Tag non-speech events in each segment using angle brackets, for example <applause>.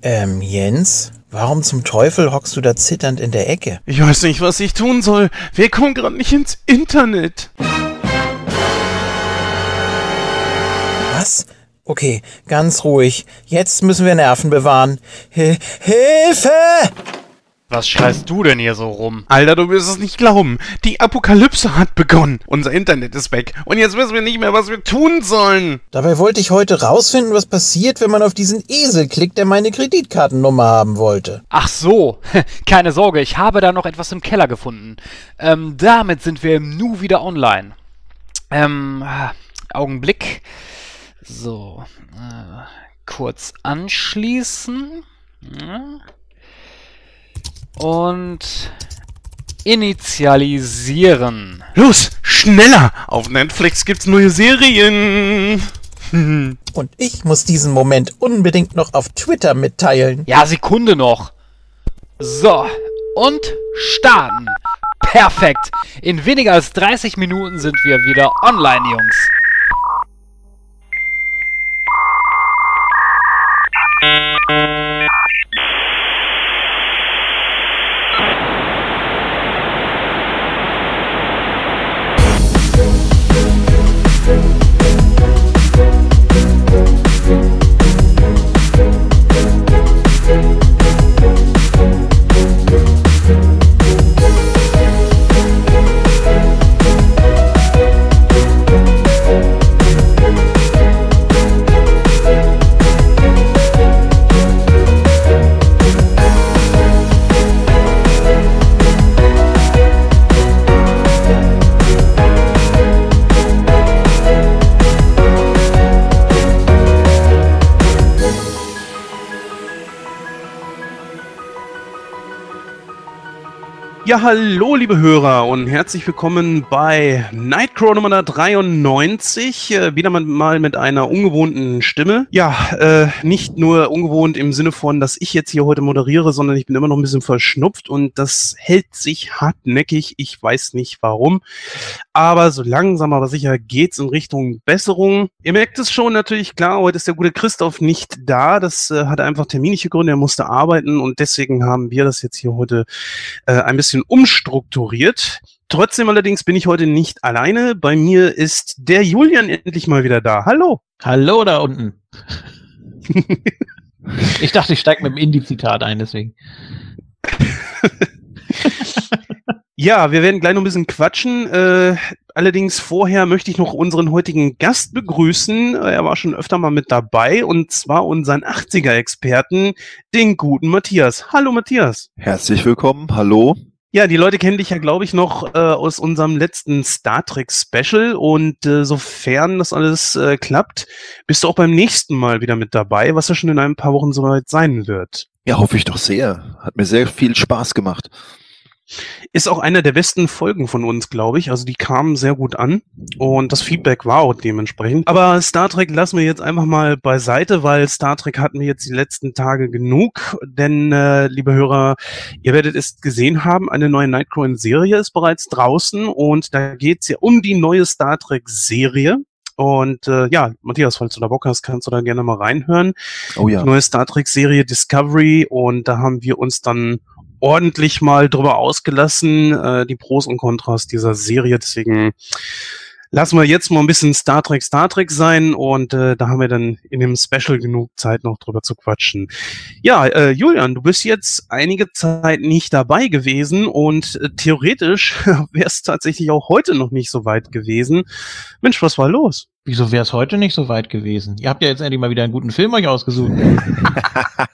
Ähm, Jens, warum zum Teufel hockst du da zitternd in der Ecke? Ich weiß nicht, was ich tun soll. Wir kommen gerade nicht ins Internet. Was? Okay, ganz ruhig. Jetzt müssen wir Nerven bewahren. Hi Hilfe! Was schreist du denn hier so rum? Alter, du wirst es nicht glauben. Die Apokalypse hat begonnen. Unser Internet ist weg. Und jetzt wissen wir nicht mehr, was wir tun sollen. Dabei wollte ich heute rausfinden, was passiert, wenn man auf diesen Esel klickt, der meine Kreditkartennummer haben wollte. Ach so, <laughs> keine Sorge, ich habe da noch etwas im Keller gefunden. Ähm, damit sind wir im Nu wieder online. Ähm, Augenblick. So, äh, kurz anschließen. Ja. Und initialisieren. Los, schneller! Auf Netflix gibt's neue Serien. <laughs> Und ich muss diesen Moment unbedingt noch auf Twitter mitteilen. Ja, Sekunde noch. So, und starten. Perfekt. In weniger als 30 Minuten sind wir wieder online, Jungs. <laughs> Ja, hallo, liebe Hörer und herzlich willkommen bei Nightcrow Nummer 93. Äh, wieder mal mit einer ungewohnten Stimme. Ja, äh, nicht nur ungewohnt im Sinne von, dass ich jetzt hier heute moderiere, sondern ich bin immer noch ein bisschen verschnupft und das hält sich hartnäckig. Ich weiß nicht warum. Aber so langsam, aber sicher geht's in Richtung Besserung. Ihr merkt es schon natürlich, klar, heute ist der gute Christoph nicht da. Das äh, hat einfach terminische Gründe. Er musste arbeiten und deswegen haben wir das jetzt hier heute äh, ein bisschen umstrukturiert. Trotzdem allerdings bin ich heute nicht alleine. Bei mir ist der Julian endlich mal wieder da. Hallo. Hallo da unten. <laughs> ich dachte, ich steige mit dem Indie-Zitat ein, deswegen. <laughs> Ja, wir werden gleich noch ein bisschen quatschen. Äh, allerdings vorher möchte ich noch unseren heutigen Gast begrüßen. Er war schon öfter mal mit dabei und zwar unseren 80er-Experten, den guten Matthias. Hallo Matthias. Herzlich willkommen. Hallo. Ja, die Leute kennen dich ja, glaube ich, noch äh, aus unserem letzten Star Trek Special und äh, sofern das alles äh, klappt, bist du auch beim nächsten Mal wieder mit dabei, was ja schon in ein paar Wochen soweit sein wird. Ja, hoffe ich doch sehr. Hat mir sehr viel Spaß gemacht. Ist auch einer der besten Folgen von uns, glaube ich. Also die kamen sehr gut an und das Feedback war auch dementsprechend. Aber Star Trek lassen wir jetzt einfach mal beiseite, weil Star Trek hatten wir jetzt die letzten Tage genug. Denn, äh, liebe Hörer, ihr werdet es gesehen haben, eine neue Nightcrawler-Serie ist bereits draußen und da geht es ja um die neue Star Trek-Serie. Und äh, ja, Matthias, falls du da Bock hast, kannst du da gerne mal reinhören. Oh ja. Die neue Star Trek-Serie Discovery und da haben wir uns dann ordentlich mal drüber ausgelassen, äh, die Pros und Kontras dieser Serie. Deswegen lassen wir jetzt mal ein bisschen Star Trek, Star Trek sein und äh, da haben wir dann in dem Special genug Zeit noch drüber zu quatschen. Ja, äh, Julian, du bist jetzt einige Zeit nicht dabei gewesen und äh, theoretisch <laughs> wär's tatsächlich auch heute noch nicht so weit gewesen. Mensch, was war los? Wieso wäre es heute nicht so weit gewesen? Ihr habt ja jetzt endlich mal wieder einen guten Film euch ausgesucht. <laughs>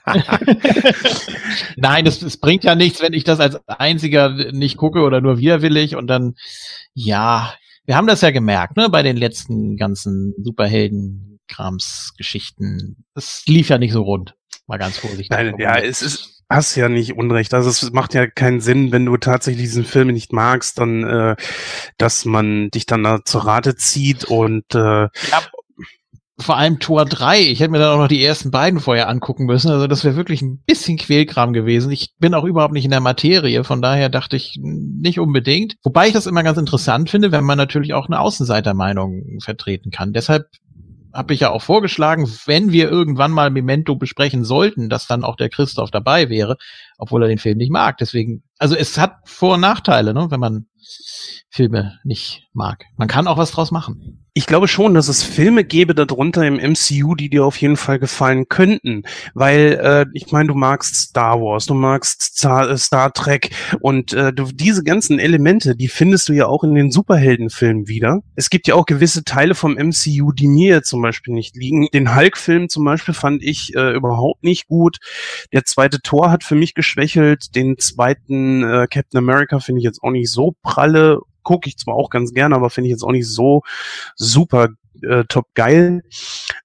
<laughs> Nein, es, es bringt ja nichts, wenn ich das als einziger nicht gucke oder nur widerwillig und dann, ja, wir haben das ja gemerkt, ne, bei den letzten ganzen Superhelden-Krams-Geschichten. Es lief ja nicht so rund. Mal ganz vorsichtig. Nein, ja, es ist, hast ja nicht Unrecht. Also es macht ja keinen Sinn, wenn du tatsächlich diesen Film nicht magst, dann, äh, dass man dich dann da zur Rate zieht und äh, ja, vor allem Tor 3. Ich hätte mir dann auch noch die ersten beiden vorher angucken müssen. Also das wäre wirklich ein bisschen Quälkram gewesen. Ich bin auch überhaupt nicht in der Materie. Von daher dachte ich nicht unbedingt. Wobei ich das immer ganz interessant finde, wenn man natürlich auch eine Außenseitermeinung vertreten kann. Deshalb habe ich ja auch vorgeschlagen, wenn wir irgendwann mal Memento besprechen sollten, dass dann auch der Christoph dabei wäre, obwohl er den Film nicht mag. Deswegen, also es hat Vor- und Nachteile, ne, wenn man Filme nicht mag. Man kann auch was draus machen. Ich glaube schon, dass es Filme gäbe darunter im MCU, die dir auf jeden Fall gefallen könnten. Weil, äh, ich meine, du magst Star Wars, du magst Star, äh, Star Trek und äh, du, diese ganzen Elemente, die findest du ja auch in den Superheldenfilmen wieder. Es gibt ja auch gewisse Teile vom MCU, die mir zum Beispiel nicht liegen. Den Hulk-Film zum Beispiel fand ich äh, überhaupt nicht gut. Der zweite Tor hat für mich geschwächelt. Den zweiten äh, Captain America finde ich jetzt auch nicht so pralle gucke ich zwar auch ganz gerne, aber finde ich jetzt auch nicht so super äh, top geil.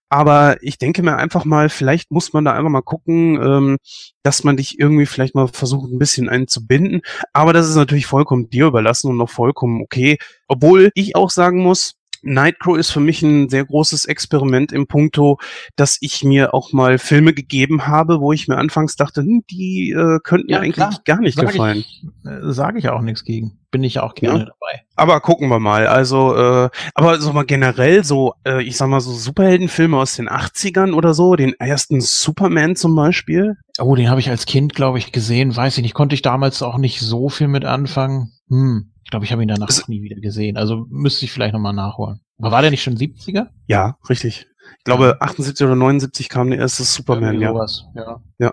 Aber ich denke mir einfach mal, vielleicht muss man da einfach mal gucken, ähm, dass man dich irgendwie vielleicht mal versucht, ein bisschen einzubinden. Aber das ist natürlich vollkommen dir überlassen und noch vollkommen okay. Obwohl ich auch sagen muss, Nightcrow ist für mich ein sehr großes Experiment im Punkto, dass ich mir auch mal Filme gegeben habe, wo ich mir anfangs dachte, hm, die äh, könnten Ja, mir eigentlich klar. gar nicht Sag gefallen. Ich, äh, Sage ich auch nichts gegen. Bin ich auch gerne Ja. dabei. Aber gucken wir mal. Also, äh, aber so mal generell so, äh, ich sag mal so Superheldenfilme aus den 80ern oder so, den ersten Superman zum Beispiel. Oh, den habe ich als Kind, glaube ich, gesehen. Weiß ich nicht. Konnte ich damals auch nicht so viel mit anfangen. Hm. Ich glaube, ich habe ihn danach Es- nie wieder gesehen. Also müsste ich vielleicht nochmal nachholen. Aber war der nicht schon 70er? Ja, richtig. Ich glaube, 78 oder 79 kam der erste Superman, ja. Sowas. ja.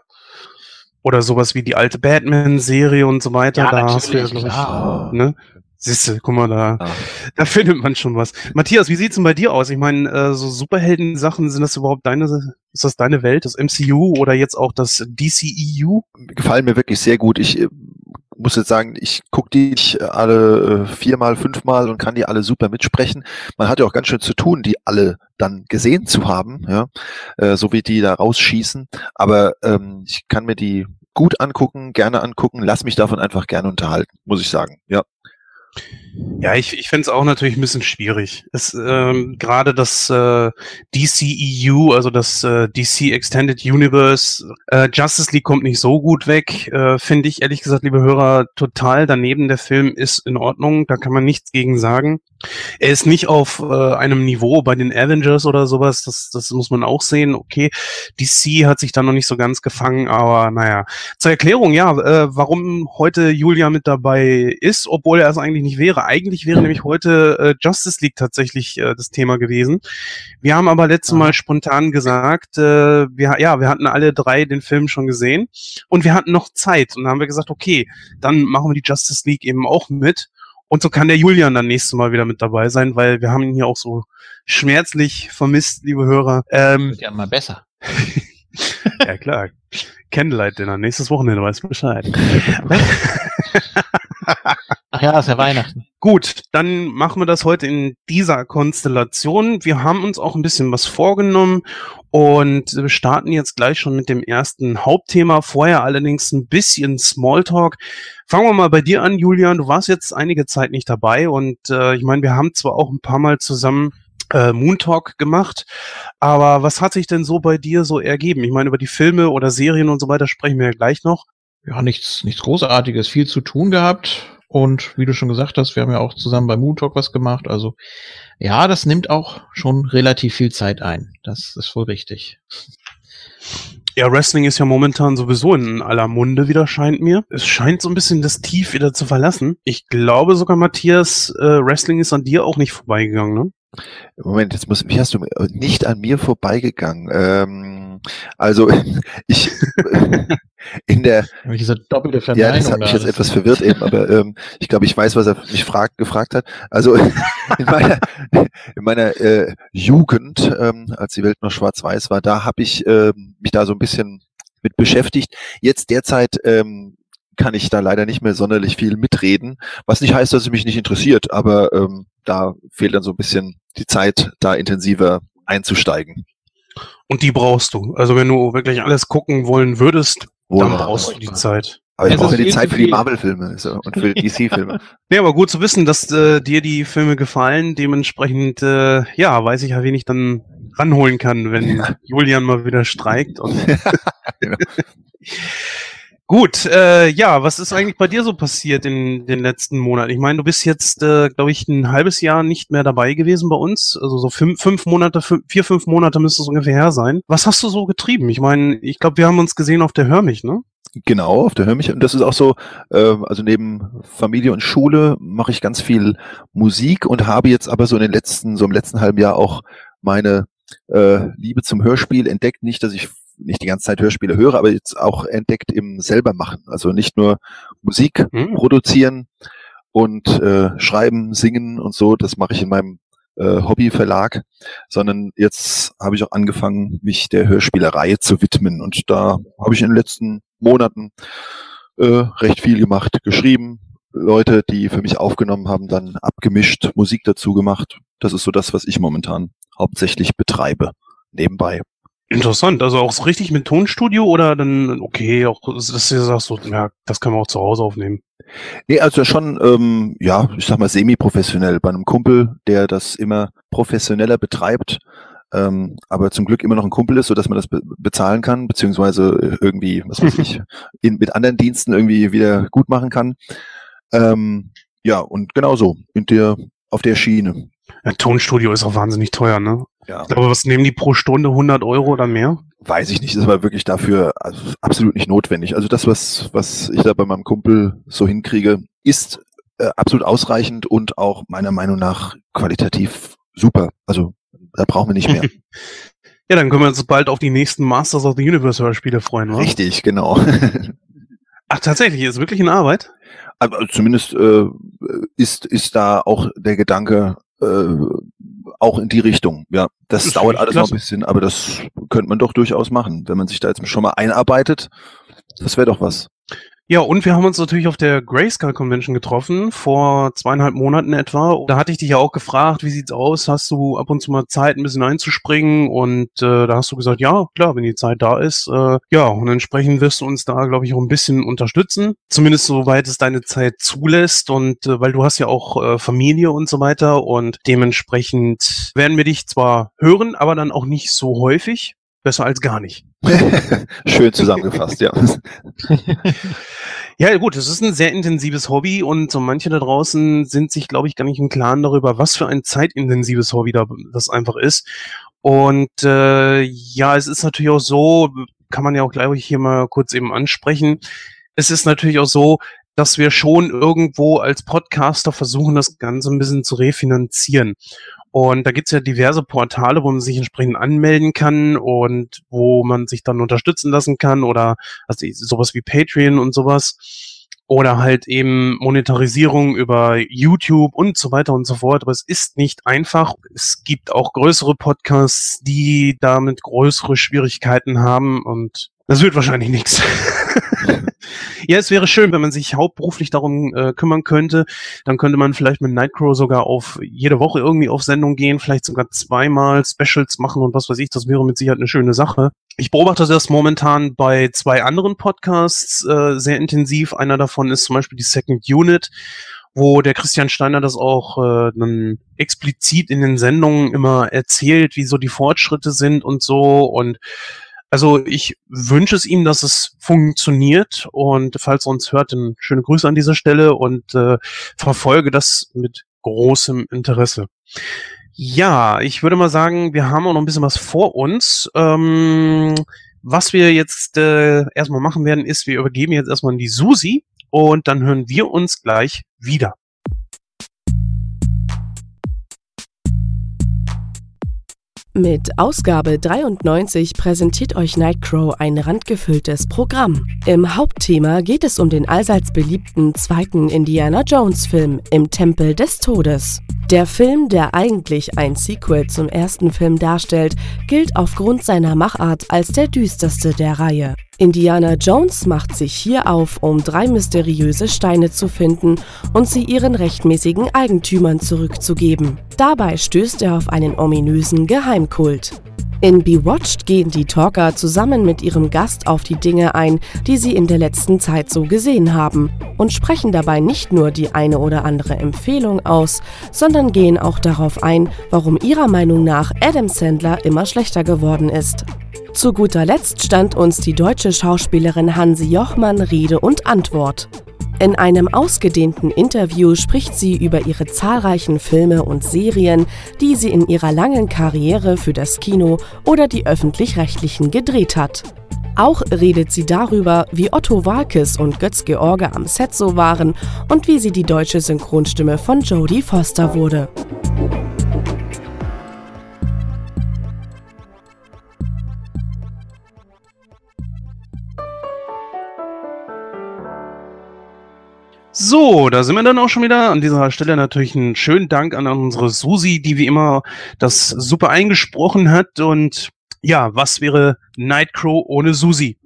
Oder sowas wie die alte Batman-Serie und so weiter. Ja, da hast du ja, glaube ich, klar. ne? Siehste, guck mal, da, Ah. da findet man schon was. Matthias, wie sieht's denn bei dir aus? Ich meine, äh, so Superhelden-Sachen, sind das überhaupt deine, ist das deine Welt, das MCU oder jetzt auch das DCEU? Gefallen mir wirklich sehr gut. Ich äh, muss jetzt sagen, ich gucke die nicht alle äh, viermal, fünfmal und kann die alle super mitsprechen. Man hat ja auch ganz schön zu tun, die alle dann gesehen zu haben, ja, äh, so wie die da rausschießen. Aber ähm, ich kann mir die gut angucken, gerne angucken, lass mich davon einfach gerne unterhalten, muss ich sagen. Ja. Ja, ich, ich finde es auch natürlich ein bisschen schwierig. Ähm, Gerade das äh, DCEU, also das äh, DC Extended Universe, äh, Justice League kommt nicht so gut weg, äh, finde ich ehrlich gesagt, liebe Hörer, total daneben. Der Film ist in Ordnung, da kann man nichts gegen sagen. Er ist nicht auf äh, einem Niveau bei den Avengers oder sowas, das, das muss man auch sehen. Okay, DC hat sich da noch nicht so ganz gefangen, aber naja. Zur Erklärung, ja, äh, warum heute Julia mit dabei ist, obwohl er es eigentlich nicht wäre. Eigentlich wäre nämlich heute äh, Justice League tatsächlich äh, das Thema gewesen. Wir haben aber letztes Mal spontan gesagt, äh, wir, ja, wir hatten alle drei den Film schon gesehen und wir hatten noch Zeit und dann haben wir gesagt, okay, dann machen wir die Justice League eben auch mit. Und so kann der Julian dann nächstes Mal wieder mit dabei sein, weil wir haben ihn hier auch so schmerzlich vermisst, liebe Hörer. Ähm, Wird ja mal besser. <laughs> ja klar. Candlelight Dinner, nächstes Wochenende, weiß Bescheid. <laughs> Ach ja, ist ja Weihnachten. Gut, dann machen wir das heute in dieser Konstellation. Wir haben uns auch ein bisschen was vorgenommen und wir starten jetzt gleich schon mit dem ersten Hauptthema. Vorher allerdings ein bisschen Smalltalk. Fangen wir mal bei dir an, Julian. Du warst jetzt einige Zeit nicht dabei und äh, ich meine, wir haben zwar auch ein paar Mal zusammen äh, Moon Talk gemacht, aber was hat sich denn so bei dir so ergeben? Ich meine, über die Filme oder Serien und so weiter sprechen wir ja gleich noch. Ja, nichts, nichts Großartiges, viel zu tun gehabt. Und wie du schon gesagt hast, wir haben ja auch zusammen bei Moon Talk was gemacht. Also ja, das nimmt auch schon relativ viel Zeit ein. Das ist wohl richtig. Ja, Wrestling ist ja momentan sowieso in aller Munde wieder, scheint mir. Es scheint so ein bisschen das Tief wieder zu verlassen. Ich glaube sogar, Matthias, äh, Wrestling ist an dir auch nicht vorbeigegangen, ne? Moment, jetzt muss, wie hast du äh, nicht an mir vorbeigegangen? Ähm, also <laughs> ich <laughs> in der Mit dieser doppelte Ja, das hat mich jetzt etwas verwirrt <laughs> eben, aber ähm, ich glaube, ich weiß, was er mich fragt, gefragt hat. Also in meiner, in meiner äh, Jugend, ähm, als die Welt noch schwarz-weiß war, da habe ich ähm, mich da so ein bisschen mit beschäftigt. Jetzt derzeit ähm, kann ich da leider nicht mehr sonderlich viel mitreden, was nicht heißt, dass es mich nicht interessiert, aber ähm, da fehlt dann so ein bisschen die Zeit, da intensiver einzusteigen. Und die brauchst du. Also wenn du wirklich alles gucken wollen würdest, dann Wohl. brauchst du die Zeit. Aber ich Es brauche ja die Zeit für die. Marvel-Filme so, und für die DC-Filme. <laughs> Nee, aber gut zu wissen, dass äh, dir die Filme gefallen. Dementsprechend, äh, ja, weiß ich ja, wen ich dann ranholen kann, wenn Julian mal wieder streikt. Und <laughs> Genau. <laughs> Gut, äh, ja, was ist eigentlich bei dir so passiert in den letzten Monaten? Ich meine, du bist jetzt, äh, glaube ich, ein halbes Jahr nicht mehr dabei gewesen bei uns. Also so fünf, fünf Monate, fünf, vier, fünf Monate müsste es ungefähr her sein. Was hast du so getrieben? Ich meine, ich glaube, wir haben uns gesehen auf der Hörmich, ne? Genau, auf der Hörmich. Und das ist auch so, äh, also neben Familie und Schule mache ich ganz viel Musik und habe jetzt aber so in den letzten, so im letzten halben Jahr auch meine äh, Liebe zum Hörspiel entdeckt. Nicht, dass ich nicht die ganze Zeit Hörspiele höre, aber jetzt auch entdeckt im selber machen. Also nicht nur Musik Hm. produzieren und äh, schreiben, singen und so. Das mache ich in meinem äh, Hobbyverlag, sondern jetzt habe ich auch angefangen, mich der Hörspielerei zu widmen. Und da habe ich in den letzten Monaten äh, recht viel gemacht, geschrieben, Leute, die für mich aufgenommen haben, dann abgemischt, Musik dazu gemacht. Das ist so das, was ich momentan hauptsächlich betreibe, nebenbei. Interessant, also auch so richtig mit Tonstudio oder dann, okay, auch, dass du sagst, so, ja, das können wir auch zu Hause aufnehmen. Nee, also schon, ähm, ja, ich sag mal semi-professionell bei einem Kumpel, der das immer professioneller betreibt, ähm, aber zum Glück immer noch ein Kumpel ist, so dass man das be bezahlen kann, beziehungsweise irgendwie, was weiß ich, <laughs> in, mit anderen Diensten irgendwie wieder gut machen kann. Ähm, ja, und genau so, in der, auf der Schiene. Ja, Tonstudio ist auch wahnsinnig teuer, ne? Ja, Ich glaube, was nehmen die pro Stunde? 100 Euro oder mehr? weiß ich nicht, ist aber wirklich dafür also absolut nicht notwendig. Also das, was, was ich da bei meinem Kumpel so hinkriege, ist äh, absolut ausreichend und auch meiner Meinung nach qualitativ super. Also da brauchen wir nicht mehr. <laughs> Ja, dann können wir uns bald auf die nächsten Masters of the Universe Hörspiele freuen, wa? Richtig, genau. <laughs> Ach, tatsächlich, ist wirklich in Arbeit? Aber zumindest äh, ist, ist da auch der Gedanke äh, auch in die Richtung. Ja, das, Das dauert alles noch klasse. ein bisschen, aber das könnte man doch durchaus machen, wenn man sich da jetzt schon mal einarbeitet. Das wäre doch was. Ja, und wir haben uns natürlich auf der Grayscale Convention getroffen, vor zweieinhalb Monaten etwa. Da hatte ich dich ja auch gefragt, wie sieht's aus? Hast du ab und zu mal Zeit, ein bisschen einzuspringen? Und äh, da hast du gesagt, ja, klar, wenn die Zeit da ist. Äh, ja, und entsprechend wirst du uns da, glaube ich, auch ein bisschen unterstützen. Zumindest soweit es deine Zeit zulässt. Und äh, weil du hast ja auch äh, Familie und so weiter. Und dementsprechend werden wir dich zwar hören, aber dann auch nicht so häufig. Besser als gar nicht. <laughs> Schön zusammengefasst, ja. <laughs> Ja, gut, es ist ein sehr intensives Hobby und so manche da draußen sind sich, glaube ich, gar nicht im Klaren darüber, was für ein zeitintensives Hobby da, das einfach ist. Und äh, ja, es ist natürlich auch so, kann man ja auch gleich hier mal kurz eben ansprechen. Es ist natürlich auch so, dass wir schon irgendwo als Podcaster versuchen, das Ganze ein bisschen zu refinanzieren. Und da gibt's ja diverse Portale, wo man sich entsprechend anmelden kann und wo man sich dann unterstützen lassen kann oder also sowas wie Patreon und sowas. Oder halt eben Monetarisierung über YouTube und so weiter und so fort. Aber es ist nicht einfach. Es gibt auch größere Podcasts, die damit größere Schwierigkeiten haben und das wird wahrscheinlich nichts. <laughs> Ja, es wäre schön, wenn man sich hauptberuflich darum äh, kümmern könnte. Dann könnte man vielleicht mit Nightcrow sogar auf jede Woche irgendwie auf Sendung gehen, vielleicht sogar zweimal Specials machen und was weiß ich. Das wäre mit Sicherheit eine schöne Sache. Ich beobachte das momentan bei zwei anderen Podcasts äh, sehr intensiv. Einer davon ist zum Beispiel die Second Unit, wo der Christian Steiner das auch äh, dann explizit in den Sendungen immer erzählt, wie so die Fortschritte sind und so. Und also ich wünsche es ihm, dass es funktioniert und falls er uns hört, dann schöne Grüße an dieser Stelle und äh, verfolge das mit großem Interesse. Ja, ich würde mal sagen, wir haben auch noch ein bisschen was vor uns. Ähm, was wir jetzt äh, erstmal machen werden, ist, wir übergeben jetzt erstmal an die Susi und dann hören wir uns gleich wieder. Mit Ausgabe 93 präsentiert euch Nightcrow ein randgefülltes Programm. Im Hauptthema geht es um den allseits beliebten zweiten Indiana Jones Film im Tempel des Todes. Der Film, der eigentlich ein Sequel zum ersten Film darstellt, gilt aufgrund seiner Machart als der düsterste der Reihe. Indiana Jones macht sich hier auf, um drei mysteriöse Steine zu finden und sie ihren rechtmäßigen Eigentümern zurückzugeben. Dabei stößt er auf einen ominösen Geheimkult. In Bewatched gehen die Talker zusammen mit ihrem Gast auf die Dinge ein, die sie in der letzten Zeit so gesehen haben und sprechen dabei nicht nur die eine oder andere Empfehlung aus, sondern gehen auch darauf ein, warum ihrer Meinung nach Adam Sandler immer schlechter geworden ist. Zu guter Letzt stand uns die deutsche Schauspielerin Hansi Jochmann Rede und Antwort. In einem ausgedehnten Interview spricht sie über ihre zahlreichen Filme und Serien, die sie in ihrer langen Karriere für das Kino oder die öffentlich-rechtlichen gedreht hat. Auch redet sie darüber, wie Otto Walkes und Götz George am Set so waren und wie sie die deutsche Synchronstimme von Jodie Foster wurde. So, da sind wir dann auch schon wieder. An dieser Stelle natürlich einen schönen Dank an unsere Susi, die wie immer das super eingesprochen hat. Und ja, was wäre Nightcrow ohne Susi?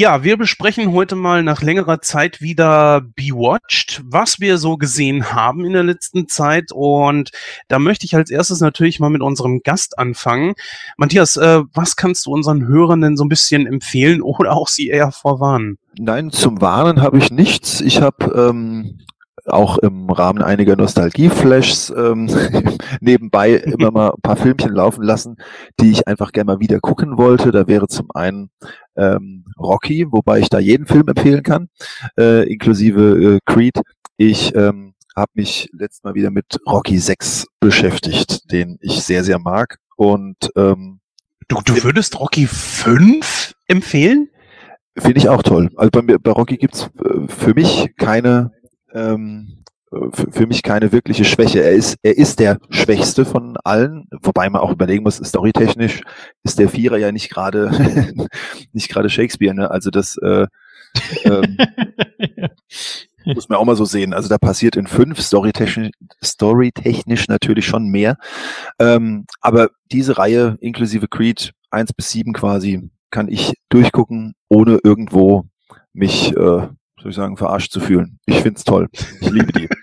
Ja, wir besprechen heute mal nach längerer Zeit wieder Bewatched, was wir so gesehen haben in der letzten Zeit. Und da möchte ich als erstes natürlich mal mit unserem Gast anfangen. Matthias, äh, was kannst du unseren Hörern denn so ein bisschen empfehlen <laughs> oder auch sie eher vorwarnen? Nein, zum Warnen habe ich nichts. Ich habe ähm, auch im Rahmen einiger Nostalgie-Flashs ähm, <laughs> nebenbei immer mal ein paar Filmchen laufen lassen, die ich einfach gerne mal wieder gucken wollte. Da wäre zum einen ähm, Rocky, wobei ich da jeden Film empfehlen kann, äh, inklusive äh, Creed. Ich ähm, habe mich letztes Mal wieder mit Rocky 6 beschäftigt, den ich sehr, sehr mag. Und ähm, Du, du würdest Rocky 5 empfehlen? finde ich auch toll. Also bei, mir, bei Rocky gibt's äh, für mich keine ähm, für, für mich keine wirkliche Schwäche. Er ist, er ist der Schwächste von allen, wobei man auch überlegen muss, storytechnisch ist der Vierer ja nicht gerade <laughs> nicht gerade Shakespeare, ne? Also das äh, ähm, <laughs> muss man auch mal so sehen. Also da passiert in fünf storytechnisch, storytechnisch natürlich schon mehr. Ähm, aber diese Reihe inklusive Creed eins bis sieben quasi kann ich durchgucken, ohne irgendwo mich, äh, soll ich sagen, verarscht zu fühlen. Ich find's toll. Ich liebe die. <laughs>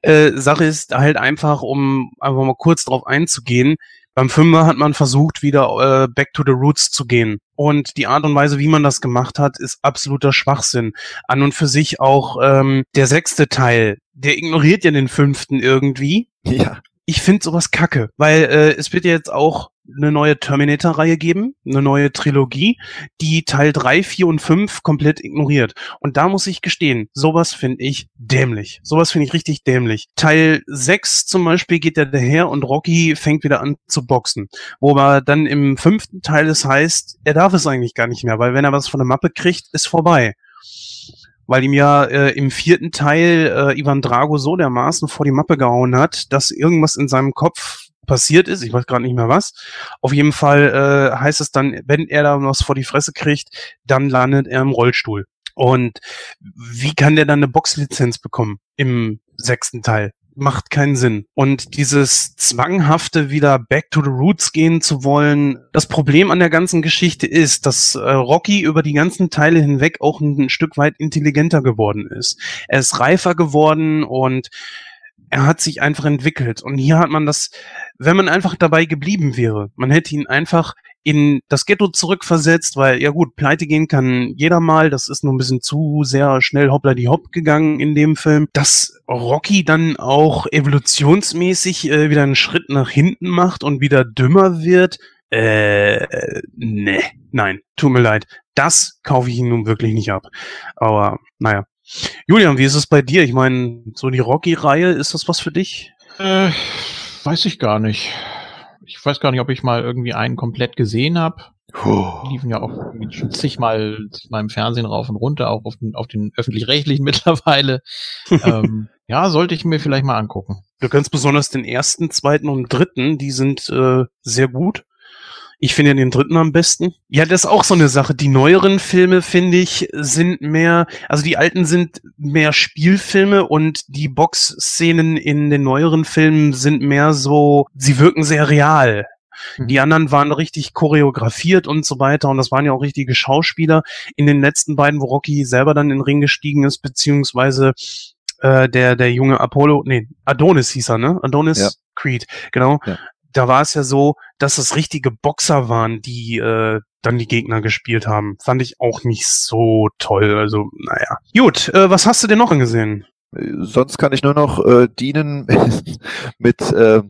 Äh, Sache ist halt einfach, um einfach mal kurz drauf einzugehen, beim Fünfer hat man versucht, wieder äh, back to the roots zu gehen. Und die Art und Weise, wie man das gemacht hat, ist absoluter Schwachsinn. An und für sich auch ähm, der sechste Teil, der ignoriert ja den fünften irgendwie. Ja. Ich finde sowas kacke, weil äh, es wird ja jetzt auch eine neue Terminator-Reihe geben, eine neue Trilogie, die Teil 3, 4 und 5 komplett ignoriert. Und da muss ich gestehen, sowas finde ich dämlich. Sowas finde ich richtig dämlich. Teil 6 zum Beispiel geht ja daher und Rocky fängt wieder an zu boxen. Wo aber dann im fünften Teil es heißt, er darf es eigentlich gar nicht mehr, weil wenn er was von der Mappe kriegt, ist vorbei weil ihm ja äh, im vierten Teil äh, Ivan Drago so dermaßen vor die Mappe gehauen hat, dass irgendwas in seinem Kopf passiert ist. Ich weiß gerade nicht mehr was. Auf jeden Fall äh, heißt es dann, wenn er da was vor die Fresse kriegt, dann landet er im Rollstuhl. Und wie kann der dann eine Boxlizenz bekommen im sechsten Teil? Macht keinen Sinn. Und dieses zwanghafte wieder back to the roots gehen zu wollen, das Problem an der ganzen Geschichte ist, dass äh, Rocky über die ganzen Teile hinweg auch ein, ein Stück weit intelligenter geworden ist. Er ist reifer geworden und er hat sich einfach entwickelt. Und hier hat man das, wenn man einfach dabei geblieben wäre, man hätte ihn einfach in das Ghetto zurückversetzt, weil ja gut, pleite gehen kann jeder mal, das ist nur ein bisschen zu sehr schnell hoppla die hopp gegangen in dem Film, dass Rocky dann auch evolutionsmäßig äh, wieder einen Schritt nach hinten macht und wieder dümmer wird, äh, ne, nein, tut mir leid. Das kaufe ich ihn nun wirklich nicht ab. Aber, naja. Julian, wie ist es bei dir? Ich meine, so die Rocky-Reihe, ist das was für dich? Äh, weiß ich gar nicht. Ich weiß gar nicht, ob ich mal irgendwie einen komplett gesehen habe. Die liefen ja auch schon zigmal, zigmal im Fernsehen rauf und runter, auch auf den, auf den öffentlich-rechtlichen <laughs> mittlerweile. ähm, <laughs> ja, sollte ich mir vielleicht mal angucken. Du kannst besonders den ersten, zweiten und dritten, die sind äh, sehr gut. Ich finde ja den dritten am besten. Ja, das ist auch so eine Sache. Die neueren Filme, finde ich, sind mehr, also die alten sind mehr Spielfilme und die Boxszenen in den neueren Filmen sind mehr so, sie wirken sehr real. Die Mhm. anderen waren richtig choreografiert und so weiter und das waren ja auch richtige Schauspieler. In den letzten beiden, wo Rocky selber dann in den Ring gestiegen ist, beziehungsweise äh, der, der junge Apollo, nee, Adonis hieß er, ne? Adonis Ja. Creed, genau. Ja. Da war es ja so, dass es richtige Boxer waren, die äh, dann die Gegner gespielt haben. Fand ich auch nicht so toll. Also, naja. Gut, äh, was hast du denn noch angesehen? Sonst kann ich nur noch äh, dienen <laughs> mit äh,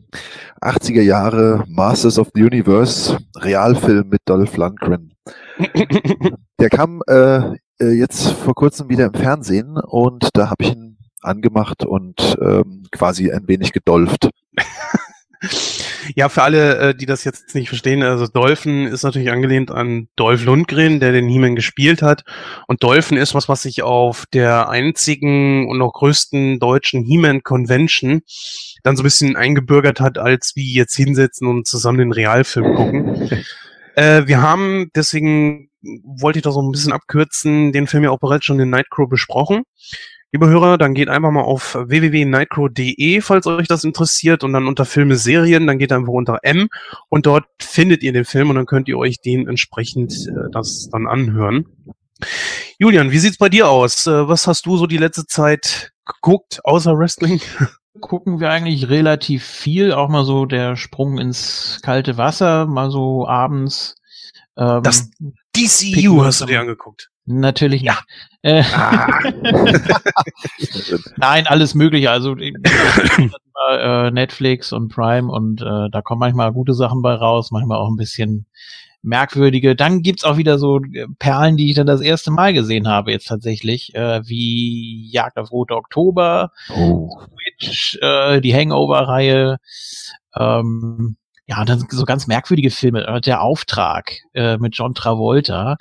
80er Jahre Masters of the Universe Realfilm mit Dolph Lundgren. <laughs> Der kam äh, äh, jetzt vor kurzem wieder im Fernsehen und da habe ich ihn angemacht und ähm, quasi ein wenig gedolft. <laughs> Ja, für alle, äh, die das jetzt nicht verstehen, also Dolphin ist natürlich angelehnt an Dolph Lundgren, der den He-Man gespielt hat. Und Dolphin ist was, was sich auf der einzigen und noch größten deutschen He-Man Convention dann so ein bisschen eingebürgert hat, als wie jetzt hinsetzen und zusammen den Realfilm gucken. <laughs> äh, wir haben, deswegen wollte ich das so ein bisschen abkürzen, den Film ja auch bereits schon in Nightcrow besprochen. Liebe Hörer, dann geht einfach mal auf www.nightcrow.de, falls euch das interessiert, und dann unter Filme, Serien, dann geht einfach unter M und dort findet ihr den Film und dann könnt ihr euch den entsprechend äh, das dann anhören. Julian, wie sieht's bei dir aus? Äh, was hast du so die letzte Zeit geguckt, außer Wrestling? <laughs> Gucken wir eigentlich relativ viel, auch mal so der Sprung ins kalte Wasser, mal so abends. Ähm, Das DCU hast du dir angeguckt. Natürlich Ja. Äh, Ah. <laughs> Nein, alles Mögliche. Also äh, Netflix und Prime und äh, da kommen manchmal gute Sachen bei raus, manchmal auch ein bisschen merkwürdige. Dann gibt's auch wieder so äh, Perlen, die ich dann das erste Mal gesehen habe jetzt tatsächlich, äh, wie Jagd auf Rote Oktober, Oh. Witch, äh, die Hangover-Reihe. Ähm, ja, und dann so ganz merkwürdige Filme. Äh, Der Auftrag äh, mit John Travolta.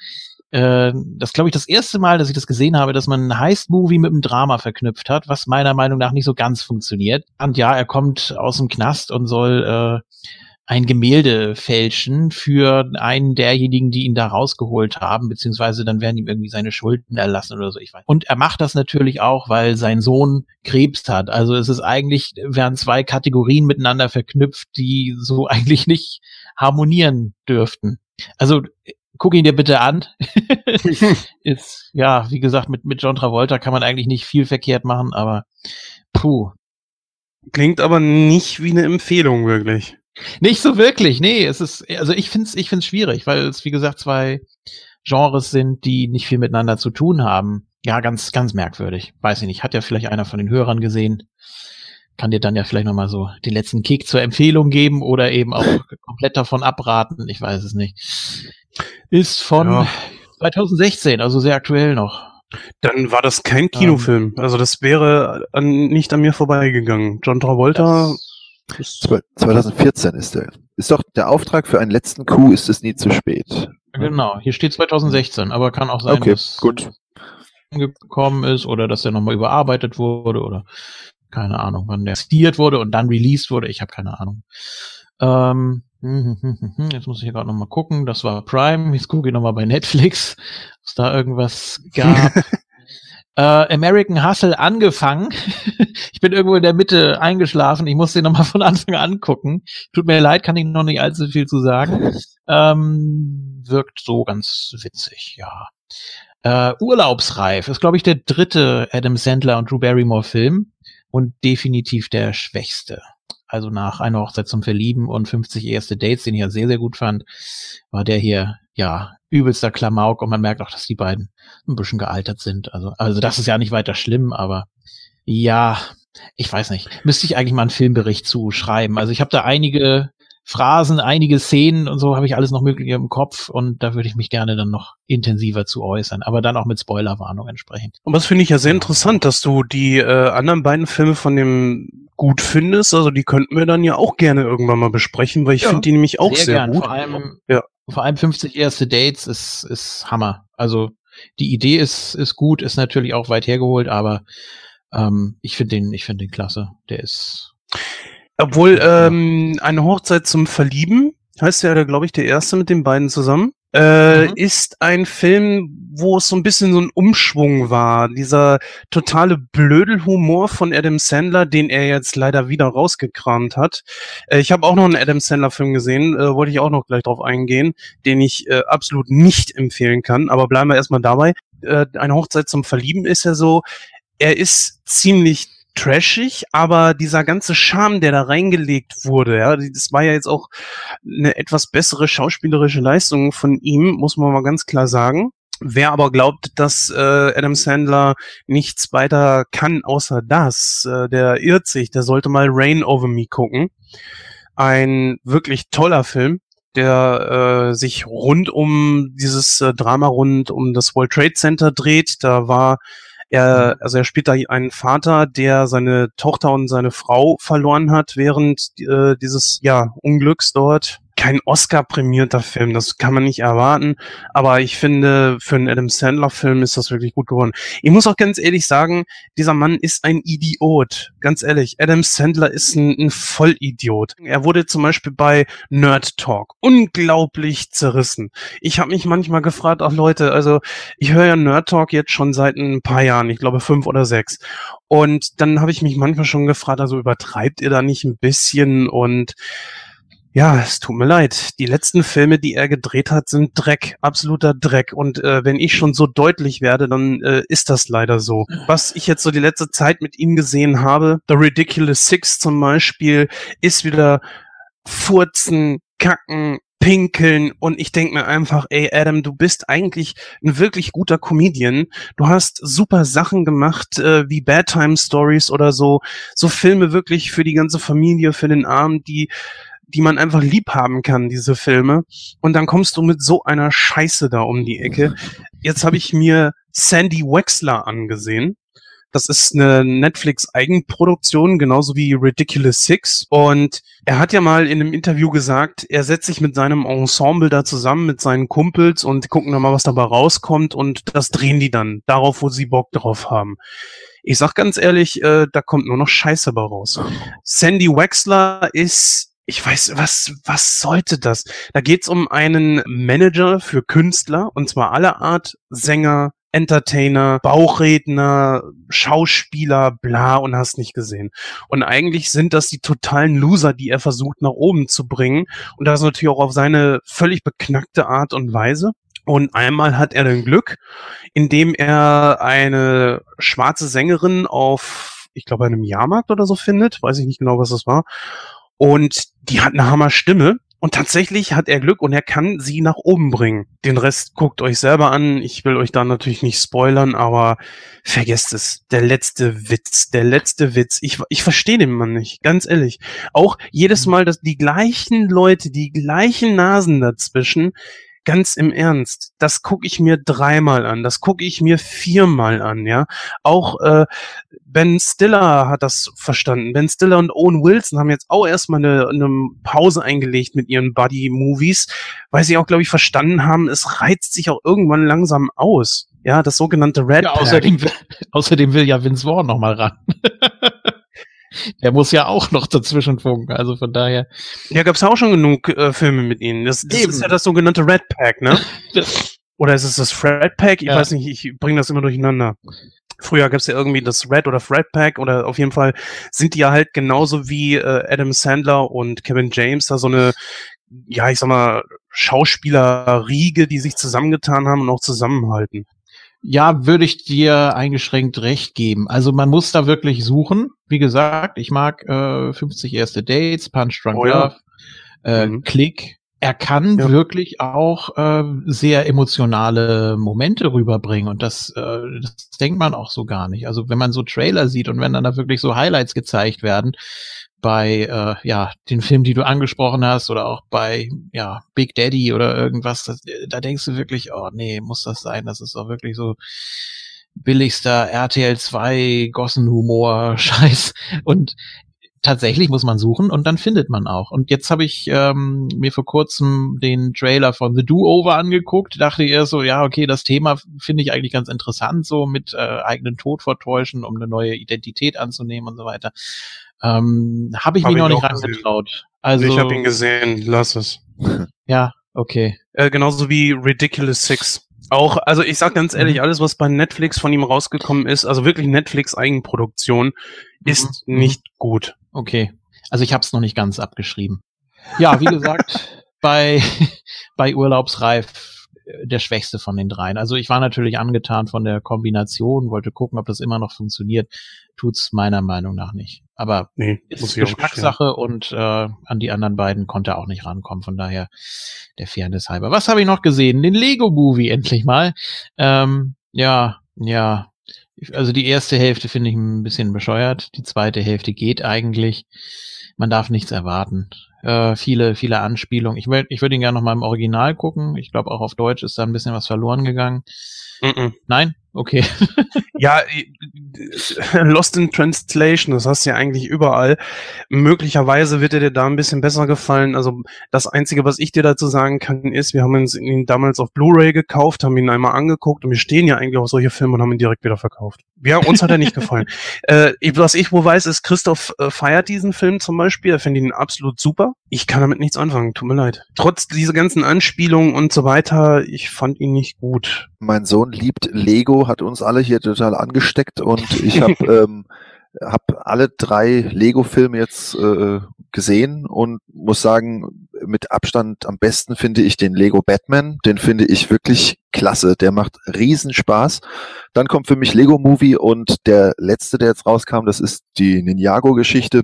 Äh, das glaube ich das erste Mal, dass ich das gesehen habe, dass man ein Heist-Movie mit einem Drama verknüpft hat, was meiner Meinung nach nicht so ganz funktioniert. Und ja, er kommt aus dem Knast und soll äh, ein Gemälde fälschen für einen derjenigen, die ihn da rausgeholt haben, beziehungsweise dann werden ihm irgendwie seine Schulden erlassen oder so, ich weiß. Und er macht das natürlich auch, weil sein Sohn Krebs hat. Also es ist eigentlich, werden zwei Kategorien miteinander verknüpft, die so <laughs> eigentlich nicht harmonieren dürften. Also guck ihn dir bitte an. <laughs> <laughs> ist, ja, wie gesagt, mit, mit John Travolta kann man eigentlich nicht viel verkehrt machen, aber puh. Klingt aber nicht wie eine Empfehlung, wirklich. Nicht so wirklich, nee, es ist, also ich find's, ich find's schwierig, weil es, wie gesagt, zwei Genres sind, die nicht viel miteinander zu tun haben. Ja, ganz, ganz merkwürdig. Weiß ich nicht. Hat ja vielleicht einer von den Hörern gesehen. Kann dir dann ja vielleicht nochmal so den letzten Kick zur Empfehlung geben oder eben auch <laughs> komplett davon abraten. Ich weiß es nicht. Ist von Ja. 2016, also sehr aktuell noch. Dann war das kein Kinofilm. Also das wäre an, nicht an mir vorbeigegangen. John Travolta. ist- Zwe- 2014 ist der. Ist doch der Auftrag für einen letzten Coup ist es nie zu spät. Genau, hier steht 2016, aber kann auch sein, Okay, dass gut. gekommen ist oder dass der nochmal überarbeitet wurde oder keine Ahnung, wann der stiert wurde und dann released wurde. Ich habe keine Ahnung. Ähm, hm, hm, hm, hm, jetzt muss ich hier gerade nochmal gucken. Das war Prime. Jetzt gucke ich nochmal bei Netflix, <laughs> ob es da irgendwas gab. <laughs> äh, American Hustle angefangen. <laughs> ich bin irgendwo in der Mitte eingeschlafen. Ich muss den nochmal von Anfang an angucken. Tut mir leid, kann ich noch nicht allzu viel zu sagen. Ähm, wirkt so ganz witzig, ja. Äh, Urlaubsreif ist, glaube ich, der dritte Adam Sandler und Drew Barrymore Film und definitiv der schwächste. Also nach einer Hochzeit zum Verlieben und 50 erste Dates, den ich ja sehr, sehr gut fand, war der hier, ja, übelster Klamauk und man merkt auch, dass die beiden ein bisschen gealtert sind. Also, also das ist ja nicht weiter schlimm, aber ja, ich weiß nicht. Müsste ich eigentlich mal einen Filmbericht zu schreiben. Also ich habe da einige Phrasen, einige Szenen und so habe ich alles noch mögliche im Kopf und da würde ich mich gerne dann noch intensiver zu äußern, aber dann auch mit Spoilerwarnung entsprechend. Und das finde ich ja sehr interessant, dass du die äh, anderen beiden Filme von dem gut findest. Also die könnten wir dann ja auch gerne irgendwann mal besprechen, weil ich Ja, finde die nämlich auch sehr, gern. gut. Vor allem, Ja. vor allem 50 erste Dates ist, ist Hammer. Also die Idee ist, ist gut, ist natürlich auch weit hergeholt, aber ähm, ich finde den, ich finde den klasse. Der ist Obwohl ähm, eine Hochzeit zum Verlieben heißt ja, glaube ich, der erste mit den beiden zusammen. Äh, Mhm. ist ein Film, wo es so ein bisschen so ein Umschwung war. Dieser totale Blödelhumor von Adam Sandler, den er jetzt leider wieder rausgekramt hat. Äh, ich habe auch noch einen Adam Sandler-Film gesehen, äh, wollte ich auch noch gleich drauf eingehen, den ich äh, absolut nicht empfehlen kann. Aber bleiben wir erstmal dabei. Äh, eine Hochzeit zum Verlieben ist ja so, er ist ziemlich trashig, aber dieser ganze Charme, der da reingelegt wurde, ja, das war ja jetzt auch eine etwas bessere schauspielerische Leistung von ihm, muss man mal ganz klar sagen. Wer aber glaubt, dass äh, Adam Sandler nichts weiter kann außer das, äh, der irrt sich, der sollte mal Rain Over Me gucken. Ein wirklich toller Film, der äh, sich rund um dieses äh, Drama rund um das World Trade Center dreht. Da war er, also er spielt da einen Vater, der seine Tochter und seine Frau verloren hat während äh, dieses ja Unglücks dort kein Oscar-prämierter Film, das kann man nicht erwarten. Aber ich finde, für einen Adam Sandler-Film ist das wirklich gut geworden. Ich muss auch ganz ehrlich sagen, dieser Mann ist ein Idiot. Ganz ehrlich, Adam Sandler ist ein, ein Vollidiot. Er wurde zum Beispiel bei Nerd Talk unglaublich zerrissen. Ich habe mich manchmal gefragt, ach Leute, also ich höre ja Nerd Talk jetzt schon seit ein paar Jahren, ich glaube fünf oder sechs. Und dann habe ich mich manchmal schon gefragt, also übertreibt ihr da nicht ein bisschen und ja, es tut mir leid. Die letzten Filme, die er gedreht hat, sind Dreck, absoluter Dreck. Und äh, wenn ich schon so deutlich werde, dann äh, ist das leider so. Was ich jetzt so die letzte Zeit mit ihm gesehen habe, The Ridiculous Six zum Beispiel, ist wieder Furzen, Kacken, Pinkeln und ich denke mir einfach, ey Adam, du bist eigentlich ein wirklich guter Comedian. Du hast super Sachen gemacht, äh, wie Bad Time Stories oder so, so Filme wirklich für die ganze Familie, für den Arm, die die man einfach lieb haben kann, diese Filme. Und dann kommst du mit so einer Scheiße da um die Ecke. Jetzt habe ich mir Sandy Wexler angesehen. Das ist eine Netflix-Eigenproduktion, genauso wie Ridiculous Six. Und er hat ja mal in einem Interview gesagt, er setzt sich mit seinem Ensemble da zusammen, mit seinen Kumpels und gucken dann mal, was dabei rauskommt. Und das drehen die dann darauf, wo sie Bock drauf haben. Ich sag ganz ehrlich, äh, da kommt nur noch Scheiße bei raus. Sandy Wexler ist ich weiß, was, was sollte das? Da geht's um einen Manager für Künstler, und zwar aller Art, Sänger, Entertainer, Bauchredner, Schauspieler, bla und hast nicht gesehen. Und eigentlich sind das die totalen Loser, die er versucht nach oben zu bringen. Und das natürlich auch auf seine völlig beknackte Art und Weise. Und einmal hat er dann Glück, indem er eine schwarze Sängerin auf, ich glaube, einem Jahrmarkt oder so findet. Weiß ich nicht genau, was das war. Und die hat eine Hammer Stimme. Und tatsächlich hat er Glück und er kann sie nach oben bringen. Den Rest guckt euch selber an. Ich will euch da natürlich nicht spoilern, aber vergesst es. Der letzte Witz, der letzte Witz. Ich, ich verstehe den Mann nicht, ganz ehrlich. Auch jedes Mal, dass die gleichen Leute, die gleichen Nasen dazwischen, ganz im Ernst, das gucke ich mir dreimal an, das gucke ich mir viermal an, ja. Auch äh, Ben Stiller hat das verstanden. Ben Stiller und Owen Wilson haben jetzt auch erstmal eine, eine Pause eingelegt mit ihren Buddy-Movies, weil sie auch, glaube ich, verstanden haben, es reizt sich auch irgendwann langsam aus. Ja, das sogenannte Red ja, außerdem, will, <laughs> außerdem will ja Vince Vaughn noch mal ran. <laughs> Der muss ja auch noch dazwischen funken, also von daher. Ja, gab's auch schon genug äh, Filme mit ihnen. Das, das ist ja das sogenannte Red Pack, ne? <laughs> Oder ist es das Fred Pack? Ich ja. weiß nicht, ich bringe das immer durcheinander. Früher gab's ja irgendwie das Red oder Fred Pack oder auf jeden Fall sind die ja halt genauso wie äh, Adam Sandler und Kevin James da so eine, ja, ich sag mal, Schauspielerriege, die sich zusammengetan haben und auch zusammenhalten. Ja, würde ich dir eingeschränkt recht geben. Also man muss da wirklich suchen. Wie gesagt, ich mag äh, 50 erste Dates, Punch Drunk oh, Love, ja. äh, mhm. Click. Er kann ja. wirklich auch äh, sehr emotionale Momente rüberbringen und das, äh, das denkt man auch so gar nicht. Also wenn man so Trailer sieht und wenn dann da wirklich so Highlights gezeigt werden, bei äh, ja den Film, die du angesprochen hast, oder auch bei ja Big Daddy oder irgendwas, das, da denkst du wirklich, oh nee, muss das sein? Das ist doch wirklich so billigster RTL 2 Gossenhumor Scheiß und tatsächlich muss man suchen und dann findet man auch. Und jetzt habe ich ähm, mir vor kurzem den Trailer von The Do-Over angeguckt, dachte erst so, ja, okay, das Thema finde ich eigentlich ganz interessant, so mit äh, eigenen Tod vertäuschen, um eine neue Identität anzunehmen und so weiter. Ähm, habe ich hab mich noch nicht rangetraut. Also, ich habe ihn gesehen, lass es. <laughs> ja, okay. Äh, genauso wie Ridiculous Six. Auch, also ich sag ganz ehrlich, mhm. alles, was bei Netflix von ihm rausgekommen ist, also wirklich Netflix Eigenproduktion, ist mhm. nicht gut. Okay. Also ich habe es noch nicht ganz abgeschrieben. Ja, wie gesagt, <laughs> bei, <laughs> bei Urlaubsreif der schwächste von den dreien. Also ich war natürlich angetan von der Kombination, wollte gucken, ob das immer noch funktioniert. Tut's meiner Meinung nach nicht. Aber Nee, ist Geschmackssache und äh, an die anderen beiden konnte er auch nicht rankommen. Von daher der Fairness halber. Was habe ich noch gesehen? Den Lego Movie endlich mal. Ähm, ja, ja. Also die erste Hälfte finde ich ein bisschen bescheuert. Die zweite Hälfte geht eigentlich. Man darf nichts erwarten. Äh, viele, viele Anspielungen. Ich würde ich würd ihn gerne noch mal im Original gucken. Ich glaube, auch auf Deutsch ist da ein bisschen was verloren gegangen. Mhm. Nein? Okay. <laughs> Ja, <laughs> Lost in Translation, das hast du ja eigentlich überall. Möglicherweise wird er dir da ein bisschen besser gefallen. Also das Einzige, was ich dir dazu sagen kann, ist, wir haben uns ihn damals auf Blu-ray gekauft, haben ihn einmal angeguckt und wir stehen ja eigentlich auf solche Filme und haben ihn direkt wieder verkauft. Ja, uns hat er nicht gefallen. <laughs> Äh, was ich wohl weiß, ist, Christoph äh, feiert diesen Film zum Beispiel. Er findet ihn absolut super. Ich kann damit nichts anfangen, tut mir leid. Trotz dieser ganzen Anspielungen und so weiter, ich fand ihn nicht gut. Mein Sohn liebt Lego, hat uns alle hier total angesteckt und ich habe <laughs> ähm, hab alle drei Lego-Filme jetzt äh, gesehen und muss sagen, mit Abstand am besten finde ich den Lego Batman. Den finde ich wirklich klasse. Der macht riesen Spaß. Dann kommt für mich Lego Movie und der letzte, der jetzt rauskam, das ist die Ninjago-Geschichte.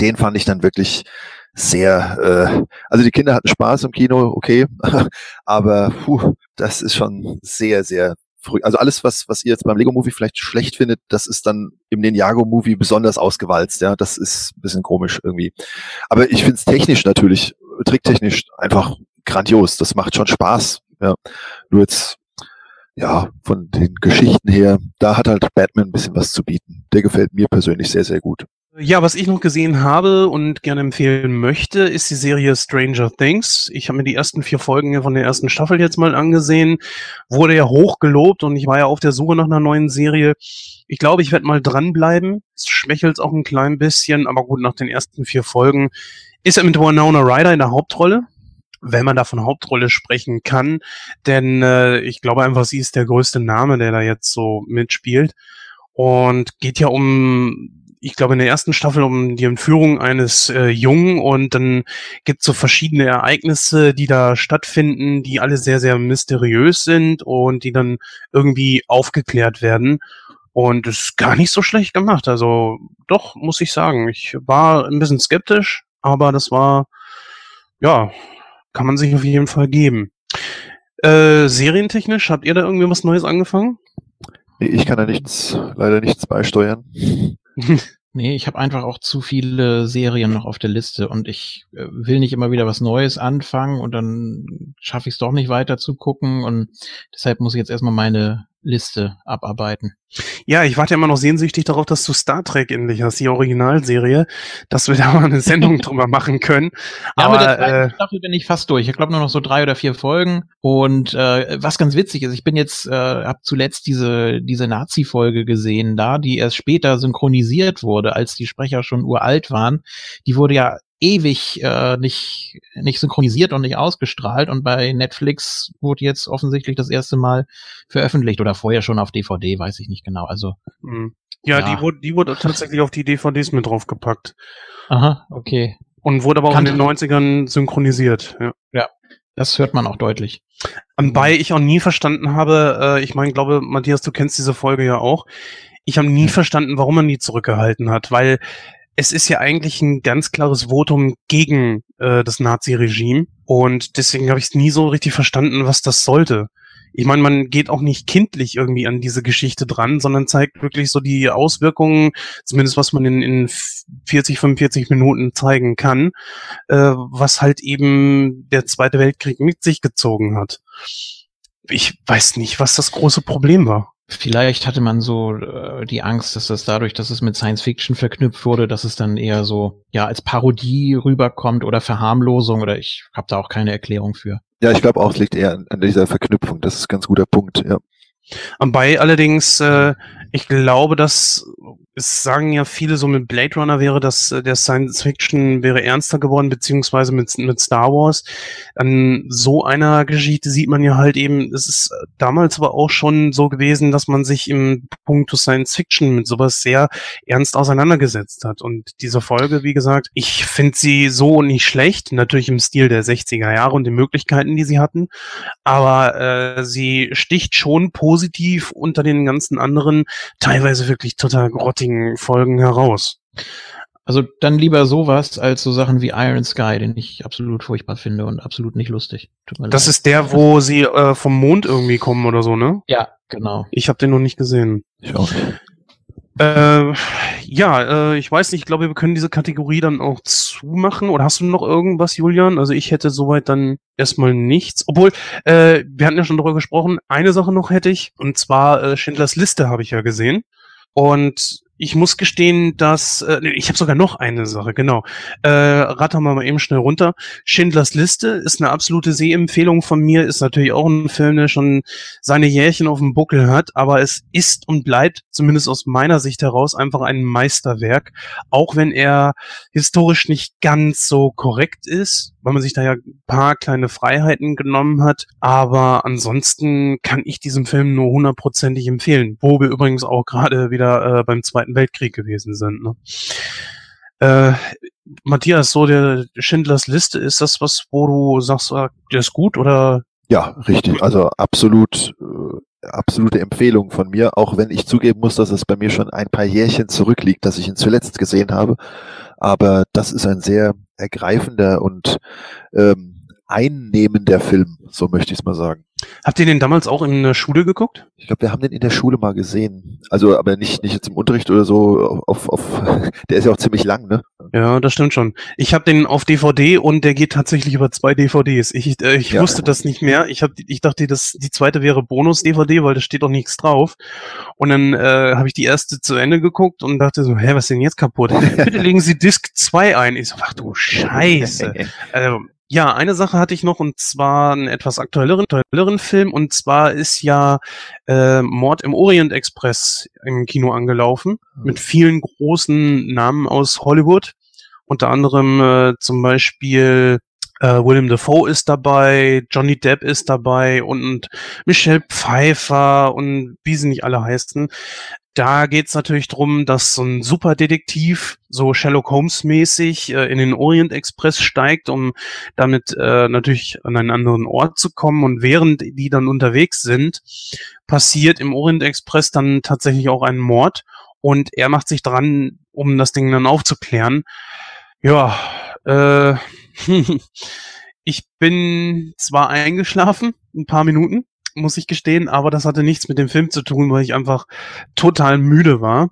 Den fand ich dann wirklich sehr, äh, also die Kinder hatten Spaß im Kino, okay, <laughs> aber puh, das ist schon sehr, sehr früh. Also alles, was, was ihr jetzt beim Lego-Movie vielleicht schlecht findet, das ist dann im Ninjago-Movie besonders ausgewalzt, ja. Das ist ein bisschen komisch irgendwie. Aber ich finde es technisch natürlich, tricktechnisch einfach grandios. Das macht schon Spaß, ja. Nur jetzt, ja, von den Geschichten her, da hat halt Batman ein bisschen was zu bieten. Der gefällt mir persönlich sehr, sehr gut. Ja, was ich noch gesehen habe und gerne empfehlen möchte, ist die Serie Stranger Things. Ich habe mir die ersten vier Folgen von der ersten Staffel jetzt mal angesehen. Wurde ja hoch gelobt und ich war ja auf der Suche nach einer neuen Serie. Ich glaube, ich werde mal dranbleiben. Es schwächelt auch ein klein bisschen, aber gut, nach den ersten vier Folgen ist er mit Winona Ryder in der Hauptrolle. Wenn man da von Hauptrolle sprechen kann, denn äh, ich glaube einfach, sie ist der größte Name, der da jetzt so mitspielt. Und geht ja um ich glaube, in der ersten Staffel um die Entführung eines äh, Jungen und dann gibt es so verschiedene Ereignisse, die da stattfinden, die alle sehr, sehr mysteriös sind und die dann irgendwie aufgeklärt werden. Und ist gar nicht so schlecht gemacht. Also doch, muss ich sagen. Ich war ein bisschen skeptisch, aber das war, ja, kann man sich auf jeden Fall geben. Äh, serientechnisch, habt ihr da irgendwie was Neues angefangen? Nee, ich kann da nichts, leider nichts beisteuern. <laughs> Nee, ich habe einfach auch zu viele Serien noch auf der Liste und ich äh, will nicht immer wieder was Neues anfangen und dann schaffe ich es doch nicht weiter zu gucken und deshalb muss ich jetzt erstmal meine Liste abarbeiten. Ja, ich warte immer noch sehnsüchtig darauf, dass du Star Trek endlich hast, die Originalserie, dass wir da mal eine Sendung <laughs> drüber machen können. Ja, Aber mit der zweiten äh, Staffel bin ich fast durch. Ich glaube nur noch so drei oder vier Folgen. Und äh, was ganz witzig ist, ich bin jetzt, äh, habe zuletzt diese diese Nazi-Folge gesehen, da die erst später synchronisiert wurde, als die Sprecher schon uralt waren. Die wurde ja ewig äh, nicht nicht synchronisiert und nicht ausgestrahlt und bei Netflix wurde jetzt offensichtlich das erste Mal veröffentlicht oder vorher schon auf DVD, weiß ich nicht genau. Also mh. ja, Ja. die wurde, die wurde tatsächlich auf die DVDs mit draufgepackt aha, okay, und wurde aber auch in Kannte- den 90ern synchronisiert. Ja. das hört man auch deutlich. Wobei ich auch nie verstanden habe, äh, ich meine, glaube, Matthias, du kennst diese Folge ja auch. Ich habe nie verstanden, warum man die zurückgehalten hat, weil es ist ja eigentlich ein ganz klares Votum gegen äh, das Nazi-Regime und deswegen habe ich es nie so richtig verstanden, was das sollte. Ich meine, man geht auch nicht kindlich irgendwie an diese Geschichte dran, sondern zeigt wirklich so die Auswirkungen, zumindest was man in, in 40, 45 Minuten zeigen kann, äh, was halt eben der Zweite Weltkrieg mit sich gezogen hat. Ich weiß nicht, was das große Problem war. Vielleicht hatte man so äh, die Angst, dass das dadurch, dass es mit Science Fiction verknüpft wurde, dass es dann eher so ja als Parodie rüberkommt oder Verharmlosung oder ich habe da auch keine Erklärung für. Ja, ich glaube auch, es liegt eher an, an dieser Verknüpfung. Das ist ein ganz guter Punkt, ja. Bei allerdings, äh, ich glaube, dass es sagen ja viele so mit Blade Runner wäre das, äh, der Science Fiction wäre ernster geworden, beziehungsweise mit, mit Star Wars. An so einer Geschichte sieht man ja halt eben, es ist damals aber auch schon so gewesen, dass man sich im Punkt Science Fiction mit sowas sehr ernst auseinandergesetzt hat. Und diese Folge, wie gesagt, ich finde sie so nicht schlecht, natürlich im Stil der 60er Jahre und den Möglichkeiten, die sie hatten, aber äh, sie sticht schon positiv unter den ganzen anderen, teilweise wirklich total grottigen Folgen heraus. Also dann lieber sowas als so Sachen wie Iron Sky, den ich absolut furchtbar finde und absolut nicht lustig. das leid. ist der, wo sie äh, vom Mond irgendwie kommen oder so, ne? Ja, genau. Ich habe den noch nicht gesehen. Ich auch. Äh, ja, äh, ich weiß nicht, ich glaube, wir können diese Kategorie dann auch zumachen. Oder hast du noch irgendwas, Julian? Also ich hätte soweit dann erstmal nichts. Obwohl, äh, wir hatten ja schon darüber gesprochen, eine Sache noch hätte ich, und zwar äh, Schindlers Liste habe ich ja gesehen. Und ich muss gestehen, dass äh, ich habe sogar noch eine Sache, genau. Äh, rattern wir mal eben schnell runter. Schindlers Liste ist eine absolute Sehempfehlung von mir, ist natürlich auch ein Film, der schon seine Jährchen auf dem Buckel hat, aber es ist und bleibt, zumindest aus meiner Sicht heraus, einfach ein Meisterwerk, auch wenn er historisch nicht ganz so korrekt ist weil man sich da ja ein paar kleine Freiheiten genommen hat. Aber ansonsten kann ich diesem Film nur hundertprozentig empfehlen, wo wir übrigens auch gerade wieder äh, beim Zweiten Weltkrieg gewesen sind. Ne? Äh, Matthias, so der Schindlers Liste, ist das was, wo du sagst, ah, der ist gut oder? Ja, richtig. Also absolut, äh, absolute Empfehlung von mir, auch wenn ich zugeben muss, dass es bei mir schon ein paar Jährchen zurückliegt, dass ich ihn zuletzt gesehen habe. Aber das ist ein sehr ergreifender und ähm, einnehmender Film, so möchte ich es mal sagen. Habt ihr den damals auch in der Schule geguckt? Ich glaube, wir haben den in der Schule mal gesehen. Also, aber nicht, nicht jetzt im Unterricht oder so. Auf, auf, <laughs> der ist ja auch ziemlich lang, ne? Ja, das stimmt schon. Ich habe den auf DVD und der geht tatsächlich über zwei DVDs. Ich, äh, ich ja. wusste das nicht mehr. Ich, hab, ich dachte, das, die zweite wäre Bonus-DVD, weil da steht doch nichts drauf. Und dann äh, habe ich die erste zu Ende geguckt und dachte so, hä, was ist denn jetzt kaputt? <laughs> Bitte legen Sie Disc 2 ein. Ich so, ach du Scheiße. <laughs> also, ja, eine Sache hatte ich noch und zwar einen etwas aktuelleren, aktuelleren Film und zwar ist ja äh, Mord im Orient Express im Kino angelaufen mhm. mit vielen großen Namen aus Hollywood. Unter anderem äh, zum Beispiel äh, William Defoe ist dabei, Johnny Depp ist dabei und Michelle Pfeiffer und wie sie nicht alle heißen. Da geht's natürlich drum, dass so ein Superdetektiv, so Sherlock Holmes-mäßig, äh, in den Orient Express steigt, um damit äh, natürlich an einen anderen Ort zu kommen. Und während die dann unterwegs sind, passiert im Orient Express dann tatsächlich auch ein Mord. Und er macht sich dran, um das Ding dann aufzuklären. Ja, äh, <laughs> ich bin zwar eingeschlafen, ein paar Minuten, muss ich gestehen, aber das hatte nichts mit dem Film zu tun, weil ich einfach total müde war.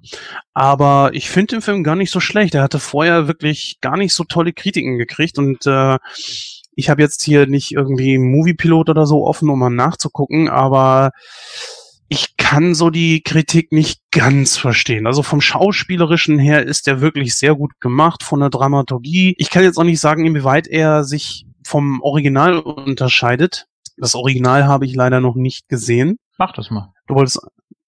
Aber ich finde den Film gar nicht so schlecht. Er hatte vorher wirklich gar nicht so tolle Kritiken gekriegt und äh, ich habe jetzt hier nicht irgendwie einen Moviepilot oder so offen, um mal nachzugucken, aber ich kann so die Kritik nicht ganz verstehen. Also vom Schauspielerischen her ist er wirklich sehr gut gemacht, von der Dramaturgie. Ich kann jetzt auch nicht sagen, inwieweit er sich vom Original unterscheidet. Das Original habe ich leider noch nicht gesehen. Mach das mal. Du wolltest,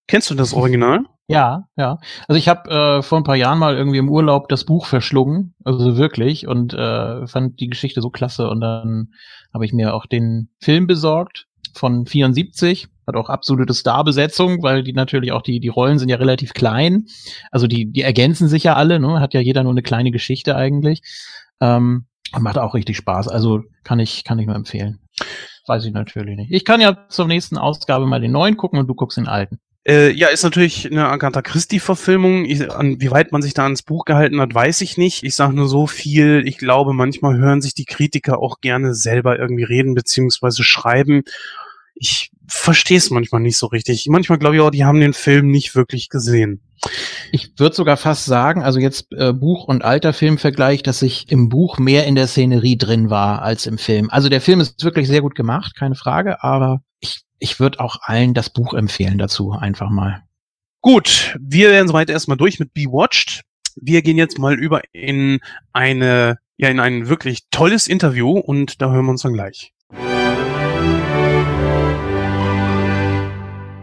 kennst du das Original? Ja, ja. Also ich habe äh, vor ein paar Jahren mal irgendwie im Urlaub das Buch verschlungen, also wirklich, und äh, fand die Geschichte so klasse. Und dann habe ich mir auch den Film besorgt von 74. Hat auch absolute Starbesetzung, weil die natürlich auch die, die Rollen sind ja relativ klein. Also die, die ergänzen sich ja alle, ne? Hat ja jeder nur eine kleine Geschichte eigentlich. Ähm, macht auch richtig Spaß. Also kann ich, kann ich nur empfehlen. Weiß ich natürlich nicht. Ich kann ja zur nächsten Ausgabe mal den neuen gucken und du guckst den alten. Äh, ja, ist natürlich eine Agatha Christie-Verfilmung. Wie weit man sich da ans Buch gehalten hat, weiß ich nicht. Ich sage nur so viel. Ich glaube, manchmal hören sich die Kritiker auch gerne selber irgendwie reden beziehungsweise schreiben. Ich verstehe es manchmal nicht so richtig. Manchmal glaube ich auch, die haben den Film nicht wirklich gesehen. Ich würde sogar fast sagen, also jetzt äh, Buch und alter Filmvergleich, dass ich im Buch mehr in der Szenerie drin war als im Film. Also der Film ist wirklich sehr gut gemacht, keine Frage, aber ich, ich würde auch allen das Buch empfehlen dazu, einfach mal. Gut, wir werden soweit erstmal durch mit Bewatched. Wir gehen jetzt mal über in eine, ja, in ein wirklich tolles Interview und da hören wir uns dann gleich.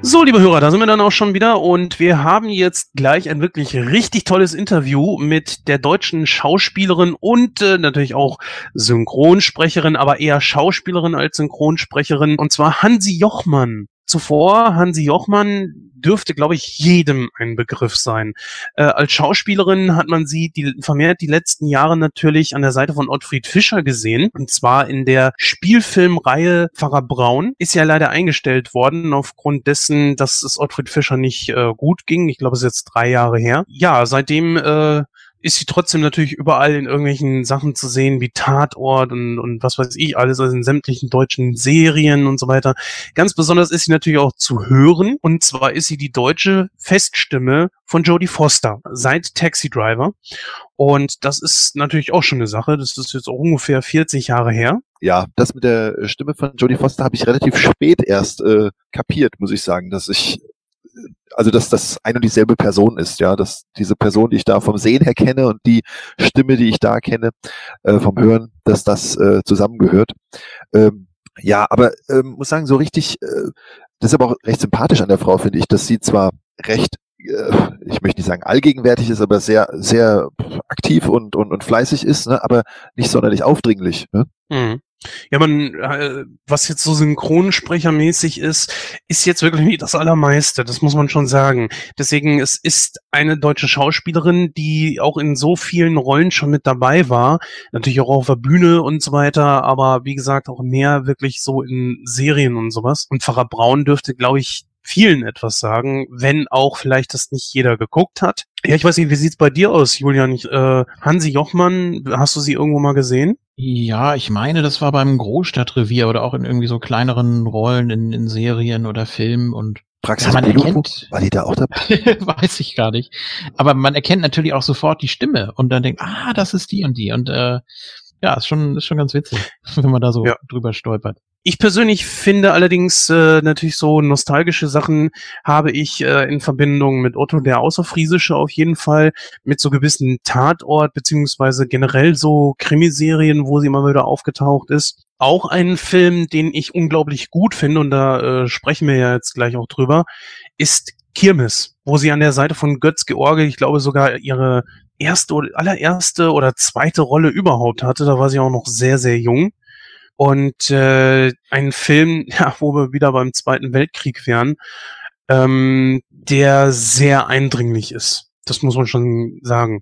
So, liebe Hörer, da sind wir dann auch schon wieder und wir haben jetzt gleich ein wirklich richtig tolles Interview mit der deutschen Schauspielerin und äh, natürlich auch Synchronsprecherin, aber eher Schauspielerin als Synchronsprecherin und zwar Hansi Jochmann. Zuvor, Hansi Jochmann dürfte, glaube ich, jedem ein Begriff sein. Äh, als Schauspielerin hat man sie die, vermehrt die letzten Jahre natürlich an der Seite von Ottfried Fischer gesehen. Und zwar in der Spielfilmreihe Pfarrer Braun. Ist ja leider eingestellt worden aufgrund dessen, dass es Ottfried Fischer nicht äh, gut ging. Ich glaube, es ist jetzt drei Jahre her. Ja, seitdem äh, ist sie trotzdem natürlich überall in irgendwelchen Sachen zu sehen, wie Tatort und, und was weiß ich, alles also in sämtlichen deutschen Serien und so weiter. Ganz besonders ist sie natürlich auch zu hören. Und zwar ist sie die deutsche Feststimme von Jodie Foster seit Taxi Driver. Und das ist natürlich auch schon eine Sache. Das ist jetzt auch ungefähr 40 Jahre her. Ja, das mit der Stimme von Jodie Foster habe ich relativ spät erst äh, kapiert, muss ich sagen, dass ich also dass das ein und dieselbe Person ist, ja, dass diese Person, die ich da vom Sehen her kenne und die Stimme, die ich da kenne, äh, vom Hören, dass das äh, zusammengehört. Ähm, ja, aber ähm, muss sagen, so richtig, äh, das ist aber auch recht sympathisch an der Frau, finde ich, dass sie zwar recht ich möchte nicht sagen allgegenwärtig ist, aber sehr, sehr aktiv und, und, und fleißig ist, ne, aber nicht sonderlich aufdringlich. Ne? Mhm. Ja, man, äh, was jetzt so synchronsprechermäßig ist, ist jetzt wirklich nicht das Allermeiste, das muss man schon sagen. Deswegen, es ist eine deutsche Schauspielerin, die auch in so vielen Rollen schon mit dabei war. Natürlich auch auf der Bühne und so weiter, aber wie gesagt, auch mehr wirklich so in Serien und sowas. Und Pfarrer Braun dürfte, glaube ich, vielen etwas sagen, wenn auch vielleicht das nicht jeder geguckt hat. Ja, ich weiß nicht, wie sieht's bei dir aus, Julian? Ich, äh, Hansi Jochmann, hast du sie irgendwo mal gesehen? Ja, ich meine, das war beim Großstadtrevier oder auch in irgendwie so kleineren Rollen in, in Serien oder Filmen und Praxis ja, erkennt, war die da auch dabei? <laughs> weiß ich gar nicht. Aber man erkennt natürlich auch sofort die Stimme und dann denkt, ah, das ist die und die. Und äh, ja, ist schon, ist schon ganz witzig, <laughs> wenn man da so Ja. drüber stolpert. Ich persönlich finde allerdings äh, natürlich so nostalgische Sachen habe ich äh, in Verbindung mit Otto der Außerfriesische auf jeden Fall, mit so gewissen Tatort beziehungsweise generell so Krimiserien, wo sie immer wieder aufgetaucht ist. Auch ein Film, den ich unglaublich gut finde, und da äh, sprechen wir ja jetzt gleich auch drüber, ist Kirmes, wo sie an der Seite von Götz George, ich glaube sogar ihre erste oder allererste oder zweite Rolle überhaupt hatte. Da war sie auch noch sehr, sehr jung. Und äh, ein Film, <laughs> ja, wo wir wieder beim Zweiten Weltkrieg wären, ähm, der sehr eindringlich ist. Das muss man schon sagen.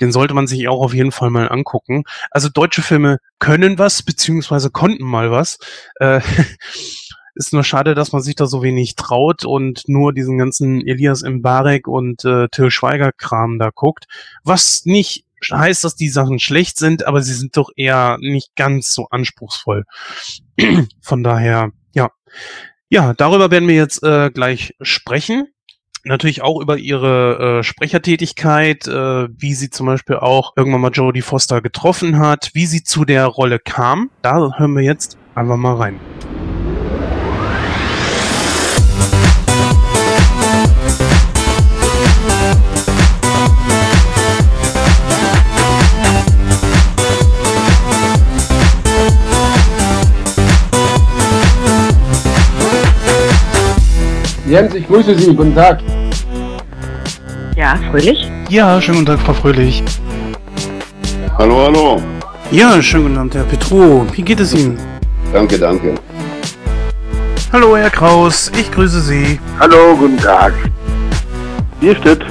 Den sollte man sich auch auf jeden Fall mal angucken. Also deutsche Filme können was, beziehungsweise konnten mal was. Äh, <laughs> ist nur schade, dass man sich da so wenig traut und nur diesen ganzen Elias Mbarek und äh, Till Schweiger-Kram da guckt. Was nicht heißt, dass die Sachen schlecht sind, aber sie sind doch eher nicht ganz so anspruchsvoll. <clears throat> Von daher, ja. Ja, darüber werden wir jetzt äh, gleich sprechen. Natürlich auch über ihre äh, Sprechertätigkeit, äh, wie sie zum Beispiel auch irgendwann mal Jodie Foster getroffen hat, wie sie zu der Rolle kam. Da hören wir jetzt einfach mal rein. Jens, ich grüße Sie. Guten Tag. Ja, fröhlich. Ja, schönen guten Tag, Frau Fröhlich. Hallo, hallo. Ja, schönen guten Abend, Herr Petro. Wie geht es Ihnen? Danke, danke. Hallo, Herr Kraus. Ich grüße Sie. Hallo, guten Tag. Hier steht.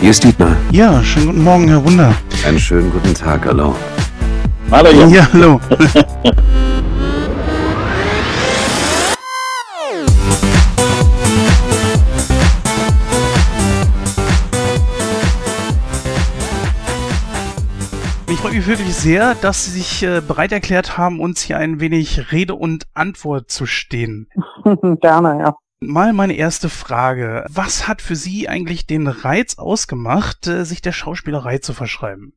Hier ist Dietmar. Ja, schönen guten Morgen, Herr Wunder. Einen schönen guten Tag, hallo. Hallo, Jens. Ja, hallo. <laughs> Ich freue mich wirklich sehr, dass Sie sich äh, bereit erklärt haben, uns hier ein wenig Rede und Antwort zu stehen. <laughs> Gerne, ja. Mal meine erste Frage. Was hat für Sie eigentlich den Reiz ausgemacht, äh, sich der Schauspielerei zu verschreiben?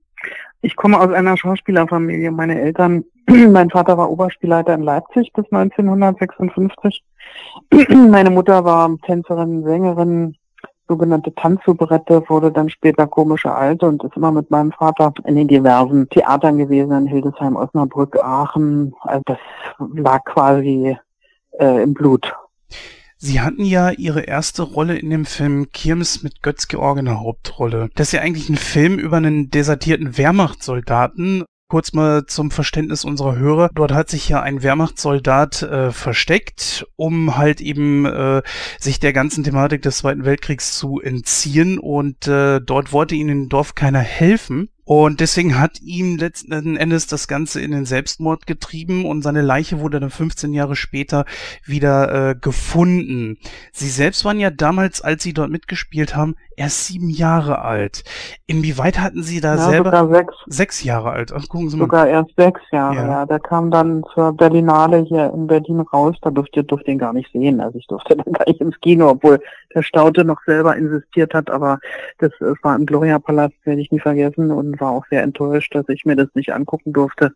Ich komme aus einer Schauspielerfamilie. Meine Eltern, <clears throat> mein Vater war Oberspielleiter in Leipzig bis 1956. <clears throat> Meine Mutter war Tänzerin, Sängerin, sogenannte Tanzsoubrette, wurde dann später komische Alte und ist immer mit meinem Vater in den diversen Theatern gewesen, in Hildesheim, Osnabrück, Aachen. Also das lag quasi äh, im Blut. Sie hatten ja Ihre erste Rolle in dem Film Kirmes mit Götz-George in der Hauptrolle. Das ist ja eigentlich ein Film über einen desertierten Wehrmachtssoldaten, Kurz mal zum Verständnis unserer Hörer. Dort hat sich ja ein Wehrmachtssoldat äh, versteckt, um halt eben äh, sich der ganzen Thematik des Zweiten Weltkriegs zu entziehen. Und äh, dort wollte ihnen im Dorf keiner helfen. Und deswegen hat ihm letzten Endes das Ganze in den Selbstmord getrieben und seine Leiche wurde dann 15 Jahre später wieder äh, gefunden. Sie selbst waren ja damals, als sie dort mitgespielt haben, erst sieben Jahre alt. Inwieweit hatten Sie da Ja, selber sogar sechs. sechs Jahre alt? Ach, gucken Sie mal. Sogar erst sechs Jahre, Ja. ja. Der kam dann zur Berlinale hier in Berlin raus. Da durfte ich durfte ihn gar nicht sehen. Also ich durfte <laughs> dann gar nicht ins Kino, obwohl der Staute noch selber insistiert hat. Aber das, äh, war im Gloria-Palast, werde ich nie vergessen und war auch sehr enttäuscht, dass ich mir das nicht angucken durfte.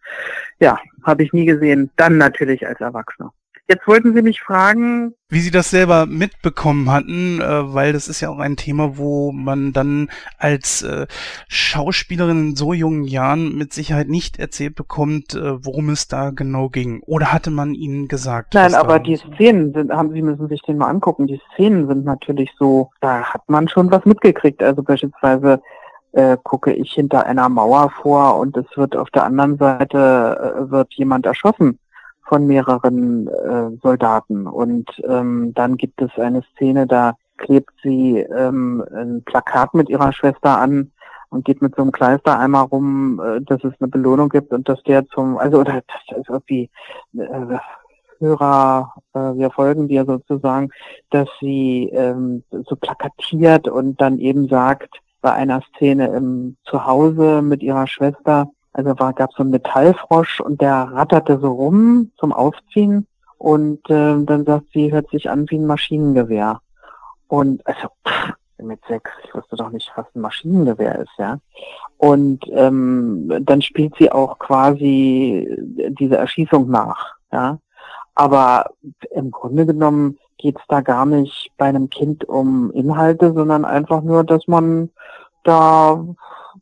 Ja, habe ich nie gesehen. Dann natürlich als Erwachsener. Jetzt wollten Sie mich fragen, wie Sie das selber mitbekommen hatten, äh, weil das ist ja auch ein Thema, wo man dann als äh, Schauspielerin in so jungen Jahren mit Sicherheit nicht erzählt bekommt, äh, worum es da genau ging. Oder hatte man Ihnen gesagt? Nein, aber die Szenen sind, haben Sie müssen sich den mal angucken. Die Szenen sind natürlich so, da hat man schon was mitgekriegt. Also beispielsweise äh, gucke ich hinter einer Mauer vor und es wird auf der anderen Seite äh, wird jemand erschossen von mehreren äh, Soldaten. Und ähm, dann gibt es eine Szene, da klebt sie ähm, ein Plakat mit ihrer Schwester an und geht mit so einem Kleister einmal rum, äh, dass es eine Belohnung gibt und dass der zum, also oder das ist irgendwie äh, Hörer, äh, wir folgen dir sozusagen, dass sie ähm, so plakatiert und dann eben sagt, bei einer Szene im Zuhause mit ihrer Schwester, also war gab so einen Metallfrosch und der ratterte so rum zum Aufziehen und äh, dann sagt sie, hört sich an wie ein Maschinengewehr. Und also pff, mit sechs, ich wusste doch nicht, was ein Maschinengewehr ist, ja. Und ähm, dann spielt sie auch quasi diese Erschießung nach, ja. Aber im Grunde genommen geht's da gar nicht bei einem Kind um Inhalte, sondern einfach nur, dass man da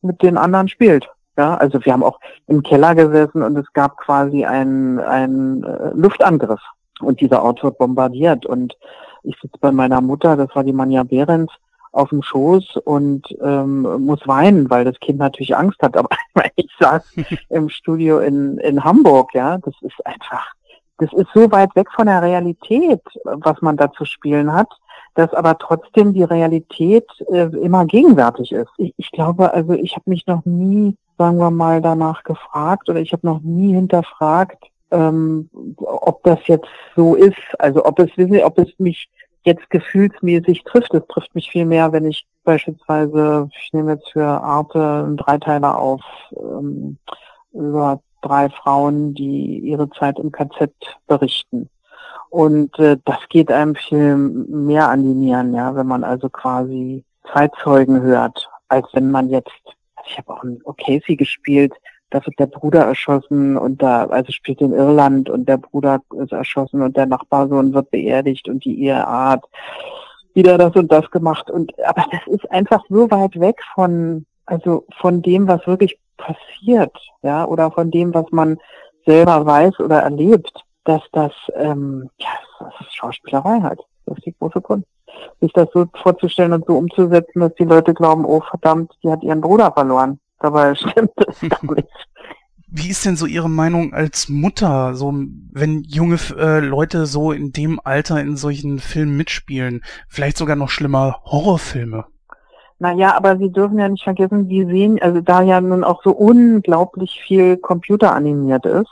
mit den anderen spielt. Ja, also wir haben auch im Keller gesessen und es gab quasi einen, einen äh, Luftangriff und dieser Ort wird bombardiert und ich sitze bei meiner Mutter, das war die Manja Behrens, auf dem Schoß und ähm, muss weinen, weil das Kind natürlich Angst hat. Aber <laughs> ich saß <laughs> im Studio in, in Hamburg, ja, das ist einfach, das ist so weit weg von der Realität, was man da zu spielen hat, dass aber trotzdem die Realität äh, immer gegenwärtig ist. Ich, ich glaube, also ich habe mich noch nie, sagen wir mal, danach gefragt oder ich habe noch nie hinterfragt, ähm, ob das jetzt so ist. Also ob es, wissen Sie, ob es mich jetzt gefühlsmäßig trifft. Es trifft mich viel mehr, wenn ich beispielsweise, ich nehme jetzt für Arte einen Dreiteiler auf, ähm, über drei Frauen, die ihre Zeit im KZ berichten. Und äh, das geht einem viel mehr an die Nieren, ja, wenn man also quasi Zeitzeugen hört, als wenn man jetzt, also ich habe auch ein O'Casey gespielt, da wird der Bruder erschossen und da, also spielt in Irland und der Bruder ist erschossen und der Nachbarsohn wird beerdigt und die Ehe hat wieder das und das gemacht und aber das ist einfach so weit weg von also von dem, was wirklich passiert, ja, oder von dem, was man selber weiß oder erlebt, dass das ähm, ja, das ist Schauspielerei halt. Das ist die große Kunst. Sich das so vorzustellen und so umzusetzen, dass die Leute glauben, oh verdammt, die hat ihren Bruder verloren. Dabei <laughs> stimmt das gar nicht. Wie ist denn so Ihre Meinung als Mutter, so wenn junge äh, Leute so in dem Alter in solchen Filmen mitspielen? Vielleicht sogar noch schlimmer Horrorfilme. Naja, aber Sie dürfen ja nicht vergessen, die sehen, also da ja nun auch so unglaublich viel computeranimiert ist.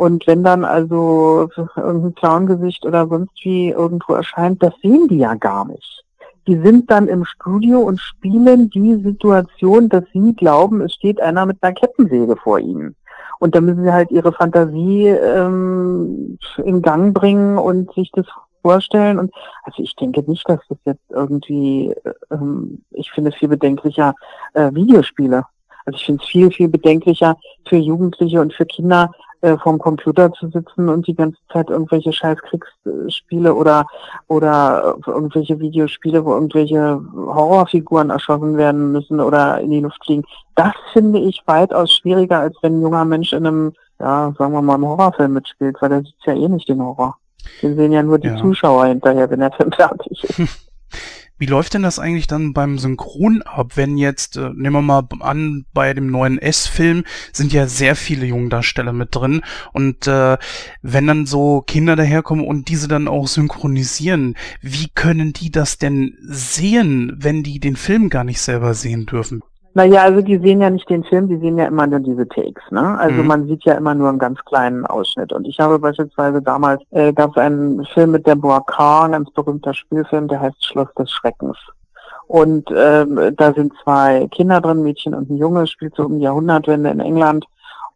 Und wenn dann also irgendein Clown-Gesicht oder sonst wie irgendwo erscheint, das sehen die ja gar nicht. Die sind dann im Studio und spielen die Situation, dass sie glauben, es steht einer mit einer Kettensäge vor ihnen. Und da müssen sie halt ihre Fantasie ähm, in Gang bringen und sich das vorstellen. Und also ich denke nicht, dass das jetzt irgendwie, ähm, ich finde es viel bedenklicher, äh, Videospiele. Also ich finde es viel, viel bedenklicher für Jugendliche und für Kinder, äh, vorm Computer zu sitzen und die ganze Zeit irgendwelche scheiß Kriegsspiele oder oder irgendwelche Videospiele, wo irgendwelche Horrorfiguren erschossen werden müssen oder in die Luft fliegen. Das finde ich weitaus schwieriger, als wenn ein junger Mensch in einem, ja, sagen wir mal, einem Horrorfilm mitspielt, weil der sieht ja eh nicht den Horror. Den sehen ja nur die Ja. Zuschauer hinterher, wenn der Film <laughs> fertig ist. <laughs> Wie läuft denn das eigentlich dann beim Synchron ab, wenn jetzt, äh, nehmen wir mal an, bei dem neuen S-Film sind ja sehr viele Jungdarsteller mit drin und äh, wenn dann so Kinder daherkommen und diese dann auch synchronisieren, wie können die das denn sehen, wenn die den Film gar nicht selber sehen dürfen? Naja, also die sehen ja nicht den Film, die sehen ja immer nur diese Takes, ne? Also Mhm. man sieht ja immer nur einen ganz kleinen Ausschnitt. Und ich habe beispielsweise damals, äh, gab es einen Film mit Deborah Carr, ein ganz berühmter Spielfilm, der heißt Schloss des Schreckens. Und ähm, da sind zwei Kinder drin, Mädchen und ein Junge, spielt so um die Jahrhundertwende in England.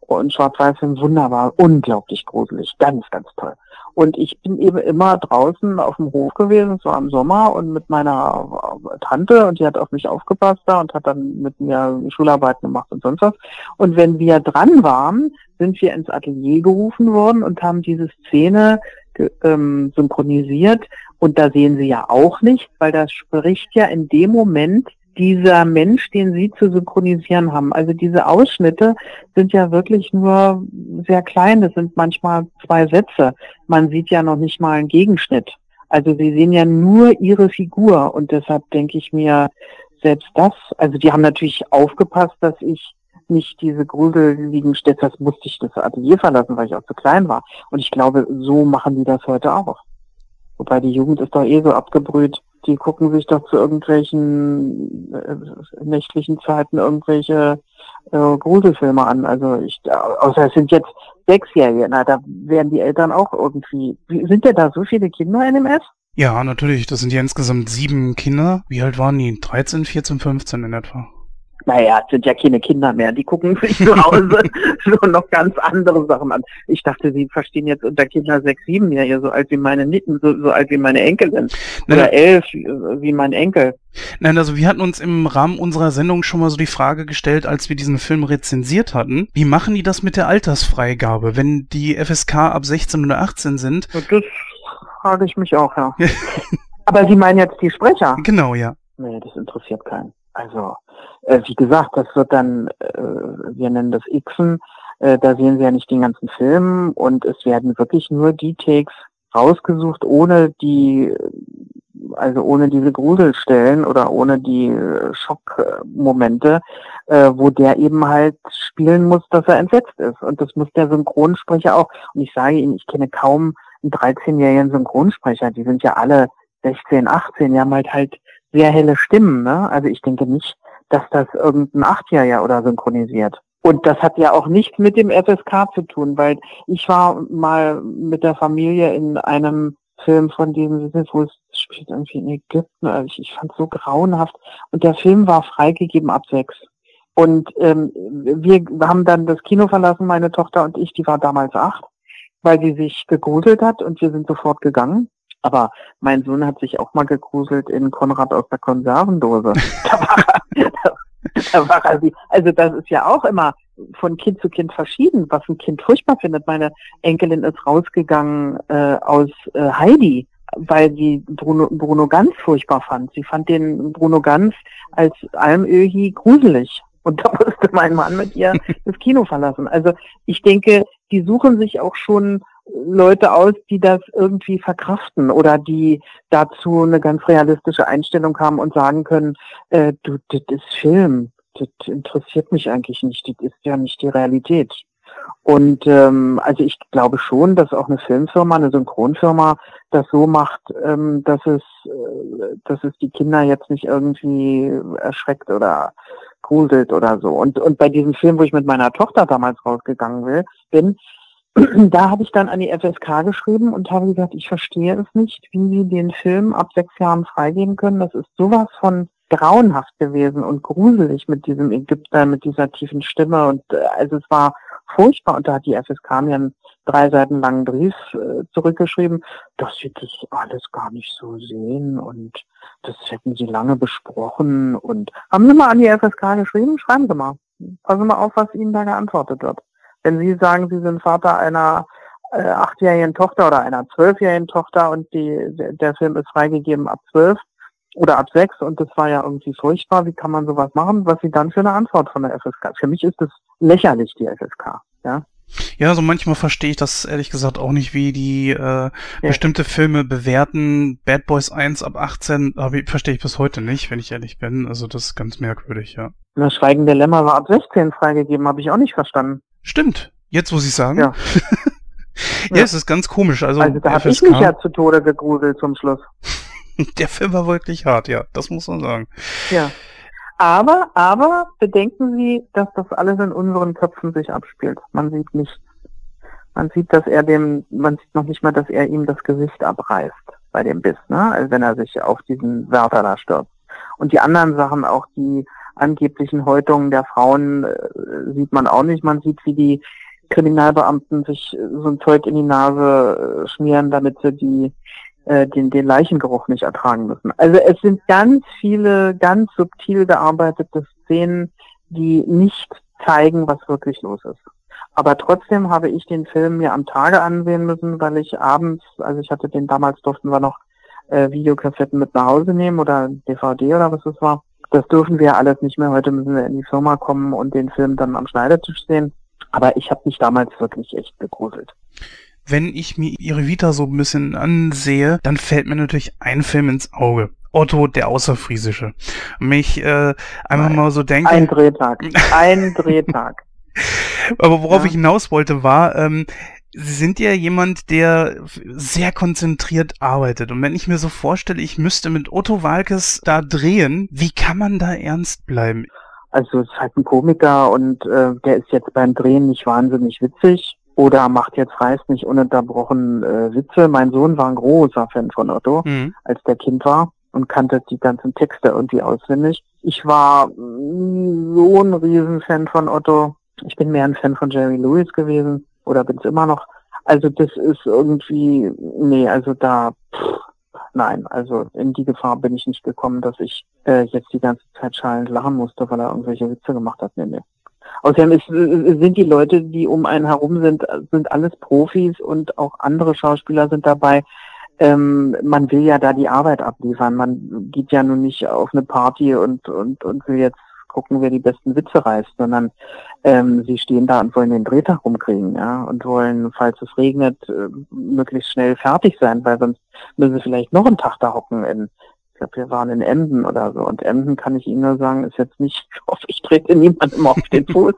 Und Schwarz-Weiß-Film wunderbar, unglaublich gruselig, ganz, ganz toll. Und ich bin eben immer draußen auf dem Hof gewesen, so am Sommer und mit meiner äh, Tante und die hat auf mich aufgepasst da und hat dann mit mir Schularbeiten gemacht und sonst was. Und wenn wir dran waren, sind wir ins Atelier gerufen worden und haben diese Szene ähm, synchronisiert. Und da sehen sie ja auch nicht, weil das spricht ja in dem Moment dieser Mensch, den sie zu synchronisieren haben. Also diese Ausschnitte sind ja wirklich nur sehr klein. Das sind manchmal zwei Sätze. Man sieht ja noch nicht mal einen Gegenschnitt. Also sie sehen ja nur ihre Figur und deshalb denke ich mir, selbst das, also die haben natürlich aufgepasst, dass ich nicht diese gruseligen Städte, das musste ich das Atelier verlassen, weil ich auch zu klein war. Und ich glaube, so machen die das heute auch. Wobei die Jugend ist doch eh so abgebrüht. Die gucken sich doch zu irgendwelchen äh, nächtlichen Zeiten irgendwelche äh, Gruselfilme an. Also ich, außer es sind jetzt Sechsjährige, na, da werden die Eltern auch irgendwie. Wie, sind denn da so viele Kinder in dem F? Ja, natürlich, das sind ja insgesamt sieben Kinder. Wie alt waren die? 13, 14, 15 in etwa. Naja, es sind ja keine Kinder mehr. Die gucken <laughs> sich zu Hause <laughs> schon noch ganz andere Sachen an. Ich dachte, Sie verstehen jetzt unter Kinder sechs, sieben ja, so alt wie meine Nieten, so, so alt wie meine Enkelin. Nein, Oder elf, äh, wie mein Enkel. Nein, also wir hatten uns im Rahmen unserer Sendung schon mal so die Frage gestellt, als wir diesen Film rezensiert hatten, wie machen die das mit der Altersfreigabe, wenn die FSK ab 16 oder 18 sind? Das frage ich mich auch, ja. <laughs> Aber Sie meinen jetzt die Sprecher? Genau, ja. Nee, das interessiert keinen. Also, äh, wie gesagt, das wird dann, äh, wir nennen das Xen, äh, da sehen Sie ja nicht den ganzen Film und es werden wirklich nur die Takes rausgesucht, ohne die, also ohne diese Gruselstellen oder ohne die äh, Schockmomente, äh, wo der eben halt spielen muss, dass er entsetzt ist. Und das muss der Synchronsprecher auch. Und ich sage Ihnen, ich kenne kaum einen 13-jährigen Synchronsprecher. Die sind ja alle 16, 18, die haben halt halt sehr helle Stimmen. Ne? Also ich denke nicht, dass das irgendein Achtjähriger oder synchronisiert. Und das hat ja auch nichts mit dem FSK zu tun, weil ich war mal mit der Familie in einem Film von diesem, wo es spielt irgendwie in Ägypten. Ich, ich fand es so grauenhaft. Und der Film war freigegeben ab sechs. Und ähm, wir haben dann das Kino verlassen, meine Tochter und ich, die war damals acht, weil sie sich gegruselt hat und wir sind sofort gegangen. Aber mein Sohn hat sich auch mal gegruselt in Konrad aus der Konservendose. <laughs> Da war da war er wie, also das ist ja auch immer von Kind zu Kind verschieden, was ein Kind furchtbar findet. Meine Enkelin ist rausgegangen äh, aus äh, Heidi, weil sie Bruno, Bruno Ganz furchtbar fand. Sie fand den Bruno Ganz als Almöhi gruselig. Und da musste mein Mann mit ihr <laughs> das Kino verlassen. Also ich denke, die suchen sich auch schon Leute aus, die das irgendwie verkraften oder die dazu eine ganz realistische Einstellung haben und sagen können, äh, du, das ist Film, das interessiert mich eigentlich nicht, das ist ja nicht die Realität. Und ähm, also ich glaube schon, dass auch eine Filmfirma, eine Synchronfirma das so macht, ähm, dass es, äh, dass es die Kinder jetzt nicht irgendwie erschreckt oder gruselt oder so. Und und bei diesem Film, wo ich mit meiner Tochter damals rausgegangen will, bin, <clears throat> da habe ich dann an die FSK geschrieben und habe gesagt, ich verstehe es nicht, wie sie den Film ab sechs Jahren freigeben können. Das ist sowas von grauenhaft gewesen und gruselig mit diesem Ägypter, mit dieser tiefen Stimme. Und äh, also es war furchtbar. Und da hat die FSK mir einen drei Seiten langen Brief äh, zurückgeschrieben, dass sie das alles gar nicht so sehen und das hätten sie lange besprochen. Und haben Sie mal an die FSK geschrieben? Schreiben Sie mal. Passen Sie mal auf, was Ihnen da geantwortet wird. Wenn Sie sagen, Sie sind Vater einer äh, achtjährigen Tochter oder einer zwölfjährigen Tochter und die, der, Film ist freigegeben ab zwölf oder ab sechs und das war ja irgendwie furchtbar, wie kann man sowas machen? Was Sie dann für eine Antwort von der FSK? Für mich ist das lächerlich, die FSK. Ja? Ja, so manchmal verstehe ich das ehrlich gesagt auch nicht, wie die äh, bestimmte Filme bewerten. Bad Boys 1 ab 18 aber verstehe ich bis heute nicht, wenn ich ehrlich bin. Also das ist ganz merkwürdig, ja. Das Schweigen der Lämmer war ab 16 freigegeben, habe ich auch nicht verstanden. Stimmt. Jetzt, wo Sie sagen. <laughs> Ja. ja, es ist ganz komisch. Also, Also da habe ich mich ja zu Tode gegruselt zum Schluss. <laughs> der Film war wirklich hart, ja. Das muss man sagen. Ja. Aber, aber bedenken Sie, dass das alles in unseren Köpfen sich abspielt. Man sieht nicht, man sieht, dass er dem, man sieht noch nicht mal, dass er ihm das Gesicht abreißt bei dem Biss, ne? Also wenn er sich auf diesen Wärter da stürzt. Und die anderen Sachen, auch die angeblichen Häutungen der Frauen, äh, sieht man auch nicht. Man sieht, wie die Kriminalbeamten sich äh, so ein Zeug in die Nase äh, schmieren, damit sie die äh, den, den Leichengeruch nicht ertragen müssen. Also es sind ganz viele, ganz subtil gearbeitete Szenen, die nicht zeigen, was wirklich los ist. Aber trotzdem habe ich den Film mir am Tage ansehen müssen, weil ich abends, also ich hatte den damals durften wir noch äh, Videokassetten mit nach Hause nehmen oder DVD oder was es war. Das dürfen wir alles nicht mehr. Heute müssen wir in die Firma kommen und den Film dann am Schneidertisch sehen. Aber ich habe mich damals wirklich echt gegruselt. Wenn ich mir ihre Vita so ein bisschen ansehe, dann fällt mir natürlich ein Film ins Auge. Otto, der Außerfriesische. Mich äh, einfach mal so denke. Ein Drehtag. <laughs> Ein Drehtag. Aber worauf Ja. ich hinaus wollte, war, ähm, Sie sind ja jemand, der sehr konzentriert arbeitet. Und wenn ich mir so vorstelle, ich müsste mit Otto Walkes da drehen, wie kann man da ernst bleiben? Also es ist halt ein Komiker und äh, der ist jetzt beim Drehen nicht wahnsinnig witzig oder macht jetzt reißt nicht ununterbrochen äh, Witze. Mein Sohn war ein großer Fan von Otto, Mhm. als der Kind war und kannte die ganzen Texte irgendwie auswendig. Ich war mm, so ein Riesenfan von Otto. Ich bin mehr ein Fan von Jerry Lewis gewesen oder bin es immer noch. Also das ist irgendwie, nee, also da, pff, nein, also in die Gefahr bin ich nicht gekommen, dass ich äh, jetzt die ganze Zeit schallend lachen musste, weil er irgendwelche Witze gemacht hat. Nee, nee. Außerdem ist, äh, sind die Leute, die um einen herum sind, sind alles Profis und auch andere Schauspieler sind dabei. Ähm, man will ja da die Arbeit abliefern. Man geht ja nun nicht auf eine Party und, und, und will jetzt gucken, wer die besten Witze reißt, sondern ähm, sie stehen da und wollen den Drehtag rumkriegen, ja, und wollen, falls es regnet, äh, möglichst schnell fertig sein, weil sonst müssen sie vielleicht noch einen Tag da hocken in, ich glaube, wir waren in Emden oder so. Und Emden kann ich Ihnen nur sagen, ist jetzt nicht, <laughs> ich hoffe, ich trete niemandem auf den <laughs> Fuß.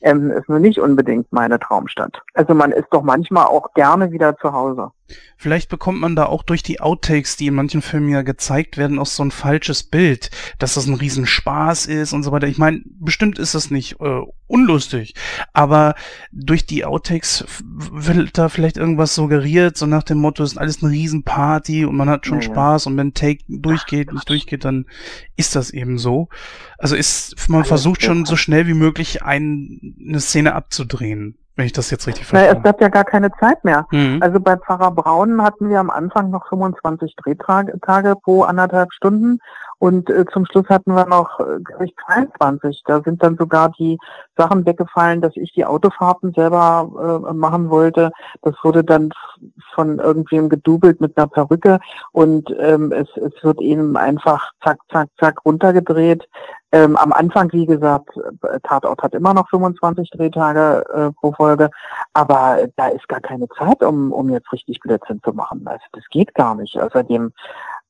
Emden ist nur nicht unbedingt meine Traumstadt. Also man ist doch manchmal auch gerne wieder zu Hause. Vielleicht bekommt man da auch durch die Outtakes, die in manchen Filmen ja gezeigt werden, auch so ein falsches Bild, dass das ein Riesenspaß ist und so weiter. Ich meine, bestimmt ist das nicht äh, unlustig, aber durch die Outtakes wird da vielleicht irgendwas suggeriert, so nach dem Motto, es ist alles eine Riesenparty und man hat schon Ja, ja. Spaß und wenn Take durchgeht, nicht durchgeht, dann ist das eben so. Also ist, man versucht schon so schnell wie möglich ein, eine Szene abzudrehen, wenn ich das jetzt richtig Naja, es verstehe. bleibt ja gar keine Zeit mehr. Mhm. Also bei Pfarrer Braun hatten wir am Anfang noch 25 Drehtage Tage pro anderthalb Stunden und äh, zum Schluss hatten wir noch, äh, glaube ich, 23. Da sind dann sogar die Sachen weggefallen, dass ich die Autofahrten selber äh, machen wollte. Das wurde dann von irgendwem gedoubelt mit einer Perücke und ähm, es, es wird eben einfach zack, zack, zack runtergedreht. Ähm, am Anfang, wie gesagt, äh, Tatort hat immer noch 25 Drehtage äh, pro Folge, aber da ist gar keine Zeit, um, um jetzt richtig Blödsinn zu machen. Also das geht gar nicht. Außerdem,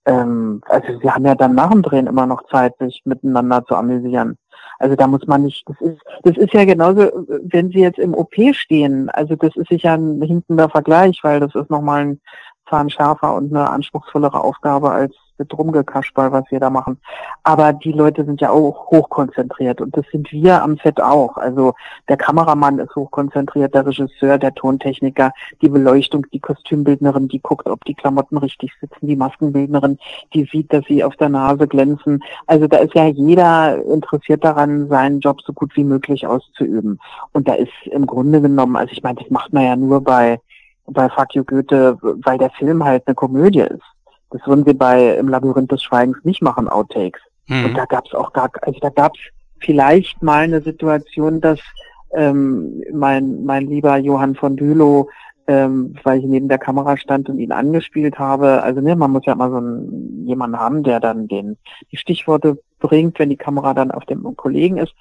ähm, also wir haben ja dann nach dem Drehen immer noch Zeit, sich miteinander zu amüsieren. Also da muss man nicht, das ist, das ist ja genauso, wenn Sie jetzt im OP stehen, also das ist sicher ein hinkender Vergleich, weil das ist nochmal ein Zahn schärfer und eine anspruchsvollere Aufgabe als mit Rumgekasperl, was wir da machen. Aber die Leute sind ja auch hochkonzentriert und das sind wir am Set auch. Also der Kameramann ist hochkonzentriert, der Regisseur, der Tontechniker, die Beleuchtung, die Kostümbildnerin, die guckt, ob die Klamotten richtig sitzen, die Maskenbildnerin, die sieht, dass sie auf der Nase glänzen. Also da ist ja jeder interessiert daran, seinen Job so gut wie möglich auszuüben. Und da ist im Grunde genommen, also ich meine, das macht man ja nur bei bei You Goethe, weil der Film halt eine Komödie ist. Das würden wir bei Im Labyrinth des Schweigens nicht machen, Outtakes. Mhm. Und da gab's auch gar, also da gab's vielleicht mal eine Situation, dass ähm, mein, mein lieber Johann von Bülow, ähm, weil ich neben der Kamera stand und ihn angespielt habe, also ne, man muss ja immer so einen, jemanden haben, der dann den, die Stichworte bringt, wenn die Kamera dann auf dem Kollegen ist.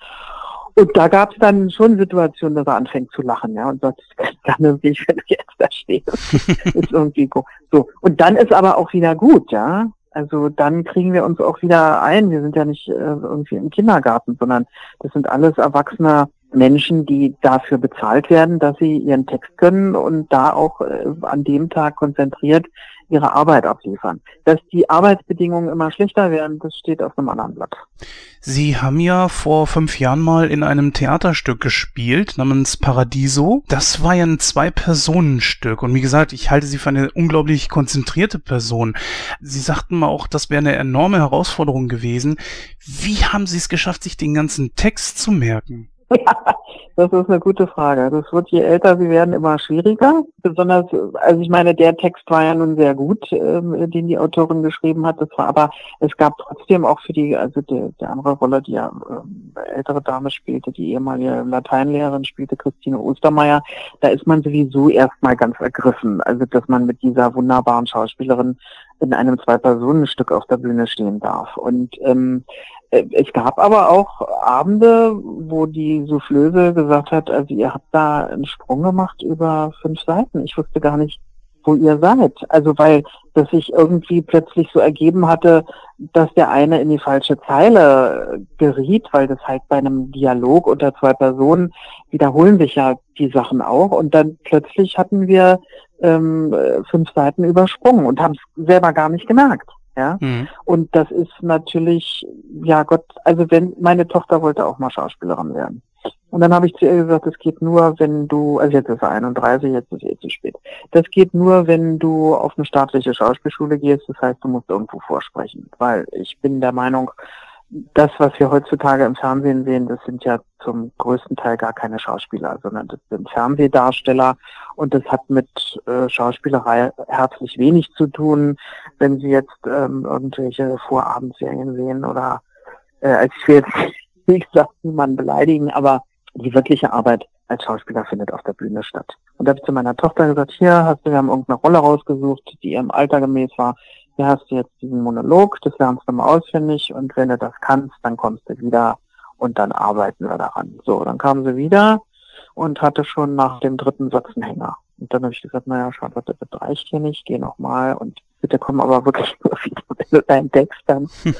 Und da gab es dann schon Situationen, dass er anfängt zu lachen, ja, und sagt, gar nicht, wenn du jetzt da stehst. <laughs> ist irgendwie go- so. Und dann ist aber auch wieder gut, ja. Also dann kriegen wir uns auch wieder ein. Wir sind ja nicht äh, irgendwie im Kindergarten, sondern das sind alles erwachsene Menschen, die dafür bezahlt werden, dass sie ihren Text können und da auch äh, an dem Tag konzentriert ihre Arbeit abliefern. Dass die Arbeitsbedingungen immer schlechter werden, das steht auf einem anderen Blatt. Sie haben ja vor fünf Jahren mal in einem Theaterstück gespielt namens Paradiso. Das war ja ein Zwei-Personen-Stück. Und wie gesagt, ich halte Sie für eine unglaublich konzentrierte Person. Sie sagten mal auch, das wäre eine enorme Herausforderung gewesen. Wie haben Sie es geschafft, sich den ganzen Text zu merken? <laughs> Das ist eine gute Frage. Das wird je älter sie werden immer schwieriger. Besonders, also ich meine, der Text war ja nun sehr gut, ähm, den die Autorin geschrieben hat. Das war aber, es gab trotzdem auch für die, also die, die andere Rolle, die ja ähm, ältere Dame spielte, die ehemalige Lateinlehrerin spielte, Christine Ostermeier, da ist man sowieso erstmal ganz ergriffen. Also dass man mit dieser wunderbaren Schauspielerin in einem Zwei-Personen-Stück auf der Bühne stehen darf. Und ähm, äh, es gab aber auch Abende, wo die Soufflöse gesagt hat, also ihr habt da einen Sprung gemacht über fünf Seiten. Ich wusste gar nicht, wo ihr seid. Also weil das sich irgendwie plötzlich so ergeben hatte, dass der eine in die falsche Zeile geriet, weil das halt bei einem Dialog unter zwei Personen wiederholen sich ja die Sachen auch. Und dann plötzlich hatten wir ähm, fünf Seiten übersprungen und haben es selber gar nicht gemerkt. Ja. Mhm. Und das ist natürlich, ja Gott, also wenn meine Tochter wollte auch mal Schauspielerin werden. Und dann habe ich zu ihr gesagt, das geht nur, wenn du, also jetzt ist er 31, jetzt ist eh zu spät. Das geht nur, wenn du auf eine staatliche Schauspielschule gehst. Das heißt, du musst irgendwo vorsprechen. Weil ich bin der Meinung, das, was wir heutzutage im Fernsehen sehen, das sind ja zum größten Teil gar keine Schauspieler, sondern das sind Fernsehdarsteller und das hat mit äh, Schauspielerei herzlich wenig zu tun. Wenn Sie jetzt ähm, irgendwelche Vorabendserien sehen oder äh, als ich will jetzt <laughs> wie gesagt niemanden beleidigen, aber die wirkliche Arbeit als Schauspieler findet auf der Bühne statt. Und da habe ich zu meiner Tochter gesagt, hier hast du, wir haben irgendeine Rolle rausgesucht, die ihrem Alter gemäß war. Hier hast du jetzt diesen Monolog, das lernst du mal auswendig und wenn du das kannst, dann kommst du wieder und dann arbeiten wir daran. So, dann kam sie wieder und hatte schon nach dem dritten Satz einen Hänger. Und dann habe ich gesagt, naja, Charlotte, das reicht hier nicht, geh nochmal und bitte komm aber wirklich <laughs> nur wieder, wenn du deinen Text dann. <laughs>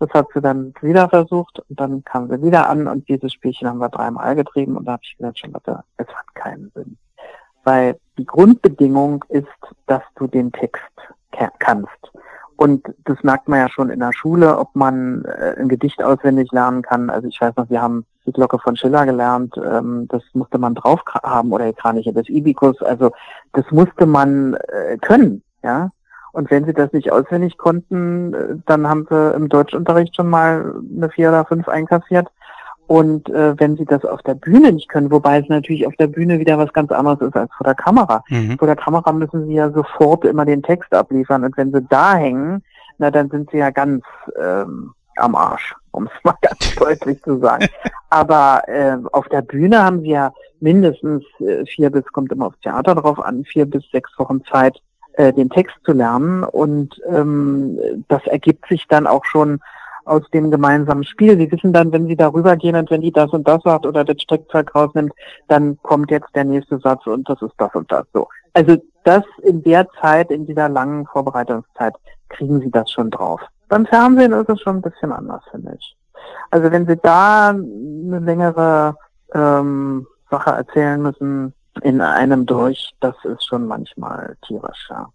Das hat sie dann wieder versucht und dann kam sie wieder an und dieses Spielchen haben wir dreimal getrieben und da habe ich gesagt, Charlotte, es hat keinen Sinn. Weil die Grundbedingung ist, dass du den Text kannst. Und das merkt man ja schon in der Schule, ob man äh, ein Gedicht auswendig lernen kann. Also ich weiß noch, wir haben die Glocke von Schiller gelernt, ähm, das musste man drauf haben oder die Kraniche des Ibikus. Also das musste man äh, können, ja. Und wenn sie das nicht auswendig konnten, äh, dann haben sie im Deutschunterricht schon mal eine vier oder fünf einkassiert. Und äh, wenn sie das auf der Bühne nicht können, wobei es natürlich auf der Bühne wieder was ganz anderes ist als vor der Kamera. Mhm. Vor der Kamera müssen sie ja sofort immer den Text abliefern. Und wenn sie da hängen, na dann sind sie ja ganz ähm, am Arsch, um es <laughs> mal ganz deutlich zu sagen. Aber äh, auf der Bühne haben sie ja mindestens äh, vier bis, kommt immer aufs Theater drauf an, vier bis sechs Wochen Zeit, äh, den Text zu lernen. Und ähm, das ergibt sich dann auch schon aus dem gemeinsamen Spiel. Sie wissen dann, wenn sie darüber gehen und wenn die das und das sagt oder das Strickzeug rausnimmt, dann kommt jetzt der nächste Satz und das ist das und das so. Also das in der Zeit, in dieser langen Vorbereitungszeit, kriegen sie das schon drauf. Beim Fernsehen ist es schon ein bisschen anders, finde ich. Also wenn sie da eine längere ähm, Sache erzählen müssen in einem durch, das ist schon manchmal tierisch, ja.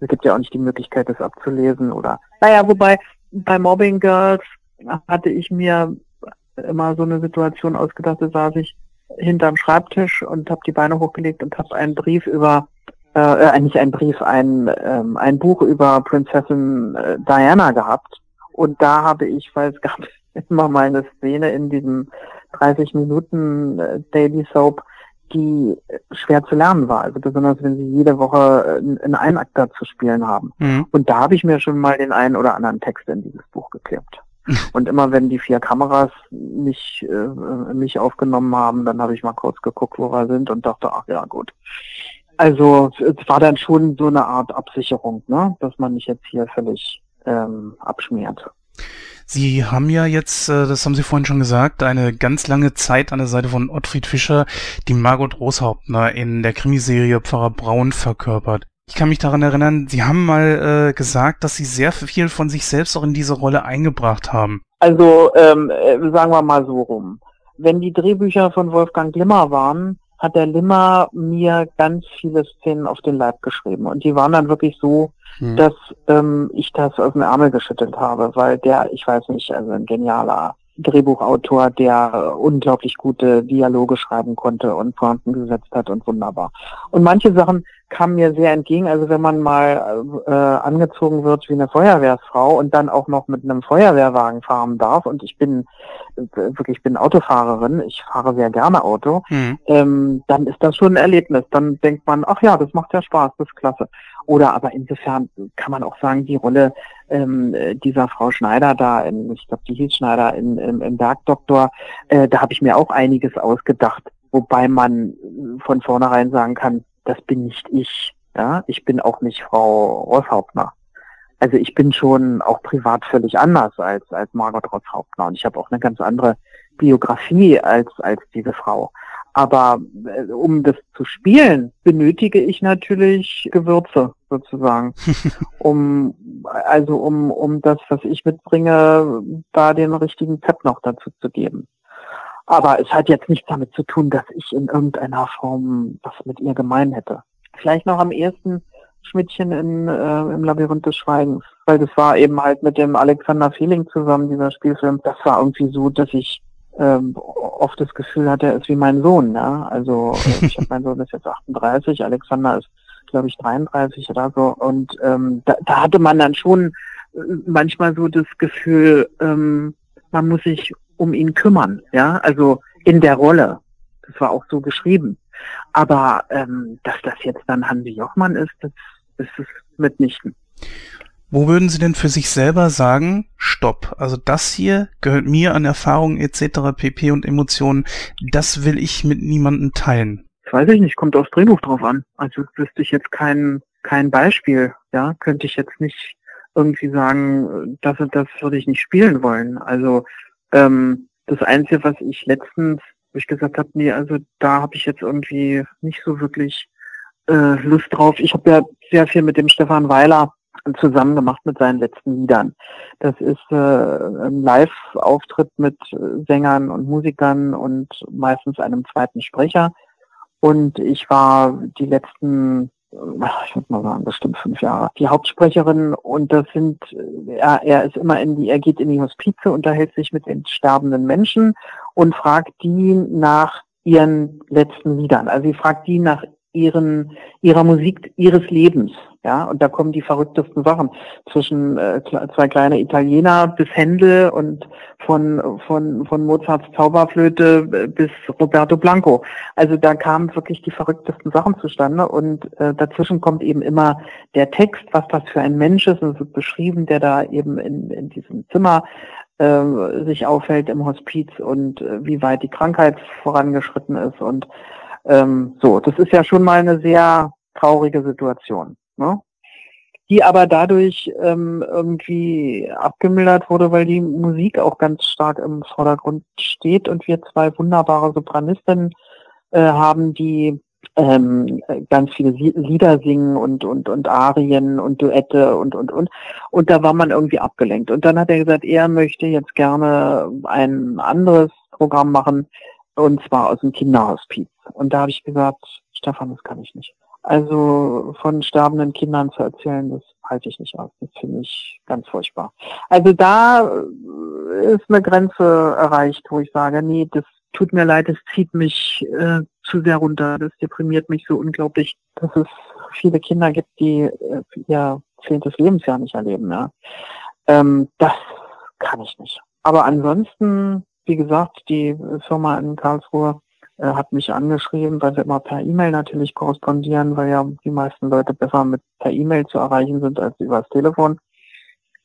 Es gibt ja auch nicht die Möglichkeit, das abzulesen oder, naja, wobei bei Mobbing Girls hatte ich mir immer so eine Situation ausgedacht, da saß ich hinterm Schreibtisch und habe die Beine hochgelegt und habe einen Brief über, äh, äh, nicht einen Brief, ein, ähm, ein Buch über Prinzessin äh, Diana gehabt. Und da habe ich, weil es gab <laughs> immer mal eine Szene in diesem 30 Minuten äh, Daily Soap, die äh, schwer zu lernen war. Also besonders wenn sie jede Woche äh, einen Einakter zu spielen haben. Mhm. Und da habe ich mir schon mal den einen oder anderen Text in dieses Buch geklebt. <laughs> Und immer wenn die vier Kameras mich, äh, mich aufgenommen haben, dann habe ich mal kurz geguckt, wo wir sind und dachte, ach ja, gut. Also es war dann schon so eine Art Absicherung, ne? dass man nicht jetzt hier völlig ähm, abschmiert. Sie haben ja jetzt, äh, das haben Sie vorhin schon gesagt, eine ganz lange Zeit an der Seite von Ottfried Fischer die Margot Großhauptner in der Krimiserie Pfarrer Braun verkörpert. Ich kann mich daran erinnern, Sie haben mal äh, gesagt, dass Sie sehr viel von sich selbst auch in diese Rolle eingebracht haben. Also ähm, äh, sagen wir mal so rum. Wenn die Drehbücher von Wolfgang Glimmer waren, hat der Limmer mir ganz viele Szenen auf den Leib geschrieben. Und die waren dann wirklich so, hm. dass ähm, ich das aus dem Ärmel geschüttelt habe, weil der, ich weiß nicht, also ein genialer Drehbuchautor, der unglaublich gute Dialoge schreiben konnte und Pointen gesetzt hat und wunderbar. Und manche Sachen kamen mir sehr entgegen. Also wenn man mal äh, angezogen wird wie eine Feuerwehrsfrau und dann auch noch mit einem Feuerwehrwagen fahren darf und ich bin äh, wirklich ich bin Autofahrerin, ich fahre sehr gerne Auto, mhm. ähm, dann ist das schon ein Erlebnis. Dann denkt man, ach ja, das macht ja Spaß, das ist klasse. Oder aber insofern kann man auch sagen, die Rolle ähm, dieser Frau Schneider da, in, ich glaube, die hieß Schneider in, im, im Bergdoktor, äh, da habe ich mir auch einiges ausgedacht. Wobei man von vornherein sagen kann, das bin nicht ich. Ja, ich bin auch nicht Frau Rosshauptner. Also ich bin schon auch privat völlig anders als als Margot Rosshauptner und ich habe auch eine ganz andere Biografie als als diese Frau. Aber äh, um das zu spielen, benötige ich natürlich Gewürze sozusagen, <laughs> um also um um das, was ich mitbringe, da den richtigen Pep noch dazu zu geben. Aber es hat jetzt nichts damit zu tun, dass ich in irgendeiner Form was mit ihr gemein hätte. Vielleicht noch am ersten Schmidtchen in, äh, im Labyrinth des Schweigens, weil das war eben halt mit dem Alexander Feeling zusammen, dieser Spielfilm. Das war irgendwie so, dass ich ähm, oft das Gefühl hatte, er ist wie mein Sohn. Ja? Also äh, ich habe mein Sohn ist jetzt 38, Alexander ist, glaube ich, 33 oder so. Und ähm, da, da hatte man dann schon äh, manchmal so das Gefühl, ähm, man muss sich um ihn kümmern, ja, also in der Rolle. Das war auch so geschrieben. Aber ähm, dass das jetzt dann Hansi Jochmann ist, das, ist mitnichten. Wo würden Sie denn für sich selber sagen, stopp, also das hier gehört mir an Erfahrungen etc. pp und Emotionen, das will ich mit niemandem teilen? Das weiß ich nicht, kommt aufs Drehbuch drauf an. Also wüsste ich jetzt kein, kein Beispiel, ja, könnte ich jetzt nicht irgendwie sagen, das und das würde ich nicht spielen wollen. Also ähm, das Einzige, was ich letztens, wo ich gesagt habe, nee, also da habe ich jetzt irgendwie nicht so wirklich äh, Lust drauf. Ich habe ja sehr viel mit dem Stefan Weiler zusammen gemacht mit seinen letzten Liedern. Das ist äh, ein Live-Auftritt mit Sängern und Musikern und meistens einem zweiten Sprecher. Und ich war die letzten ich würde mal sagen, bestimmt fünf Jahre, die Hauptsprecherin und das sind, er, er ist immer in die, er geht in die Hospize, unterhält sich mit den sterbenden Menschen und fragt die nach ihren letzten Liedern. Also sie fragt die nach ihren, ihrer Musik ihres Lebens. Ja, und da kommen die verrücktesten Sachen zwischen äh, zwei kleine Italiener bis Händel und von, von, von Mozarts Zauberflöte äh, bis Roberto Blanco. Also da kamen wirklich die verrücktesten Sachen zustande und äh, dazwischen kommt eben immer der Text, was das für ein Mensch ist, und es wird beschrieben, der da eben in, in diesem Zimmer äh, sich aufhält im Hospiz und äh, wie weit die Krankheit vorangeschritten ist und ähm, so, das ist ja schon mal eine sehr traurige Situation ne? die aber dadurch ähm, irgendwie abgemildert wurde, weil die Musik auch ganz stark im Vordergrund steht und wir zwei wunderbare Sopranistinnen äh, haben, die ähm, ganz viele Lieder singen und, und, und Arien und Duette und, und, und. Und da war man irgendwie abgelenkt. Und dann hat er gesagt, er möchte jetzt gerne ein anderes Programm machen, und zwar aus dem Kinderhospiz. Und da habe ich gesagt, Stefan, das kann ich nicht. Also von sterbenden Kindern zu erzählen, das halte ich nicht aus. Das finde ich ganz furchtbar. Also da äh, ist eine Grenze erreicht, wo ich sage, nee, das tut mir leid, es zieht mich äh, zu sehr runter. Das deprimiert mich so unglaublich, dass es viele Kinder gibt, die äh, ihr zehntes Lebensjahr nicht erleben. Ja. Ähm, das kann ich nicht. Aber ansonsten, wie gesagt, die Firma in Karlsruhe er hat mich angeschrieben, weil wir immer per E-Mail natürlich korrespondieren, weil ja die meisten Leute besser mit per E-Mail zu erreichen sind als übers Telefon.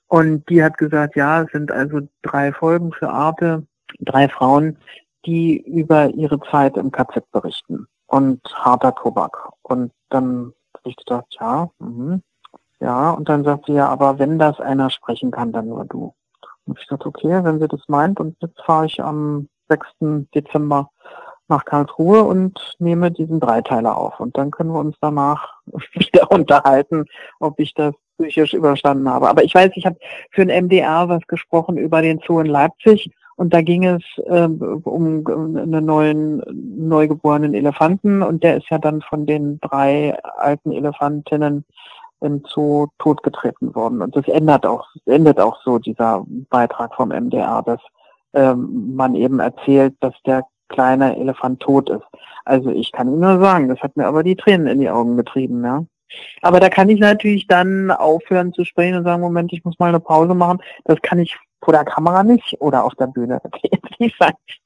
Und die hat gesagt, ja, es sind also drei Folgen für Arte, drei Frauen, die über ihre Zeit im KZ berichten und harter Tobak. Und dann habe ich gedacht, ja, mh, ja, und dann sagt sie ja, aber wenn das einer sprechen kann, dann nur du. Und ich dachte, okay, wenn sie das meint, und jetzt fahre ich am 6. Dezember nach Karlsruhe und nehme diesen Dreiteiler auf. Und dann können wir uns danach <laughs> wieder unterhalten, ob ich das psychisch überstanden habe. Aber ich weiß, ich habe für ein MDR was gesprochen über den Zoo in Leipzig und da ging es ähm, um einen neuen, neugeborenen Elefanten und der ist ja dann von den drei alten Elefantinnen im Zoo totgetreten worden. Und das ändert auch, endet auch so dieser Beitrag vom MDR, dass ähm, man eben erzählt, dass der kleine Elefant tot ist. Also ich kann Ihnen nur sagen, das hat mir aber die Tränen in die Augen getrieben, ja. Aber da kann ich natürlich dann aufhören zu sprechen und sagen, Moment, ich muss mal eine Pause machen. Das kann ich vor der Kamera nicht oder auf der Bühne. <laughs> Ich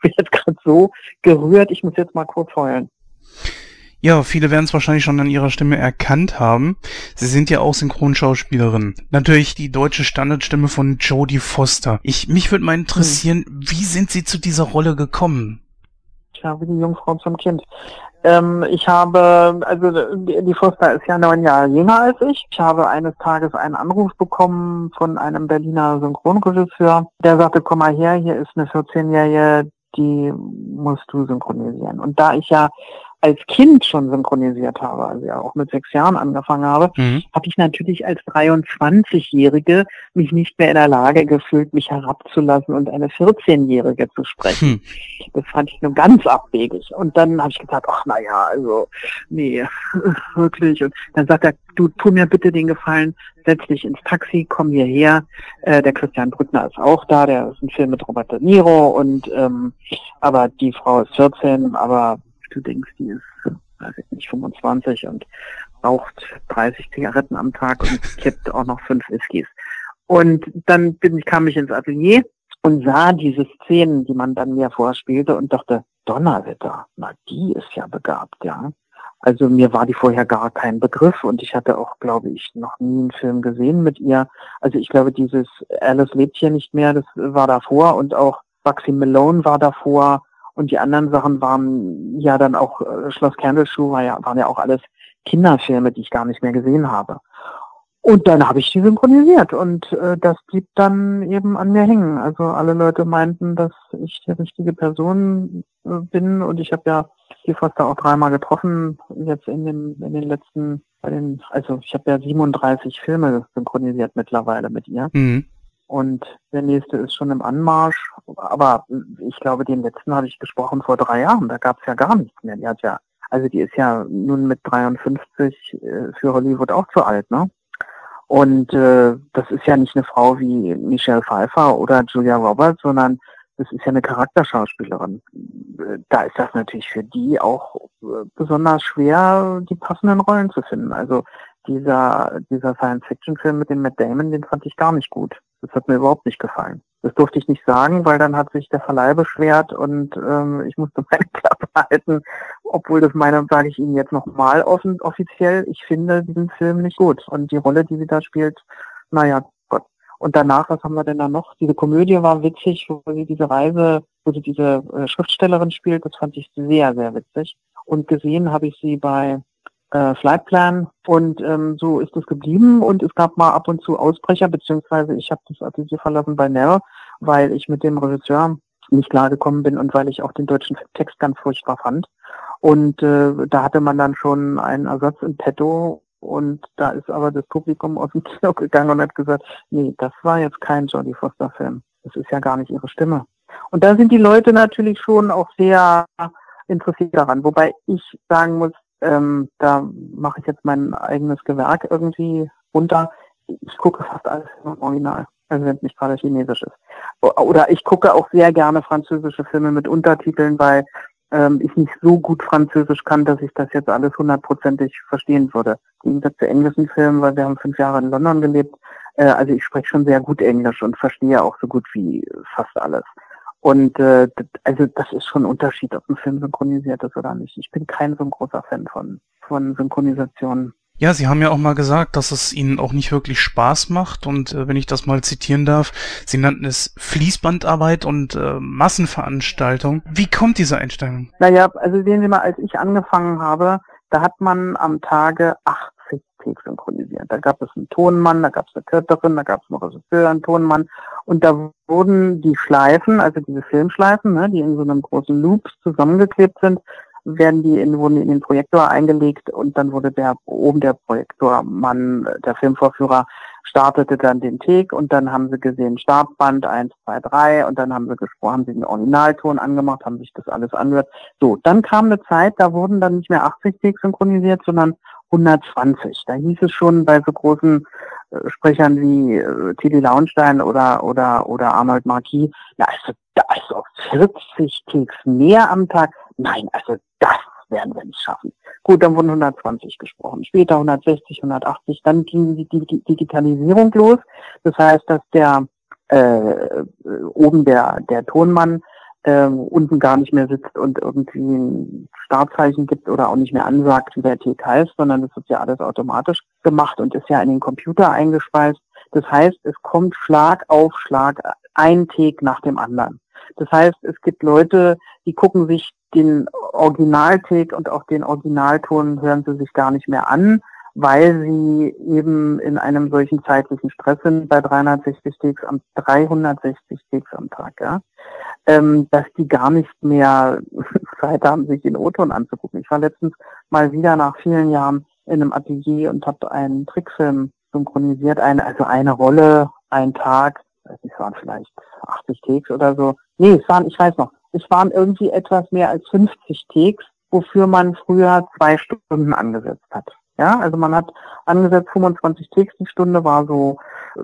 bin jetzt gerade so gerührt, ich muss jetzt mal kurz heulen. Ja, viele werden es wahrscheinlich schon an ihrer Stimme erkannt haben. Sie sind ja auch Synchronschauspielerin. Natürlich die deutsche Standardstimme von Jodie Foster. Ich, mich würde mal interessieren, hm. wie sind Sie zu dieser Rolle gekommen? Ja, wie die Jungfrau zum Kind. Ähm, ich habe, also die Foster ist ja neun Jahre jünger als ich. Ich habe eines Tages einen Anruf bekommen von einem Berliner Synchronregisseur, der sagte, komm mal her, hier ist eine 14-Jährige, die musst du synchronisieren. Und da ich ja als Kind schon synchronisiert habe, also ja auch mit sechs Jahren angefangen habe, mhm. habe ich natürlich als 23-Jährige mich nicht mehr in der Lage gefühlt, mich herabzulassen und eine 14-Jährige zu sprechen. Hm. Das fand ich nur ganz abwegig. Und dann habe ich gesagt, ach naja, also nee, <laughs> wirklich. Und dann sagt er, du tu mir bitte den Gefallen, setz dich ins Taxi, komm hierher. Äh, der Christian Brückner ist auch da, der ist ein Film mit Robert De Niro und ähm, aber die Frau ist 14, aber du denkst, die ist, weiß ich nicht, 25 und raucht 30 Zigaretten am Tag und <laughs> kippt auch noch fünf Whiskys. Und dann bin ich, kam ich ins Atelier und sah diese Szenen, die man dann mir vorspielte und dachte, Donnerwetter, na die ist ja begabt, ja. Also mir war die vorher gar kein Begriff und ich hatte auch, glaube ich, noch nie einen Film gesehen mit ihr. Also ich glaube, dieses Alice lebt hier nicht mehr, das war davor und auch Bugsy Malone war davor und die anderen Sachen waren ja dann auch, äh, Schloss Candleshoe war ja, waren ja auch alles Kinderfilme, die ich gar nicht mehr gesehen habe. Und dann habe ich die synchronisiert und äh, das blieb dann eben an mir hängen. Also alle Leute meinten, dass ich die richtige Person äh, bin und ich habe ja die Foster auch dreimal getroffen jetzt in den in den letzten bei den also ich habe ja 37 Filme synchronisiert mittlerweile mit ihr. Mhm. Und der nächste ist schon im Anmarsch. Aber ich glaube, den letzten habe ich gesprochen vor drei Jahren. Da gab es ja gar nichts mehr. Die hat ja, also die ist ja nun mit 53 äh, für Hollywood auch zu alt, ne? Und äh, das ist ja nicht eine Frau wie Michelle Pfeiffer oder Julia Roberts, sondern das ist ja eine Charakterschauspielerin. Da ist das natürlich für die auch äh, besonders schwer, die passenden Rollen zu finden. Also dieser, dieser Science-Fiction-Film mit dem Matt Damon, den fand ich gar nicht gut. Das hat mir überhaupt nicht gefallen. Das durfte ich nicht sagen, weil dann hat sich der Verleih beschwert und ähm, ich musste <laughs> meine Klappe halten, obwohl das meine, sage ich Ihnen jetzt nochmal offen, offiziell, ich finde diesen Film nicht gut. Und die Rolle, die sie da spielt, naja, Gott. Und danach, was haben wir denn da noch? Diese Komödie war witzig, wo sie diese Reise, wo sie diese äh, Schriftstellerin spielt, das fand ich sehr, sehr witzig. Und gesehen habe ich sie bei äh, Flightplan und ähm, so ist es geblieben und es gab mal ab und zu Ausbrecher, beziehungsweise ich habe das Atelier verlassen bei Nell, weil ich mit dem Regisseur nicht klargekommen bin und weil ich auch den deutschen Text ganz furchtbar fand. Und äh, da hatte man dann schon einen Ersatz in petto und da ist aber das Publikum aus dem Kino gegangen und hat gesagt, nee, das war jetzt kein Jodie Foster Film. Das ist ja gar nicht ihre Stimme. Und da sind die Leute natürlich schon auch sehr interessiert daran, wobei ich sagen muss, ähm, da mache ich jetzt mein eigenes Gewerk irgendwie runter. Ich gucke fast alles im Original, also wenn es nicht gerade Chinesisch ist. Oder ich gucke auch sehr gerne französische Filme mit Untertiteln, weil ähm, ich nicht so gut Französisch kann, dass ich das jetzt alles hundertprozentig verstehen würde. Im Gegensatz zu englischen Filmen, weil wir haben fünf Jahre in London gelebt. Äh, also ich spreche schon sehr gut Englisch und verstehe auch so gut wie fast alles. Und äh, also das ist schon ein Unterschied, ob ein Film synchronisiert ist oder nicht. Ich bin kein so ein großer Fan von, von Synchronisationen. Ja, Sie haben ja auch mal gesagt, dass es Ihnen auch nicht wirklich Spaß macht. Und äh, wenn ich das mal zitieren darf, Sie nannten es Fließbandarbeit und äh, Massenveranstaltung. Wie kommt diese Einstellung? Naja, also sehen Sie mal, als ich angefangen habe, da hat man am Tage 80 Take synchronisiert. Da gab es einen Tonmann, da gab es eine Kürterin, da gab es einen Regisseur, einen Tonmann und da wurden die Schleifen, also diese Filmschleifen, ne, die in so einem großen Loop zusammengeklebt sind, werden die in, wurden in den Projektor eingelegt und dann wurde der oben der Projektormann, der Filmvorführer, startete dann den Take und dann haben sie gesehen Startband 1, 2, 3 und dann haben sie gesprochen, haben sie den Originalton angemacht, haben sich das alles angehört. So, dann kam eine Zeit, da wurden dann nicht mehr 80 Takes synchronisiert, sondern 120. Da hieß es schon bei so großen äh, Sprechern wie äh, Tilly Launstein oder, oder, oder Arnold Marquis, na, also, da ist auf 40 Takes mehr am Tag. Nein, also das werden wir nicht schaffen. Gut, dann wurden 120 gesprochen, später 160, 180, dann ging die, die, Digitalisierung los. Das heißt, dass der äh, oben der, der Tonmann äh, unten gar nicht mehr sitzt und irgendwie ein Startzeichen gibt oder auch nicht mehr ansagt, wie der Take heißt, sondern das wird ja alles automatisch gemacht und ist ja in den Computer eingespeist. Das heißt, es kommt Schlag auf Schlag ein Take nach dem anderen. Das heißt, es gibt Leute, die gucken sich den Originaltake und auch den Originalton hören sie sich gar nicht mehr an, weil sie eben in einem solchen zeitlichen Stress sind bei 360 Takes am 360 Takes am Tag, ja, ähm, dass die gar nicht mehr <laughs> Zeit haben, sich den O-Ton anzugucken. Ich war letztens mal wieder nach vielen Jahren in einem Atelier und habe einen Trickfilm synchronisiert, eine, also eine Rolle, ein Tag, es waren vielleicht 80 Takes oder so. Nee, es waren, ich weiß noch, es waren irgendwie etwas mehr als 50 Takes, wofür man früher zwei Stunden angesetzt hat. Ja, also man hat angesetzt 25 Takes die Stunde, war so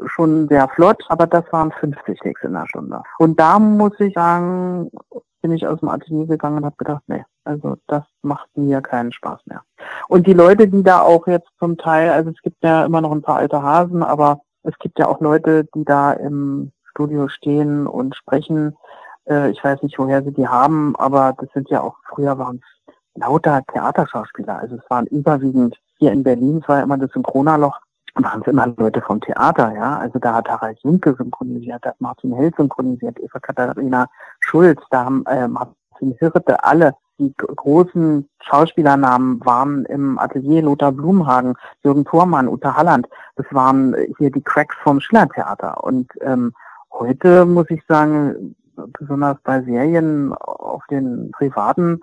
schon sehr flott, aber das waren 50 Takes in der Stunde. Und da muss ich sagen, bin ich aus dem Atelier gegangen und habe gedacht, nee, also das macht mir keinen Spaß mehr. Und die Leute, die da auch jetzt zum Teil, also es gibt ja immer noch ein paar alte Hasen, aber es gibt ja auch Leute, die da im Studio stehen und sprechen. Äh, ich weiß nicht, woher sie die haben, aber das sind ja auch, früher waren es lauter Theaterschauspieler. Also es waren überwiegend hier in Berlin, es war ja immer das Synchronerloch, waren es immer Leute vom Theater, ja. Also da hat Harald Junke synchronisiert, da hat Martin Hell synchronisiert, Eva Katharina Schulz, da haben äh, Martin Hirte, alle die großen Schauspielernamen waren im Atelier Lothar Blumhagen, Jürgen Thormann, Uta Halland. Das waren hier die Cracks vom Schillertheater. Und ähm, heute muss ich sagen, besonders bei Serien auf den privaten,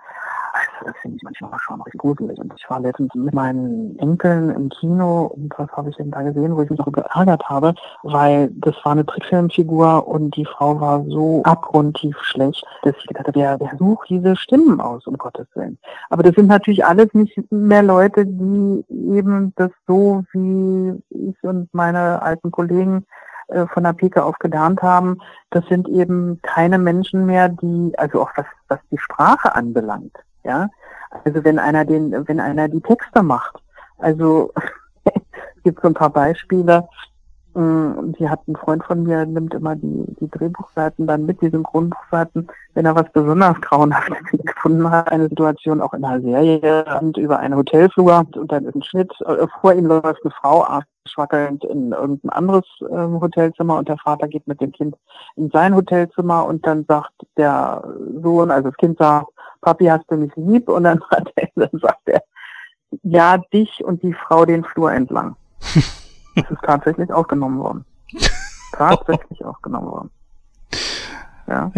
das finde ich manchmal schon richtig gruselig. Und ich war letztens mit meinen Enkeln im Kino und was habe ich denn da gesehen, wo ich mich auch geärgert habe, weil das war eine Trickfilmfigur und die Frau war so abgrundtief schlecht, dass ich gedacht habe, wer, wer sucht diese Stimmen aus, um Gottes Willen. Aber das sind natürlich alles nicht mehr Leute, die eben das so wie ich und meine alten Kollegen äh, von der Pike auf gelernt haben, das sind eben keine Menschen mehr, die, also auch was, was die Sprache anbelangt, ja. Also wenn einer den, wenn einer die Texte macht, also <laughs> es gibt so ein paar Beispiele, Mm, die hat ein Freund von mir, nimmt immer die, die Drehbuchseiten dann mit, die Synchronbuchseiten, wenn er was besonders grauenhaftes <laughs> gefunden hat, eine Situation auch in einer Serie und über eine Hotelflur und dann ist ein Schnitt, äh, vor ihm läuft eine Frau schwackelnd in irgendein anderes äh, Hotelzimmer und der Vater geht mit dem Kind in sein Hotelzimmer und dann sagt der Sohn, also das Kind sagt, Papi, hast du mich lieb? Und dann, <laughs> hat er, dann sagt er, ja, dich und die Frau den Flur entlang. <laughs> Es ist tatsächlich aufgenommen worden. <laughs> tatsächlich aufgenommen worden. Ja.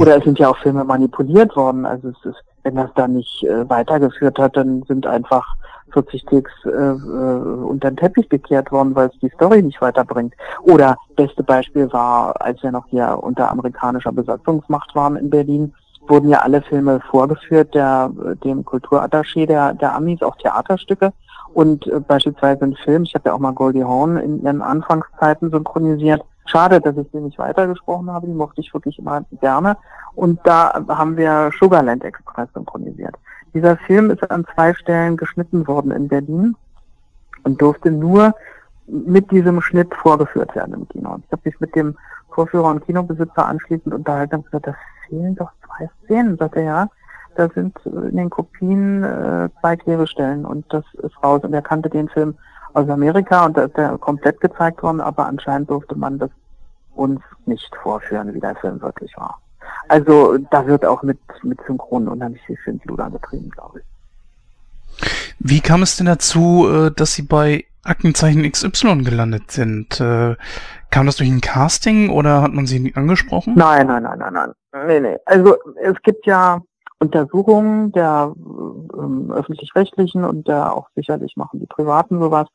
Oder es sind ja auch Filme manipuliert worden. Also es ist, wenn das da nicht äh, weitergeführt hat, dann sind einfach 40 Takes äh, äh, unter den Teppich gekehrt worden, weil es die Story nicht weiterbringt. Oder beste Beispiel war, als wir noch hier unter amerikanischer Besatzungsmacht waren in Berlin, wurden ja alle Filme vorgeführt, der, dem Kulturattaché der, der Amis, auch Theaterstücke. Und äh, beispielsweise ein Film, ich habe ja auch mal Goldie Hawn in ihren Anfangszeiten synchronisiert. Schade, dass ich sie nicht weitergesprochen habe, die mochte ich wirklich immer gerne. Und da haben wir Sugarland Express synchronisiert. Dieser Film ist an zwei Stellen geschnitten worden in Berlin und durfte nur mit diesem Schnitt vorgeführt werden im Kino. Ich habe mich mit dem Vorführer und Kinobesitzer anschließend unterhalten und gesagt, das fehlen doch zwei Szenen. Sagt er, ja, da sind in den Kopien äh, zwei Klebestellen und das ist raus. Und er kannte den Film aus Amerika und da ist er komplett gezeigt worden, aber anscheinend durfte man das uns nicht vorführen, wie der Film wirklich war. Also da wird auch mit, mit Synchron unheimlich viel Schindluder betrieben, glaube ich. Wie kam es denn dazu, äh, dass Sie bei Aktenzeichen XY gelandet sind. Äh, kam das durch ein Casting oder hat man sie angesprochen? Nein, nein, nein, nein, nein. Nee, nee. Also es gibt ja Untersuchungen der ähm, öffentlich-rechtlichen und der auch sicherlich machen die Privaten sowas,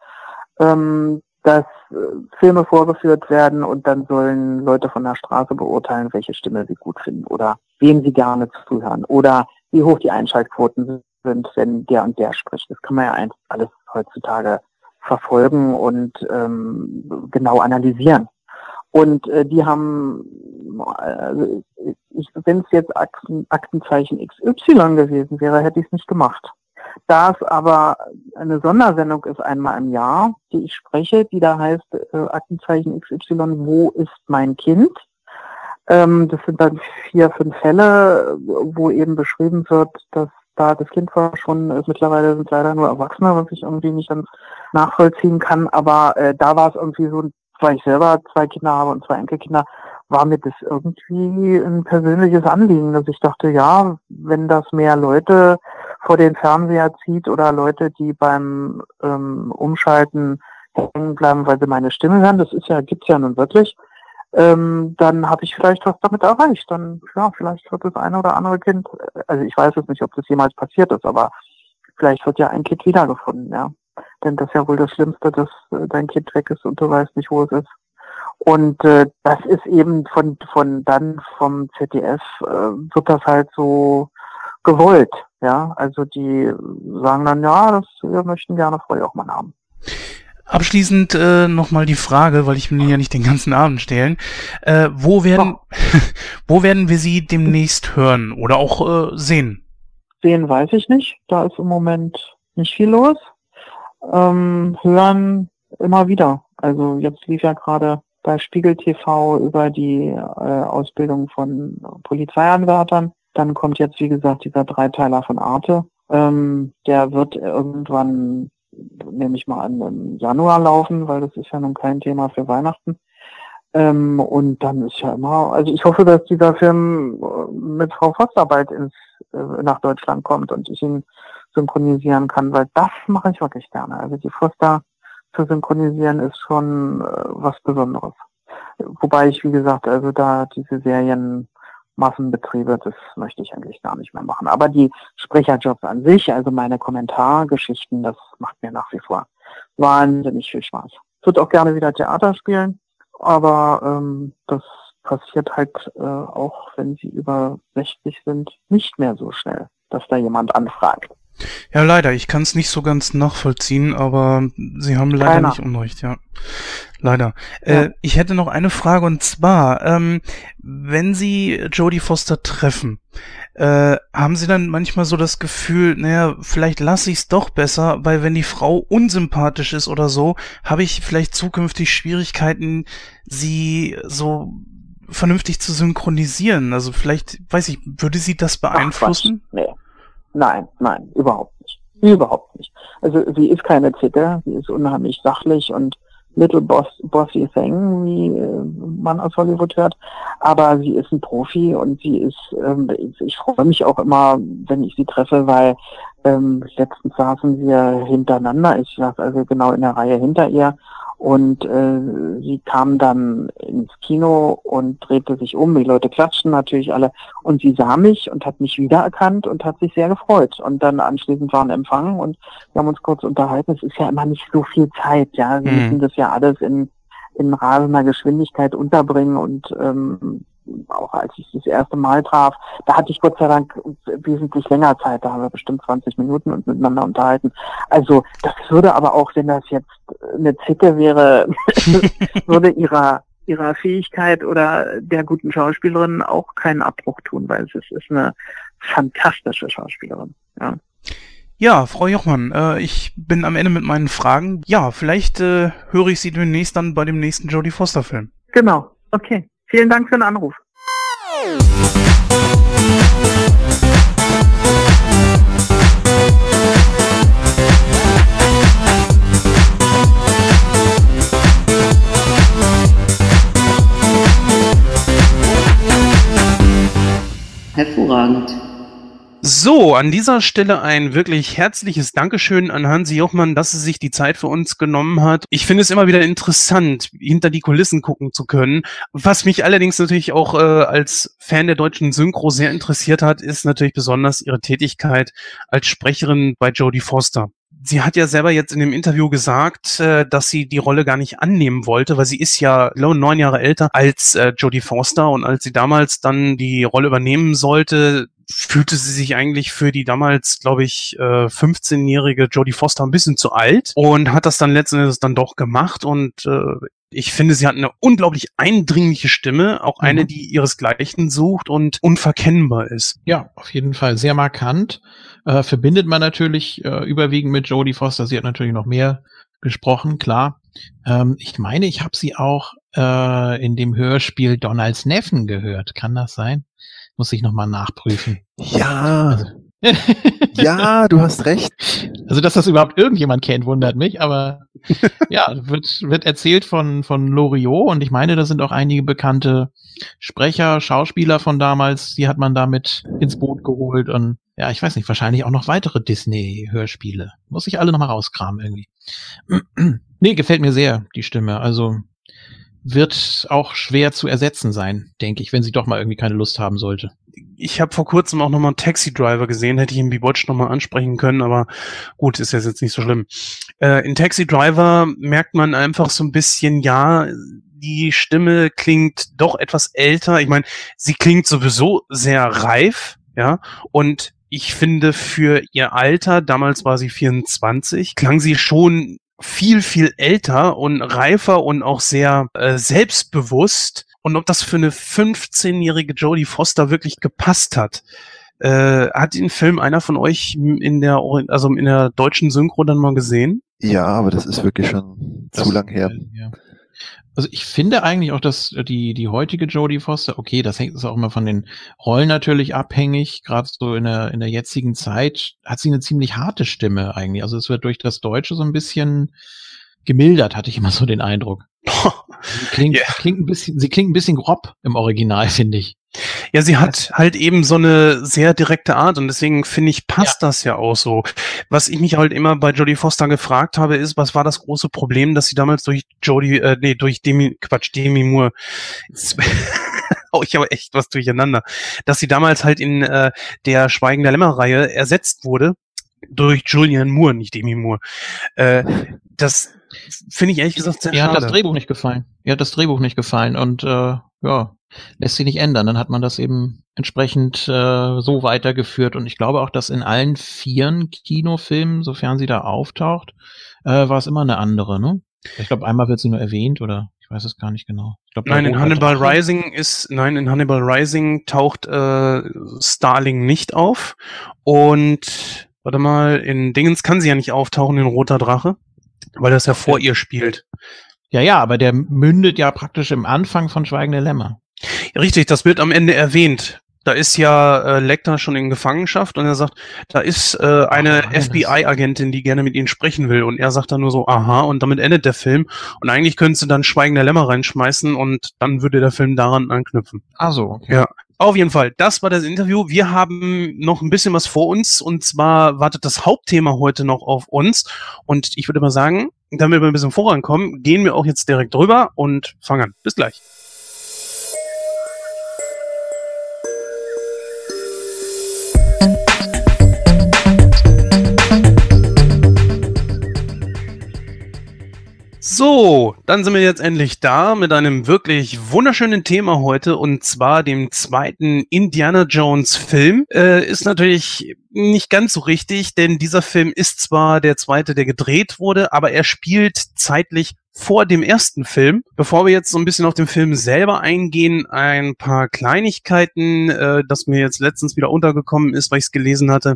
ähm, dass äh, Filme vorgeführt werden und dann sollen Leute von der Straße beurteilen, welche Stimme sie gut finden oder wem sie gerne zuhören oder wie hoch die Einschaltquoten sind, wenn der und der spricht. Das kann man ja alles heutzutage verfolgen und ähm, genau analysieren. Und äh, die haben, also ich, wenn es jetzt Akten, Aktenzeichen XY gewesen wäre, hätte ich es nicht gemacht. Da es aber eine Sondersendung ist einmal im Jahr, die ich spreche, die da heißt äh, Aktenzeichen XY, wo ist mein Kind? Ähm, das sind dann vier, fünf Fälle, wo eben beschrieben wird, dass da das Kind verschwunden ist. Mittlerweile sind leider nur Erwachsene, was ich irgendwie nicht ganz nachvollziehen kann. Aber äh, da war es irgendwie so, weil ich selber zwei Kinder habe und zwei Enkelkinder, war mir das irgendwie ein persönliches Anliegen, dass ich dachte, ja, wenn das mehr Leute vor den Fernseher zieht oder Leute, die beim ähm, Umschalten hängen bleiben, weil sie meine Stimme hören, das ist ja, gibt's ja nun wirklich, ähm, dann habe ich vielleicht was damit erreicht. Dann, ja, vielleicht wird das eine oder andere Kind, also ich weiß jetzt nicht, ob das jemals passiert ist, aber vielleicht wird ja ein Kind wiedergefunden, ja. Denn das ist ja wohl das Schlimmste, dass äh, dein Kind weg ist und du weißt nicht, wo es ist. Und äh, das ist eben von, von dann vom ZDF äh, wird das halt so gewollt. Ja, also die sagen dann, ja, das, wir möchten gerne Frau Jochmann haben. Abschließend äh, nochmal die Frage, weil ich will ja nicht den ganzen Abend stellen. Äh, wo werden oh. <laughs> wo werden wir sie demnächst hören oder auch äh, sehen? Sehen weiß ich nicht. Da ist im Moment nicht viel los. Ähm, hören immer wieder. Also jetzt lief ja gerade bei Spiegel TV über die äh, Ausbildung von Polizeianwärtern. Dann kommt jetzt, wie gesagt, dieser Dreiteiler von Arte. Ähm, der wird irgendwann, nehme ich mal an, im Januar laufen, weil das ist ja nun kein Thema für Weihnachten. Ähm, und dann ist ja immer, also ich hoffe, dass dieser Film äh, mit Frau Foster bald ins, äh, nach Deutschland kommt und ich ihn synchronisieren kann, weil das mache ich wirklich gerne. Also die Foster zu synchronisieren ist schon äh, was Besonderes. Wobei ich, wie gesagt, also da diese Serien Massenbetriebe, das möchte ich eigentlich gar nicht mehr machen. Aber die Sprecherjobs an sich, also meine Kommentargeschichten, das macht mir nach wie vor wahnsinnig viel Spaß. Ich würde auch gerne wieder Theater spielen, aber ähm, das passiert halt äh, auch, wenn sie über 60 sind, nicht mehr so schnell, dass da jemand anfragt. Ja, leider. Ich kann es nicht so ganz nachvollziehen, aber Sie haben leider Keiner. nicht Unrecht, ja. Leider. Ja. Äh, ich hätte noch eine Frage und zwar, ähm, wenn Sie Jodie Foster treffen, äh, haben Sie dann manchmal so das Gefühl, naja, vielleicht lasse ich es doch besser, weil wenn die Frau unsympathisch ist oder so, habe ich vielleicht zukünftig Schwierigkeiten, sie so vernünftig zu synchronisieren. Also vielleicht, weiß ich, würde sie das beeinflussen? Ach, nee. Nein, nein, überhaupt nicht. Überhaupt nicht. Also sie ist keine Zicke, sie ist unheimlich sachlich und little boss, bossy thing, wie äh, man aus Hollywood hört. Aber sie ist ein Profi und sie ist, ähm, ich, freue mich auch immer, wenn ich sie treffe, weil ähm, letztens saßen wir hintereinander, ich saß also genau in der Reihe hinter ihr und äh, sie kam dann ins Kino und drehte sich um. Die Leute klatschten natürlich alle. Und sie sah mich und hat mich wiedererkannt und hat sich sehr gefreut. Und dann anschließend war ein Empfang und wir haben uns kurz unterhalten. Es ist ja immer nicht so viel Zeit, ja. Wir mhm. müssen das ja alles in, in rasender Geschwindigkeit unterbringen und ähm, auch als ich das erste Mal traf, da hatte ich Gott sei Dank wesentlich länger Zeit, da haben wir bestimmt 20 Minuten und miteinander unterhalten. Also das würde aber auch, wenn das jetzt eine Zicke wäre, <laughs> würde ihrer ihrer Fähigkeit oder der guten Schauspielerin auch keinen Abbruch tun, weil es ist, ist eine fantastische Schauspielerin. Ja. Ja, Frau Jochmann, äh, ich bin am Ende mit meinen Fragen. Ja, vielleicht äh, höre ich Sie demnächst dann bei dem nächsten Jodie Foster Film. Genau, okay. Vielen Dank für den Anruf. Hervorragend. So, an dieser Stelle ein wirklich herzliches Dankeschön an Hansi Jochmann, dass sie sich die Zeit für uns genommen hat. Ich finde es immer wieder interessant, hinter die Kulissen gucken zu können. Was mich allerdings natürlich auch äh, als Fan der deutschen Synchro sehr interessiert hat, ist natürlich besonders ihre Tätigkeit als Sprecherin bei Jodie Foster sie hat ja selber jetzt in dem Interview gesagt, äh, dass sie die Rolle gar nicht annehmen wollte, weil sie ist ja glaube, neun Jahre älter als äh, Jodie Foster und als sie damals dann die Rolle übernehmen sollte, fühlte sie sich eigentlich für die damals, glaube ich, äh, 15-jährige Jodie Foster ein bisschen zu alt und hat das dann letzten Endes dann doch gemacht und äh, ich finde, sie hat eine unglaublich eindringliche Stimme, auch eine, mhm. die ihresgleichen sucht und unverkennbar ist. Ja, auf jeden Fall sehr markant. Äh, verbindet man natürlich äh, überwiegend mit Jodie Foster. Sie hat natürlich noch mehr gesprochen, klar. Ähm, ich meine, ich habe sie auch äh, in dem Hörspiel Donalds Neffen gehört. Kann das sein? Muss ich nochmal nachprüfen. Ja. Also. <laughs> ja, du hast recht. Also, dass das überhaupt irgendjemand kennt, wundert mich, aber <laughs> ja, wird, wird erzählt von, von Loriot und ich meine, da sind auch einige bekannte Sprecher, Schauspieler von damals, die hat man damit ins Boot geholt und ja, ich weiß nicht, wahrscheinlich auch noch weitere Disney-Hörspiele. Muss ich alle nochmal rauskramen irgendwie. <clears throat> nee, gefällt mir sehr, die Stimme. Also wird auch schwer zu ersetzen sein, denke ich, wenn sie doch mal irgendwie keine Lust haben sollte. Ich habe vor kurzem auch nochmal einen Taxi Driver gesehen, hätte ich im B-Watch nochmal ansprechen können, aber gut, ist jetzt nicht so schlimm. Äh, in Taxi Driver merkt man einfach so ein bisschen, ja, die Stimme klingt doch etwas älter. Ich meine, sie klingt sowieso sehr reif, ja, und ich finde für ihr Alter, damals war sie 24, klang sie schon viel, viel älter und reifer und auch sehr äh, selbstbewusst. Und ob das für eine 15-jährige Jodie Foster wirklich gepasst hat. Äh, hat den Film einer von euch in der, also in der deutschen Synchro dann mal gesehen? Ja, aber das ist wirklich schon das, zu lang her. Ja. Also ich finde eigentlich auch, dass die, die heutige Jodie Foster, okay, das hängt ist auch immer von den Rollen natürlich abhängig, gerade so in der, in der jetzigen Zeit hat sie eine ziemlich harte Stimme eigentlich. Also es wird durch das Deutsche so ein bisschen gemildert, hatte ich immer so den Eindruck. <laughs> sie klingt, yeah. klingt ein bisschen, sie klingt ein bisschen grob im Original, <laughs> finde ich. Ja, sie hat halt eben so eine sehr direkte Art und deswegen finde ich, passt ja. das ja auch so. Was ich mich halt immer bei Jodie Foster gefragt habe, ist, was war das große Problem, dass sie damals durch Jodie, äh, nee, durch Demi, Quatsch, Demi Moore, oh, <laughs> ich habe echt was durcheinander, dass sie damals halt in äh, der Schweigen der Lämmer-Reihe ersetzt wurde durch Julian Moore, nicht Demi Moore. Äh, das finde ich ehrlich gesagt sehr Ihr schade. hat das Drehbuch nicht gefallen. Ihr hat das Drehbuch nicht gefallen und äh, ja, lässt sich nicht ändern. Dann hat man das eben entsprechend äh, so weitergeführt. Und ich glaube auch, dass in allen vieren Kinofilmen, sofern sie da auftaucht, äh, war es immer eine andere, ne? Ich glaube, einmal wird sie nur erwähnt oder ich weiß es gar nicht genau. Glaub, nein, in Hannibal Rising ist, nein, in Hannibal Rising taucht äh, Starling nicht auf. Und warte mal, in Dingens kann sie ja nicht auftauchen, in Roter Drache, weil das ja vor ihr spielt. Ja, ja, aber der mündet ja praktisch im Anfang von Schweigende Lämmer. Richtig, das wird am Ende erwähnt. Da ist ja äh, Lecter schon in Gefangenschaft und er sagt, da ist äh, eine FBI-Agentin, die gerne mit ihnen sprechen will. Und er sagt dann nur so, aha, und damit endet der Film. Und eigentlich könntest du dann Schweigende Lämmer reinschmeißen und dann würde der Film daran anknüpfen. Ah so, okay. Ja. Auf jeden Fall, das war das Interview. Wir haben noch ein bisschen was vor uns und zwar wartet das Hauptthema heute noch auf uns. Und ich würde mal sagen, damit wir ein bisschen vorankommen, gehen wir auch jetzt direkt drüber und fangen an. Bis gleich. So, dann sind wir jetzt endlich da mit einem wirklich wunderschönen Thema heute und zwar dem zweiten Indiana Jones Film. Äh, ist natürlich nicht ganz so richtig, denn dieser Film ist zwar der zweite, der gedreht wurde, aber er spielt zeitlich vor dem ersten Film. Bevor wir jetzt so ein bisschen auf den Film selber eingehen, ein paar Kleinigkeiten, äh, das mir jetzt letztens wieder untergekommen ist, weil ich es gelesen hatte.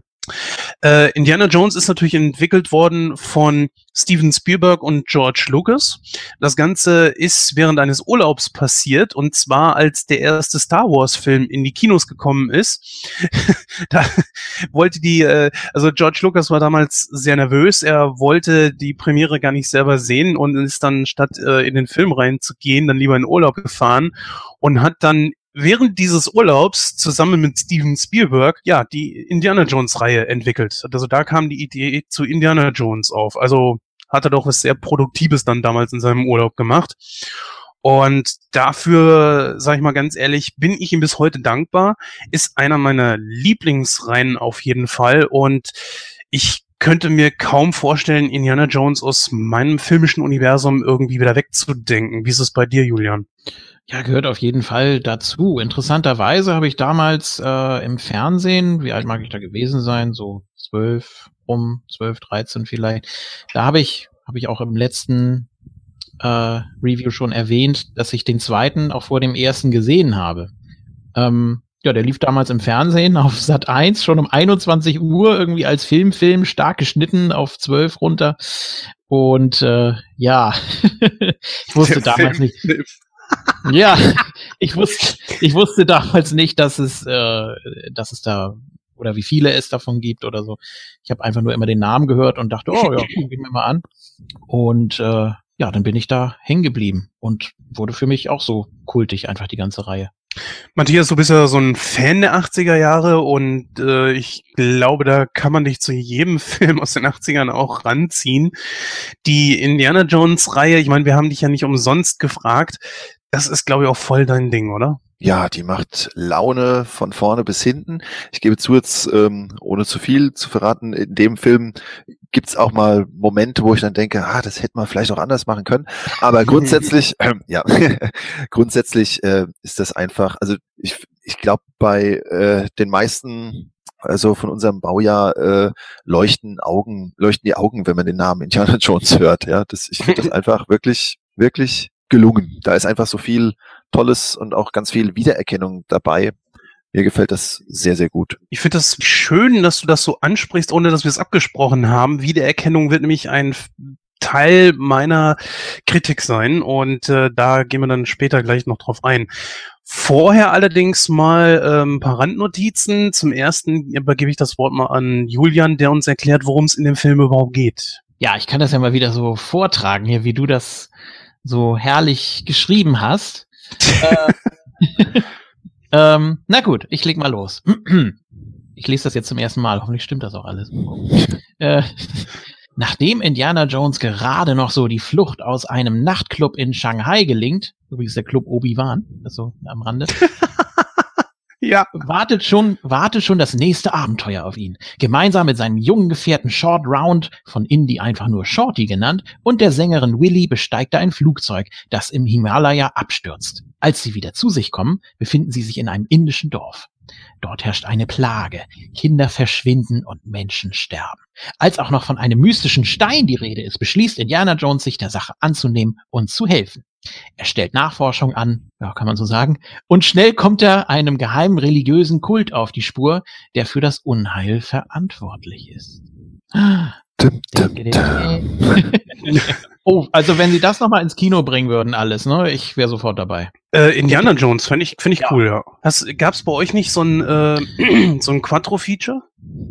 Äh, Indiana Jones ist natürlich entwickelt worden von Steven Spielberg und George Lucas. Das Ganze ist während eines Urlaubs passiert und zwar als der erste Star Wars Film in die Kinos gekommen ist. <laughs> da wollte die, äh, also George Lucas war damals sehr nervös. Er wollte die Premiere gar nicht selber sehen und ist dann statt äh, in den Film reinzugehen, dann lieber in Urlaub gefahren und hat dann während dieses Urlaubs zusammen mit Steven Spielberg ja die Indiana Jones Reihe entwickelt. Also da kam die Idee zu Indiana Jones auf. Also hat er doch was sehr Produktives dann damals in seinem Urlaub gemacht. Und dafür, sage ich mal ganz ehrlich, bin ich ihm bis heute dankbar. Ist einer meiner Lieblingsreihen auf jeden Fall. Und ich könnte mir kaum vorstellen, Indiana Jones aus meinem filmischen Universum irgendwie wieder wegzudenken. Wie ist es bei dir, Julian? Ja, gehört auf jeden Fall dazu. Interessanterweise habe ich damals äh, im Fernsehen, wie alt mag ich da gewesen sein, so zwölf, um zwölf, dreizehn vielleicht, da habe ich, habe ich auch im letzten äh, Review schon erwähnt, dass ich den zweiten auch vor dem ersten gesehen habe. Ähm, ja, der lief damals im Fernsehen <laughs> auf Sat 1 schon um 21 Uhr irgendwie als Filmfilm -Film, stark geschnitten auf 12 runter. Und äh, ja, <laughs> ich wusste der damals Film nicht. Ja, <laughs> ich wusste, ich wusste damals nicht, dass es, äh, dass es da oder wie viele es davon gibt oder so. Ich habe einfach nur immer den Namen gehört und dachte, oh ja, <laughs> guck ich mir mal an. Und äh, ja, dann bin ich da hängen geblieben und wurde für mich auch so kultig einfach die ganze Reihe. Matthias, du bist ja so ein Fan der 80er Jahre und äh, ich glaube, da kann man dich zu jedem <laughs> Film aus den 80ern auch ranziehen. Die Indiana Jones Reihe, ich meine, wir haben dich ja nicht umsonst gefragt. Das ist, glaube ich, auch voll dein Ding, oder? Ja, die macht Laune von vorne bis hinten. Ich gebe zu jetzt, ähm, ohne zu viel zu verraten, in dem Film gibt's auch mal Momente, wo ich dann denke, ah, das hätte man vielleicht auch anders machen können. Aber <laughs> grundsätzlich, äh, ja, <laughs> grundsätzlich äh, ist das einfach, also ich, ich glaube, bei äh, den meisten also von unserem Baujahr äh, leuchten Augen, leuchten die Augen, wenn man den Namen Indiana Jones <laughs> hört. Ja, das, ich finde das einfach wirklich, wirklich gelungen. Da ist einfach so viel Tolles und auch ganz viel Wiedererkennung dabei. Mir gefällt das sehr, sehr gut. Ich finde das schön, dass du das so ansprichst, ohne dass wir es abgesprochen haben. Wiedererkennung wird nämlich ein Teil meiner Kritik sein und äh, da gehen wir dann später gleich noch drauf ein. Vorher allerdings mal ähm, ein paar Randnotizen. Zum ersten übergebe ich das Wort mal an Julian, der uns erklärt, worum es in dem Film überhaupt geht. Ja, ich kann das ja mal wieder so vortragen hier, wie du das so herrlich geschrieben hast. <laughs> äh, ähm, na gut, ich leg mal los. <clears throat> ich lese das jetzt zum ersten Mal. Hoffentlich stimmt das auch alles. äh, <laughs> nachdem Indiana Jones gerade noch so die Flucht aus einem Nachtclub in Shanghai gelingt, übrigens der Club Obi-Wan, das so am Rande, <laughs> ja. Wartet schon, wartet schon das nächste Abenteuer auf ihn. Gemeinsam mit seinem jungen Gefährten Short Round, von Indy einfach nur Shorty genannt, und der Sängerin Willy besteigt er ein Flugzeug, das im Himalaya abstürzt. Als sie wieder zu sich kommen, befinden sie sich in einem indischen Dorf. Dort herrscht eine Plage. Kinder verschwinden und Menschen sterben. Als auch noch von einem mystischen Stein die Rede ist, beschließt Indiana Jones, sich der Sache anzunehmen und zu helfen. Er stellt Nachforschung an, ja, kann man so sagen, und schnell kommt er einem geheimen religiösen Kult auf die Spur, der für das Unheil verantwortlich ist. Dum, dum, dum. <laughs> oh, also wenn sie das nochmal ins Kino bringen würden, alles, ne? Ich wäre sofort dabei. Äh, Indiana Jones, finde ich, find ich ja. cool, ja. Gab es bei euch nicht so ein, äh, <clears throat> so ein Quattro-Feature?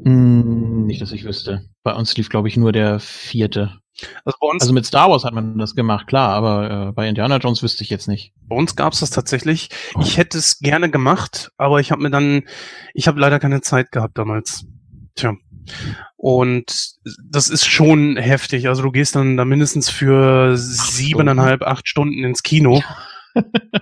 Hm, nicht, dass ich wüsste. Bei uns lief, glaube ich, nur der vierte. Also, also mit Star Wars hat man das gemacht, klar, aber äh, bei Indiana Jones wüsste ich jetzt nicht. Bei uns gab es das tatsächlich. Ich hätte es gerne gemacht, aber ich habe mir dann, ich habe leider keine Zeit gehabt damals. Tja. Und das ist schon heftig. Also du gehst dann da mindestens für siebeneinhalb, acht Stunden ins Kino. Ja.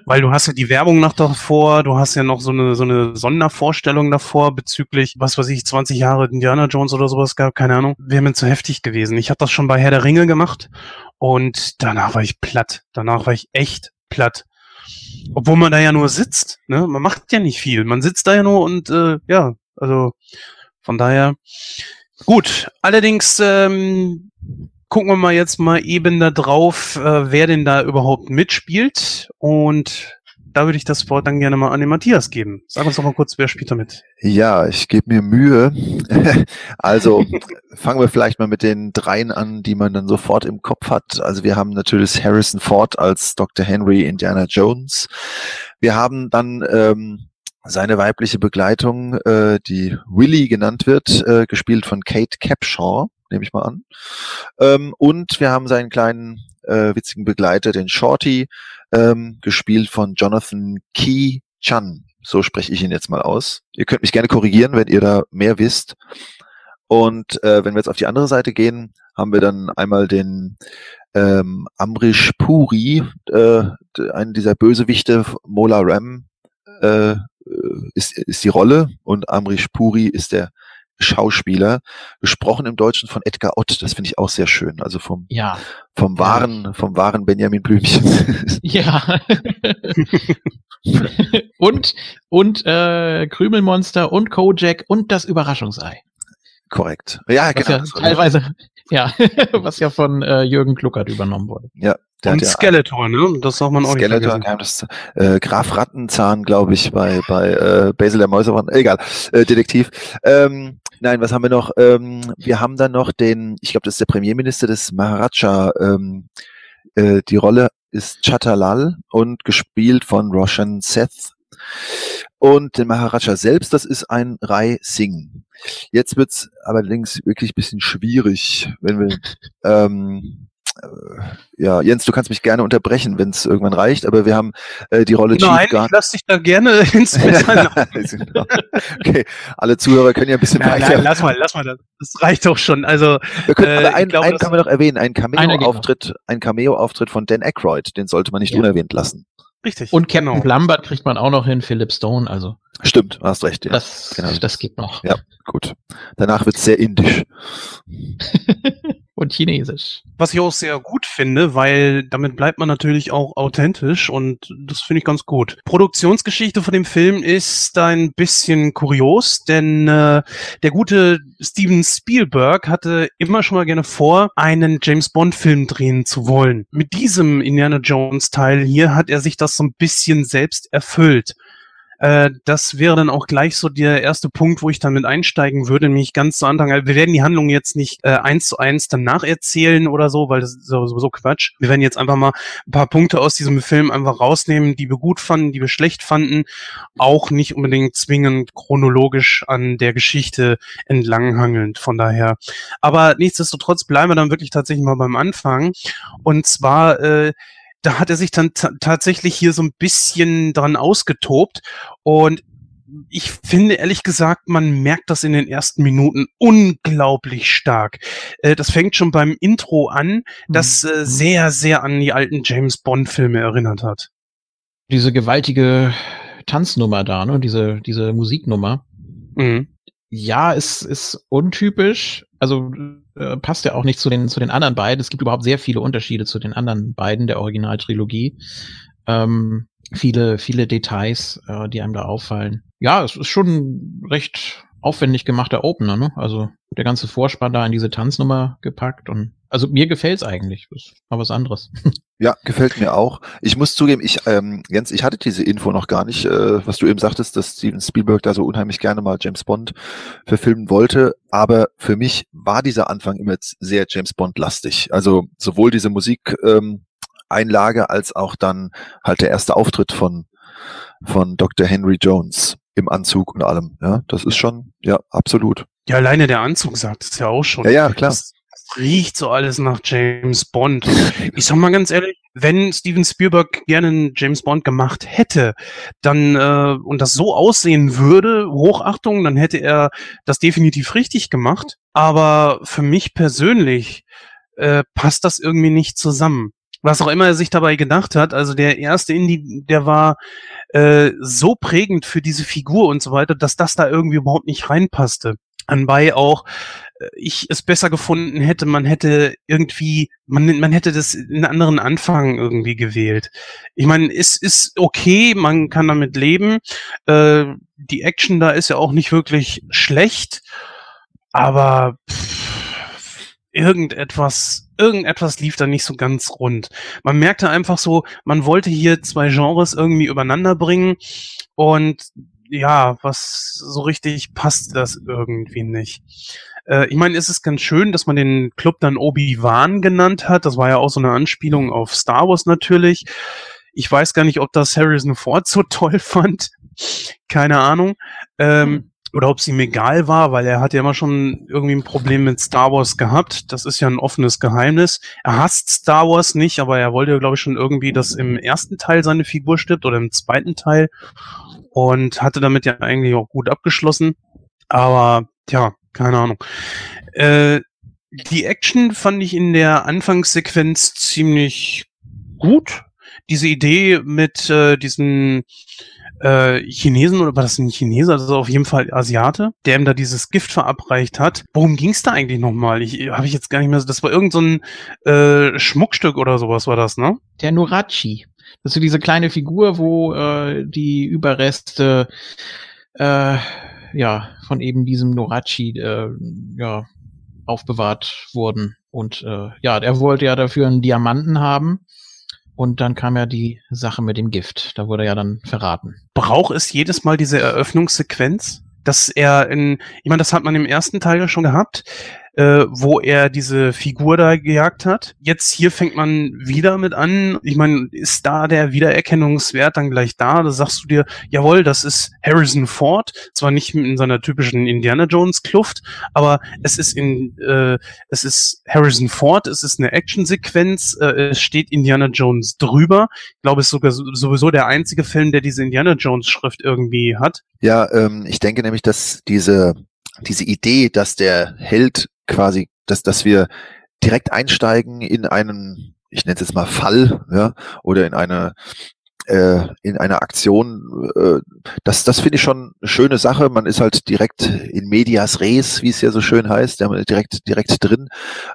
Weil du hast ja die Werbung noch davor, du hast ja noch so eine, so eine Sondervorstellung davor bezüglich, was weiß ich, 20 Jahre Indiana Jones oder sowas gab, keine Ahnung. Wäre mir zu heftig gewesen. Ich habe das schon bei Herr der Ringe gemacht und danach war ich platt. Danach war ich echt platt. Obwohl man da ja nur sitzt, ne? Man macht ja nicht viel. Man sitzt da ja nur und äh, ja, also von daher. Gut, allerdings ähm, gucken wir mal jetzt mal eben da drauf, äh, wer denn da überhaupt mitspielt. Und da würde ich das Wort dann gerne mal an den Matthias geben. Sag uns doch mal kurz, wer spielt da mit? Ja, ich gebe mir Mühe. <laughs> also fangen wir vielleicht mal mit den dreien an, die man dann sofort im Kopf hat. Also wir haben natürlich Harrison Ford als Dr. Henry Indiana Jones. Wir haben dann ähm, seine weibliche Begleitung, äh, die Willy genannt wird, äh, gespielt von Kate Capshaw nehme ich mal an. Ähm, und wir haben seinen kleinen äh, witzigen Begleiter, den Shorty, ähm, gespielt von Jonathan Key Chan. So spreche ich ihn jetzt mal aus. Ihr könnt mich gerne korrigieren, wenn ihr da mehr wisst. Und äh, wenn wir jetzt auf die andere Seite gehen, haben wir dann einmal den ähm, Amrish Puri, äh, einen dieser Bösewichte, Mola Ram, äh, ist, ist die Rolle und Amrish Puri ist der Schauspieler, gesprochen im Deutschen von Edgar Ott, das finde ich auch sehr schön, also vom, Ja. vom wahren, vom wahren Benjamin Blümchen. <laughs> Ja. <laughs> und und äh, Krümelmonster und Kojak und das Überraschungsei. Korrekt. Ja, Was genau. ja teilweise, ja, <laughs> was ja von äh, Jürgen Kluckert übernommen wurde. ja, der Und Skeletor, ne? Das darf man auch nicht Skeletor, vergessen. Geheimnis, äh, Graf Rattenzahn, glaube ich, bei, bei äh, Basil der Mäusemann, egal, äh, Detektiv. Ähm, nein, was haben wir noch? Ähm, wir haben dann noch den, ich glaube, das ist der Premierminister des Maharaja, ähm, äh, die Rolle ist Chatalal und gespielt von Roshan Seth. Und der Maharaja selbst, das ist ein Rai Singh. Jetzt wird's allerdings wirklich ein bisschen schwierig, wenn wir ähm, äh, ja, Jens, du kannst mich gerne unterbrechen, wenn es irgendwann reicht, aber wir haben äh, die Rolle Nein, Chief ich Guard. lass dich da gerne <laughs> ins. Genau. <laughs> okay, alle Zuhörer können ja ein bisschen Nein, weiter. nein, lass mal, lass mal. Das, das reicht doch schon. Also, wir können, äh, einen, glaube, einen können wir noch erwähnen. Cameo-Auftritt, ein Cameo-Auftritt von Dan Aykroyd, den sollte man nicht Ja. unerwähnt lassen. richtig. Und Captain genau. Lambert kriegt man auch noch hin, Philip Stone, also Stimmt, hast recht, ja. das, genau. das geht noch. Ja. Gut. Danach wird's sehr indisch. <laughs> Und Chinesisch. Was ich auch sehr gut finde, weil damit bleibt man natürlich auch authentisch und das finde ich ganz gut. Produktionsgeschichte von dem Film ist ein bisschen kurios, denn äh, der gute Steven Spielberg hatte immer schon mal gerne vor, einen James Bond Film drehen zu wollen. Mit diesem Indiana Jones Teil hier hat er sich das so ein bisschen selbst erfüllt. Äh, das wäre dann auch gleich so der erste Punkt, wo ich dann mit einsteigen würde, nämlich ganz zu Anfang. Wir werden die Handlung jetzt nicht äh, eins zu eins danach erzählen oder so, weil das ist sowieso Quatsch. Wir werden jetzt einfach mal ein paar Punkte aus diesem Film einfach rausnehmen, die wir gut fanden, die wir schlecht fanden, auch nicht unbedingt zwingend chronologisch an der Geschichte entlanghangelnd. Von daher. Aber nichtsdestotrotz bleiben wir dann wirklich tatsächlich mal beim Anfang. Und zwar äh, da hat er sich dann ta- tatsächlich hier so ein bisschen dran ausgetobt und ich finde ehrlich gesagt, man merkt das in den ersten Minuten unglaublich stark. Äh, das fängt schon beim Intro an, das äh, sehr, sehr an die alten James Bond-Filme erinnert hat. Diese gewaltige Tanznummer da, ne? Diese, diese Musiknummer. Mhm. Ja, es ist untypisch. Also äh, passt ja auch nicht zu den, zu den anderen beiden. Es gibt überhaupt sehr viele Unterschiede zu den anderen beiden der Originaltrilogie. Ähm, viele, viele Details, äh, die einem da auffallen. Ja, es ist schon recht aufwendig gemachter Opener, ne? Also der ganze Vorspann da in diese Tanznummer gepackt und also mir gefällt's eigentlich. Das ist mal was anderes. <laughs> Ja, gefällt mir auch. Ich muss zugeben, ich, ähm, Jens, ich hatte diese Info noch gar nicht, äh, was du eben sagtest, dass Steven Spielberg da so unheimlich gerne mal James Bond verfilmen wollte. Aber für mich war dieser Anfang immer sehr James Bond-lastig. Also sowohl diese Musik, ähm, Einlage als auch dann halt der erste Auftritt von, von Dr. Henry Jones im Anzug und allem. Ja, das ist schon, ja, absolut. Ja, alleine der Anzug sagt es ja auch schon. Ja, ja, klar. Das riecht so alles nach James Bond. Ich sag mal ganz ehrlich, wenn Steven Spielberg gerne einen James Bond gemacht hätte, dann äh, und das so aussehen würde, Hochachtung, dann hätte er das definitiv richtig gemacht. Aber für mich persönlich äh, passt das irgendwie nicht zusammen. Was auch immer er sich dabei gedacht hat, also der erste Indie, der war äh, so prägend für diese Figur und so weiter, dass das da irgendwie überhaupt nicht reinpasste. Anbei auch äh, ich es besser gefunden hätte, man hätte irgendwie, man, man hätte das in einen anderen Anfang irgendwie gewählt. Ich meine, es ist okay, man kann damit leben. Äh, die Action da ist ja auch nicht wirklich schlecht, aber pff, irgendetwas, irgendetwas lief da nicht so ganz rund. Man merkte einfach so, man wollte hier zwei Genres irgendwie übereinander bringen und ja, was so richtig passt das irgendwie nicht. Äh, ich meine, es ist ganz schön, dass man den Club dann Obi-Wan genannt hat. Das war ja auch so eine Anspielung auf Star Wars natürlich. Ich weiß gar nicht, ob das Harrison Ford so <laughs> toll fand. Keine Ahnung. Ähm, oder ob es ihm egal war, weil er hat ja immer schon irgendwie ein Problem mit Star Wars gehabt. Das ist ja ein offenes Geheimnis. Er hasst Star Wars nicht, aber er wollte, glaube ich, schon irgendwie, dass im ersten Teil seine Figur stirbt oder im zweiten Teil. Und hatte damit ja eigentlich auch gut abgeschlossen. Aber, tja, keine Ahnung. Äh, die Action fand ich in der Anfangssequenz ziemlich gut. Diese Idee mit äh, diesen äh, Chinesen oder war das ein Chineser, also auf jeden Fall Asiate, der ihm da dieses Gift verabreicht hat. Worum ging es da eigentlich nochmal? Ich habe ich jetzt gar nicht mehr so. Das war irgend so äh, Schmuckstück oder sowas war das, ne? Der Nurachi. Das ist so diese kleine Figur, wo äh, die Überreste äh, ja von eben diesem Norachi äh, ja aufbewahrt wurden. Und äh, ja, der wollte ja dafür einen Diamanten haben. Und dann kam ja die Sache mit dem Gift. Da wurde er ja dann verraten. Braucht es jedes Mal diese Eröffnungssequenz? Dass er in, ich meine, das hat man im ersten Teil ja schon gehabt, äh, wo er diese Figur da gejagt hat. Jetzt hier fängt man wieder mit an. Ich meine, ist da der Wiedererkennungswert dann gleich da? Da sagst du dir, jawohl, das ist Harrison Ford. Zwar nicht in seiner typischen Indiana Jones Kluft, aber es ist in, äh, es ist Harrison Ford. Es ist eine Actionsequenz. Äh, es steht Indiana Jones drüber. Ich glaube, es ist sogar sowieso der einzige Film, der diese Indiana Jones Schrift irgendwie hat. Ja, ähm, ich denke nämlich, dass diese diese Idee, dass der Held quasi, dass, dass wir direkt einsteigen in einen, ich nenne es jetzt mal Fall, ja, oder in eine äh, in einer Aktion, äh, das, das finde ich schon eine schöne Sache. Man ist halt direkt in medias res, wie es ja so schön heißt, ja, direkt, direkt drin.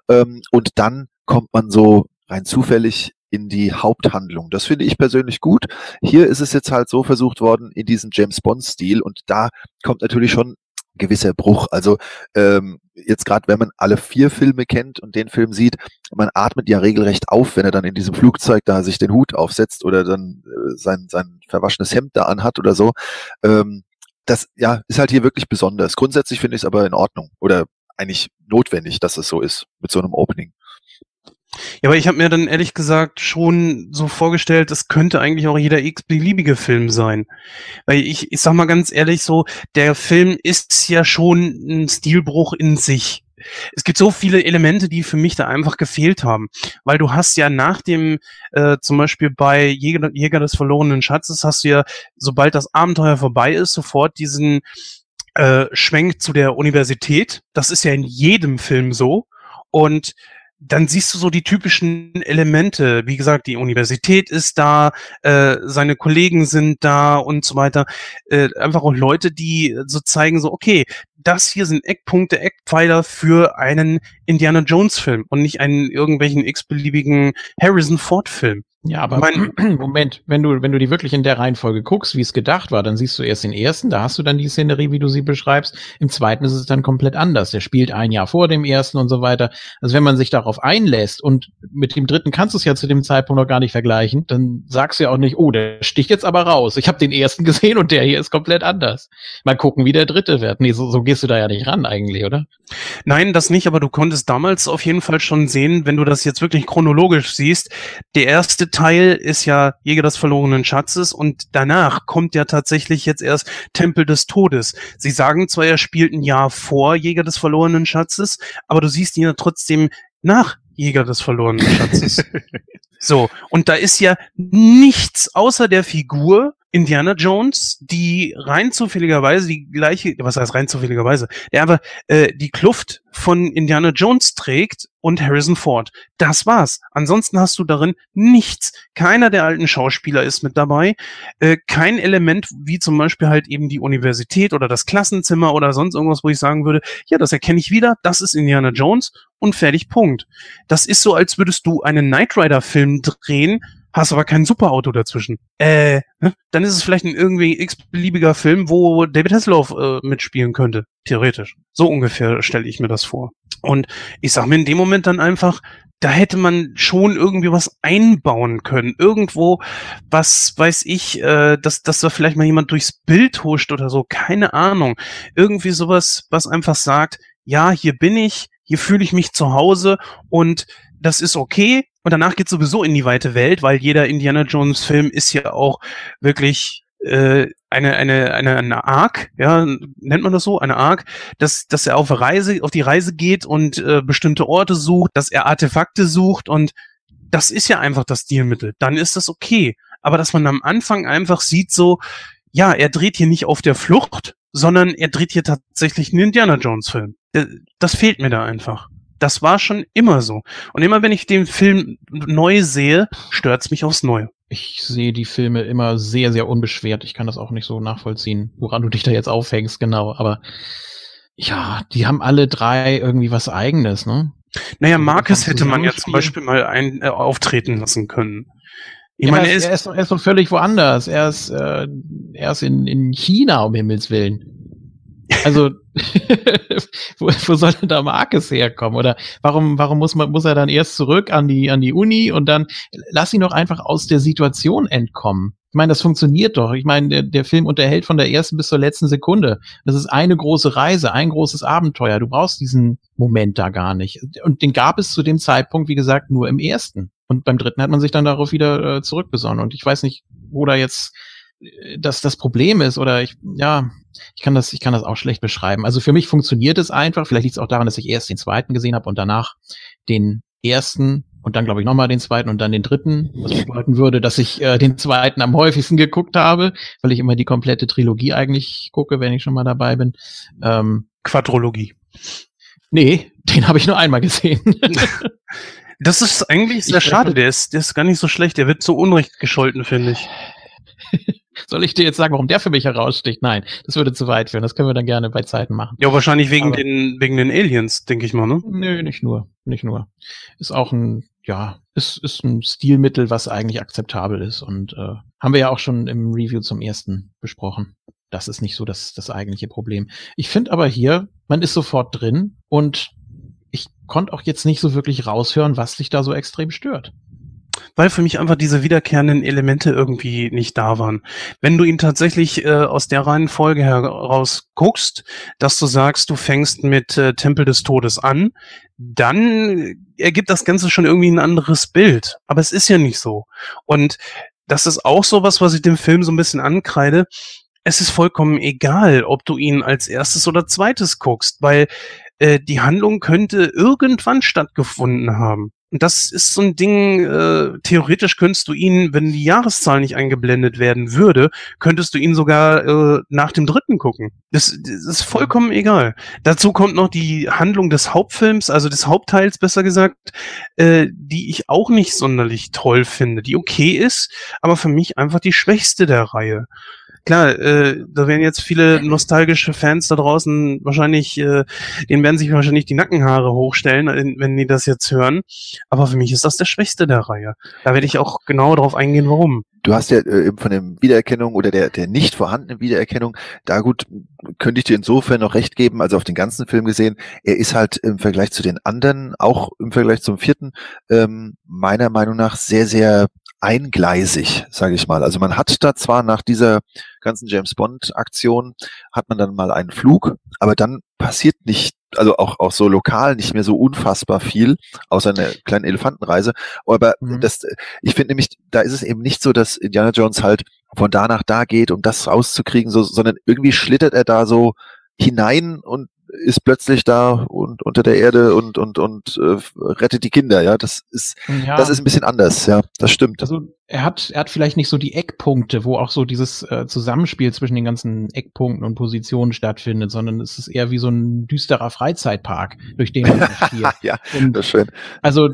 Ähm, und dann kommt man so rein zufällig in die Haupthandlung. Das finde ich persönlich gut. Hier ist es jetzt halt so versucht worden in diesem James Bond-Stil und da kommt natürlich schon gewisser Bruch. Also ähm, jetzt gerade, wenn man alle vier Filme kennt und den Film sieht, man atmet ja regelrecht auf, wenn er dann in diesem Flugzeug da sich den Hut aufsetzt oder dann äh, sein, sein verwaschenes Hemd da anhat oder so. Ähm, das ja ist halt hier wirklich besonders. Grundsätzlich finde ich es aber in Ordnung oder eigentlich notwendig, dass es so ist mit so einem Opening. Ja, aber ich habe mir dann ehrlich gesagt schon so vorgestellt, es könnte eigentlich auch jeder x-beliebige Film sein. Weil ich, ich sag mal ganz ehrlich so, der Film ist ja schon ein Stilbruch in sich. Es gibt so viele Elemente, die für mich da einfach gefehlt haben. Weil du hast ja nach dem, äh, zum Beispiel bei Jäger, Jäger des verlorenen Schatzes, hast du ja, sobald das Abenteuer vorbei ist, sofort diesen äh, Schwenk zu der Universität. Das ist ja in jedem Film so. Und dann siehst du so die typischen Elemente. Wie gesagt, die Universität ist da, äh, seine Kollegen sind da und so weiter. Äh, einfach auch Leute, die so zeigen, so, okay, das hier sind Eckpunkte, Eckpfeiler für einen Indiana Jones Film und nicht einen irgendwelchen x-beliebigen Harrison Ford Film. Ja, aber mein, <clears throat> Moment, wenn du, wenn du die wirklich in der Reihenfolge guckst, wie es gedacht war, dann siehst du erst den ersten, da hast du dann die Szenerie, wie du sie beschreibst. Im zweiten ist es dann komplett anders. Der spielt ein Jahr vor dem ersten und so weiter. Also wenn man sich darauf einlässt und mit dem dritten kannst du es ja zu dem Zeitpunkt noch gar nicht vergleichen, dann sagst du ja auch nicht, oh, der sticht jetzt aber raus. Ich habe den ersten <laughs> gesehen und der hier ist komplett anders. Mal gucken, wie der dritte wird. Nee, so, so gehst du da ja nicht ran eigentlich, oder? Nein, das nicht, aber du konntest damals auf jeden Fall schon sehen, wenn du das jetzt wirklich chronologisch siehst, der erste Teil ist ja Jäger des verlorenen Schatzes und danach kommt ja tatsächlich jetzt erst Tempel des Todes. Sie sagen zwar, er spielt ein Jahr vor Jäger des verlorenen Schatzes, aber du siehst ihn ja trotzdem nach Jäger des verlorenen Schatzes. <laughs> so, und da ist ja nichts außer der Figur Indiana Jones, die rein zufälligerweise die gleiche, was heißt rein zufälligerweise, der aber äh, die Kluft von Indiana Jones trägt und Harrison Ford. Das war's. Ansonsten hast du darin nichts. Keiner der alten Schauspieler ist mit dabei. Äh, kein Element wie zum Beispiel halt eben die Universität oder das Klassenzimmer oder sonst irgendwas, wo ich sagen würde, ja, das erkenne ich wieder, das ist Indiana Jones und fertig, Punkt. Das ist so, als würdest du einen Knight Rider Film drehen, hast aber kein Superauto dazwischen. Äh, ne? dann ist es vielleicht ein irgendwie x-beliebiger Film, wo David Hasselhoff äh, mitspielen könnte, theoretisch. So ungefähr stelle ich mir das vor. Und ich sag mir in dem Moment dann einfach, da hätte man schon irgendwie was einbauen können. Irgendwo, was weiß ich, äh, dass, dass da vielleicht mal jemand durchs Bild huscht oder so, keine Ahnung. Irgendwie sowas, was einfach sagt, ja, hier bin ich, hier fühle ich mich zu Hause und das ist okay. Und danach geht sowieso in die weite Welt, weil jeder Indiana Jones Film ist ja auch wirklich äh, eine, eine, eine, eine Arc, ja, nennt man das so, eine Arc, dass, dass er auf Reise, auf die Reise geht und äh, bestimmte Orte sucht, dass er Artefakte sucht und das ist ja einfach das Stilmittel. Dann ist das okay. Aber dass man am Anfang einfach sieht so, ja, er dreht hier nicht auf der Flucht, sondern er dreht hier tatsächlich einen Indiana Jones Film. Das fehlt mir da einfach. Das war schon immer so. Und immer wenn ich den Film neu sehe, stört's mich aufs Neue. Ich sehe die Filme immer sehr, sehr unbeschwert. Ich kann das auch nicht so nachvollziehen, woran du dich da jetzt aufhängst, genau. Aber ja, die haben alle drei irgendwie was Eigenes, ne? Naja, Marcus hätte man ja zum Beispiel mal ein, äh, auftreten lassen können. Ich ja, meine, er ist, er, ist, er ist doch völlig woanders. Er ist, äh, er ist in, in China, um Himmels Willen. Also, <laughs> wo, wo soll denn da Marcus herkommen? Oder warum, warum muss man, muss er dann erst zurück an die, an die Uni und dann lass ihn doch einfach aus der Situation entkommen. Ich meine, das funktioniert doch. Ich meine, der, der Film unterhält von der ersten bis zur letzten Sekunde. Das ist eine große Reise, ein großes Abenteuer. Du brauchst diesen Moment da gar nicht. Und den gab es zu dem Zeitpunkt, wie gesagt, nur im ersten. Und beim dritten hat man sich dann darauf wieder äh, zurückbesonnen. Und ich weiß nicht, wo da jetzt äh, das, das Problem ist oder ich, ja, ich kann das, ich kann das auch schlecht beschreiben. Also für mich funktioniert es einfach. Vielleicht liegt es auch daran, dass ich erst den zweiten gesehen habe und danach den ersten und dann glaube ich nochmal den zweiten und dann den dritten, was bedeuten würde, dass ich äh, den zweiten am häufigsten geguckt habe, weil ich immer die komplette Trilogie eigentlich gucke, wenn ich schon mal dabei bin. Ähm, Quadrologie. Nee, den habe ich nur einmal gesehen. das ist eigentlich sehr ich schade. Der ist, der ist gar nicht so schlecht. Der wird zu Unrecht gescholten, finde ich. <laughs> Soll ich dir jetzt sagen, warum der für mich heraussticht? Nein, das würde zu weit führen. Das können wir dann gerne bei Zeiten machen. Ja, wahrscheinlich wegen Aber den, wegen den Aliens, denke ich mal, ne? Nö, nicht nur. Nicht nur. Ist auch ein, ja, ist, ist ein Stilmittel, was eigentlich akzeptabel ist. Und äh, haben wir ja auch schon im Review zum ersten besprochen. Das ist nicht so das, das eigentliche Problem. Ich finde aber hier, man ist sofort drin und ich konnte auch jetzt nicht so wirklich raushören, was dich da so extrem stört weil für mich einfach diese wiederkehrenden Elemente irgendwie nicht da waren. Wenn du ihn tatsächlich äh, aus der Reihenfolge heraus guckst, dass du sagst, du fängst mit äh, Tempel des Todes an, dann ergibt das Ganze schon irgendwie ein anderes Bild. Aber es ist ja nicht so. Und das ist auch sowas, was ich dem Film so ein bisschen ankreide. Es ist vollkommen egal, ob du ihn als erstes oder zweites guckst, weil äh, die Handlung könnte irgendwann stattgefunden haben. Und das ist so ein Ding, äh, theoretisch könntest du ihn, wenn die Jahreszahl nicht eingeblendet werden würde, könntest du ihn sogar äh, nach dem dritten gucken. Das, das ist vollkommen egal. Dazu kommt noch die Handlung des Hauptfilms, also des Hauptteils besser gesagt, äh, die ich auch nicht sonderlich toll finde, die okay ist, aber für mich einfach die schwächste der Reihe klar, äh, da werden jetzt viele nostalgische Fans da draußen wahrscheinlich, äh, denen werden sich wahrscheinlich die Nackenhaare hochstellen, wenn die das jetzt hören. Aber für mich ist das der schwächste der Reihe. Da werde ich auch genau darauf eingehen, warum. Du hast ja äh, von der Wiedererkennung oder der, der nicht vorhandenen Wiedererkennung, da gut, könnte ich dir insofern noch recht geben, also auf den ganzen Film gesehen, er ist halt im Vergleich zu den anderen, auch im Vergleich zum vierten, ähm, meiner Meinung nach sehr, sehr eingleisig, sage ich mal. Also man hat da zwar nach dieser ganzen James Bond Aktion hat man dann mal einen Flug, aber dann passiert nicht, also auch auch so lokal nicht mehr so unfassbar viel, außer eine kleine Elefantenreise. Aber mhm. das, ich finde nämlich, da ist es eben nicht so, dass Indiana Jones halt von da nach da geht, um das rauszukriegen, so, sondern irgendwie schlittert er da so hinein und ist plötzlich da und unter der Erde und und und äh, rettet die Kinder. Ja, das ist ja. das ist ein bisschen anders. Ja, das stimmt. Also er hat er hat vielleicht nicht so die Eckpunkte, wo auch so dieses äh, Zusammenspiel zwischen den ganzen Eckpunkten und Positionen stattfindet, sondern es ist eher wie so ein düsterer Freizeitpark, durch den man <laughs> marschiert. ja, und das ist schön. Also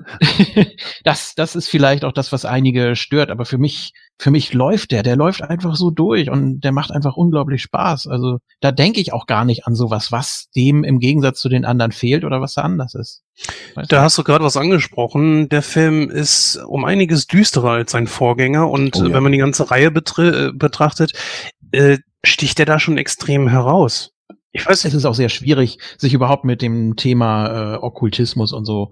<laughs> das das ist vielleicht auch das, was einige stört, aber für mich für mich läuft der, der läuft einfach so durch und der macht einfach unglaublich Spaß. Also da denke ich auch gar nicht an sowas, was dem im Gegensatz zu den anderen fehlt oder was da anders ist. Weißt da hast du gerade was angesprochen. Der Film ist um einiges düsterer als sein Vorgänger und oh, ja. wenn man die ganze Reihe äh, betrachtet, äh, sticht er da schon extrem heraus. Ich weiß, es ist auch sehr schwierig, sich überhaupt mit dem Thema äh, Okkultismus und so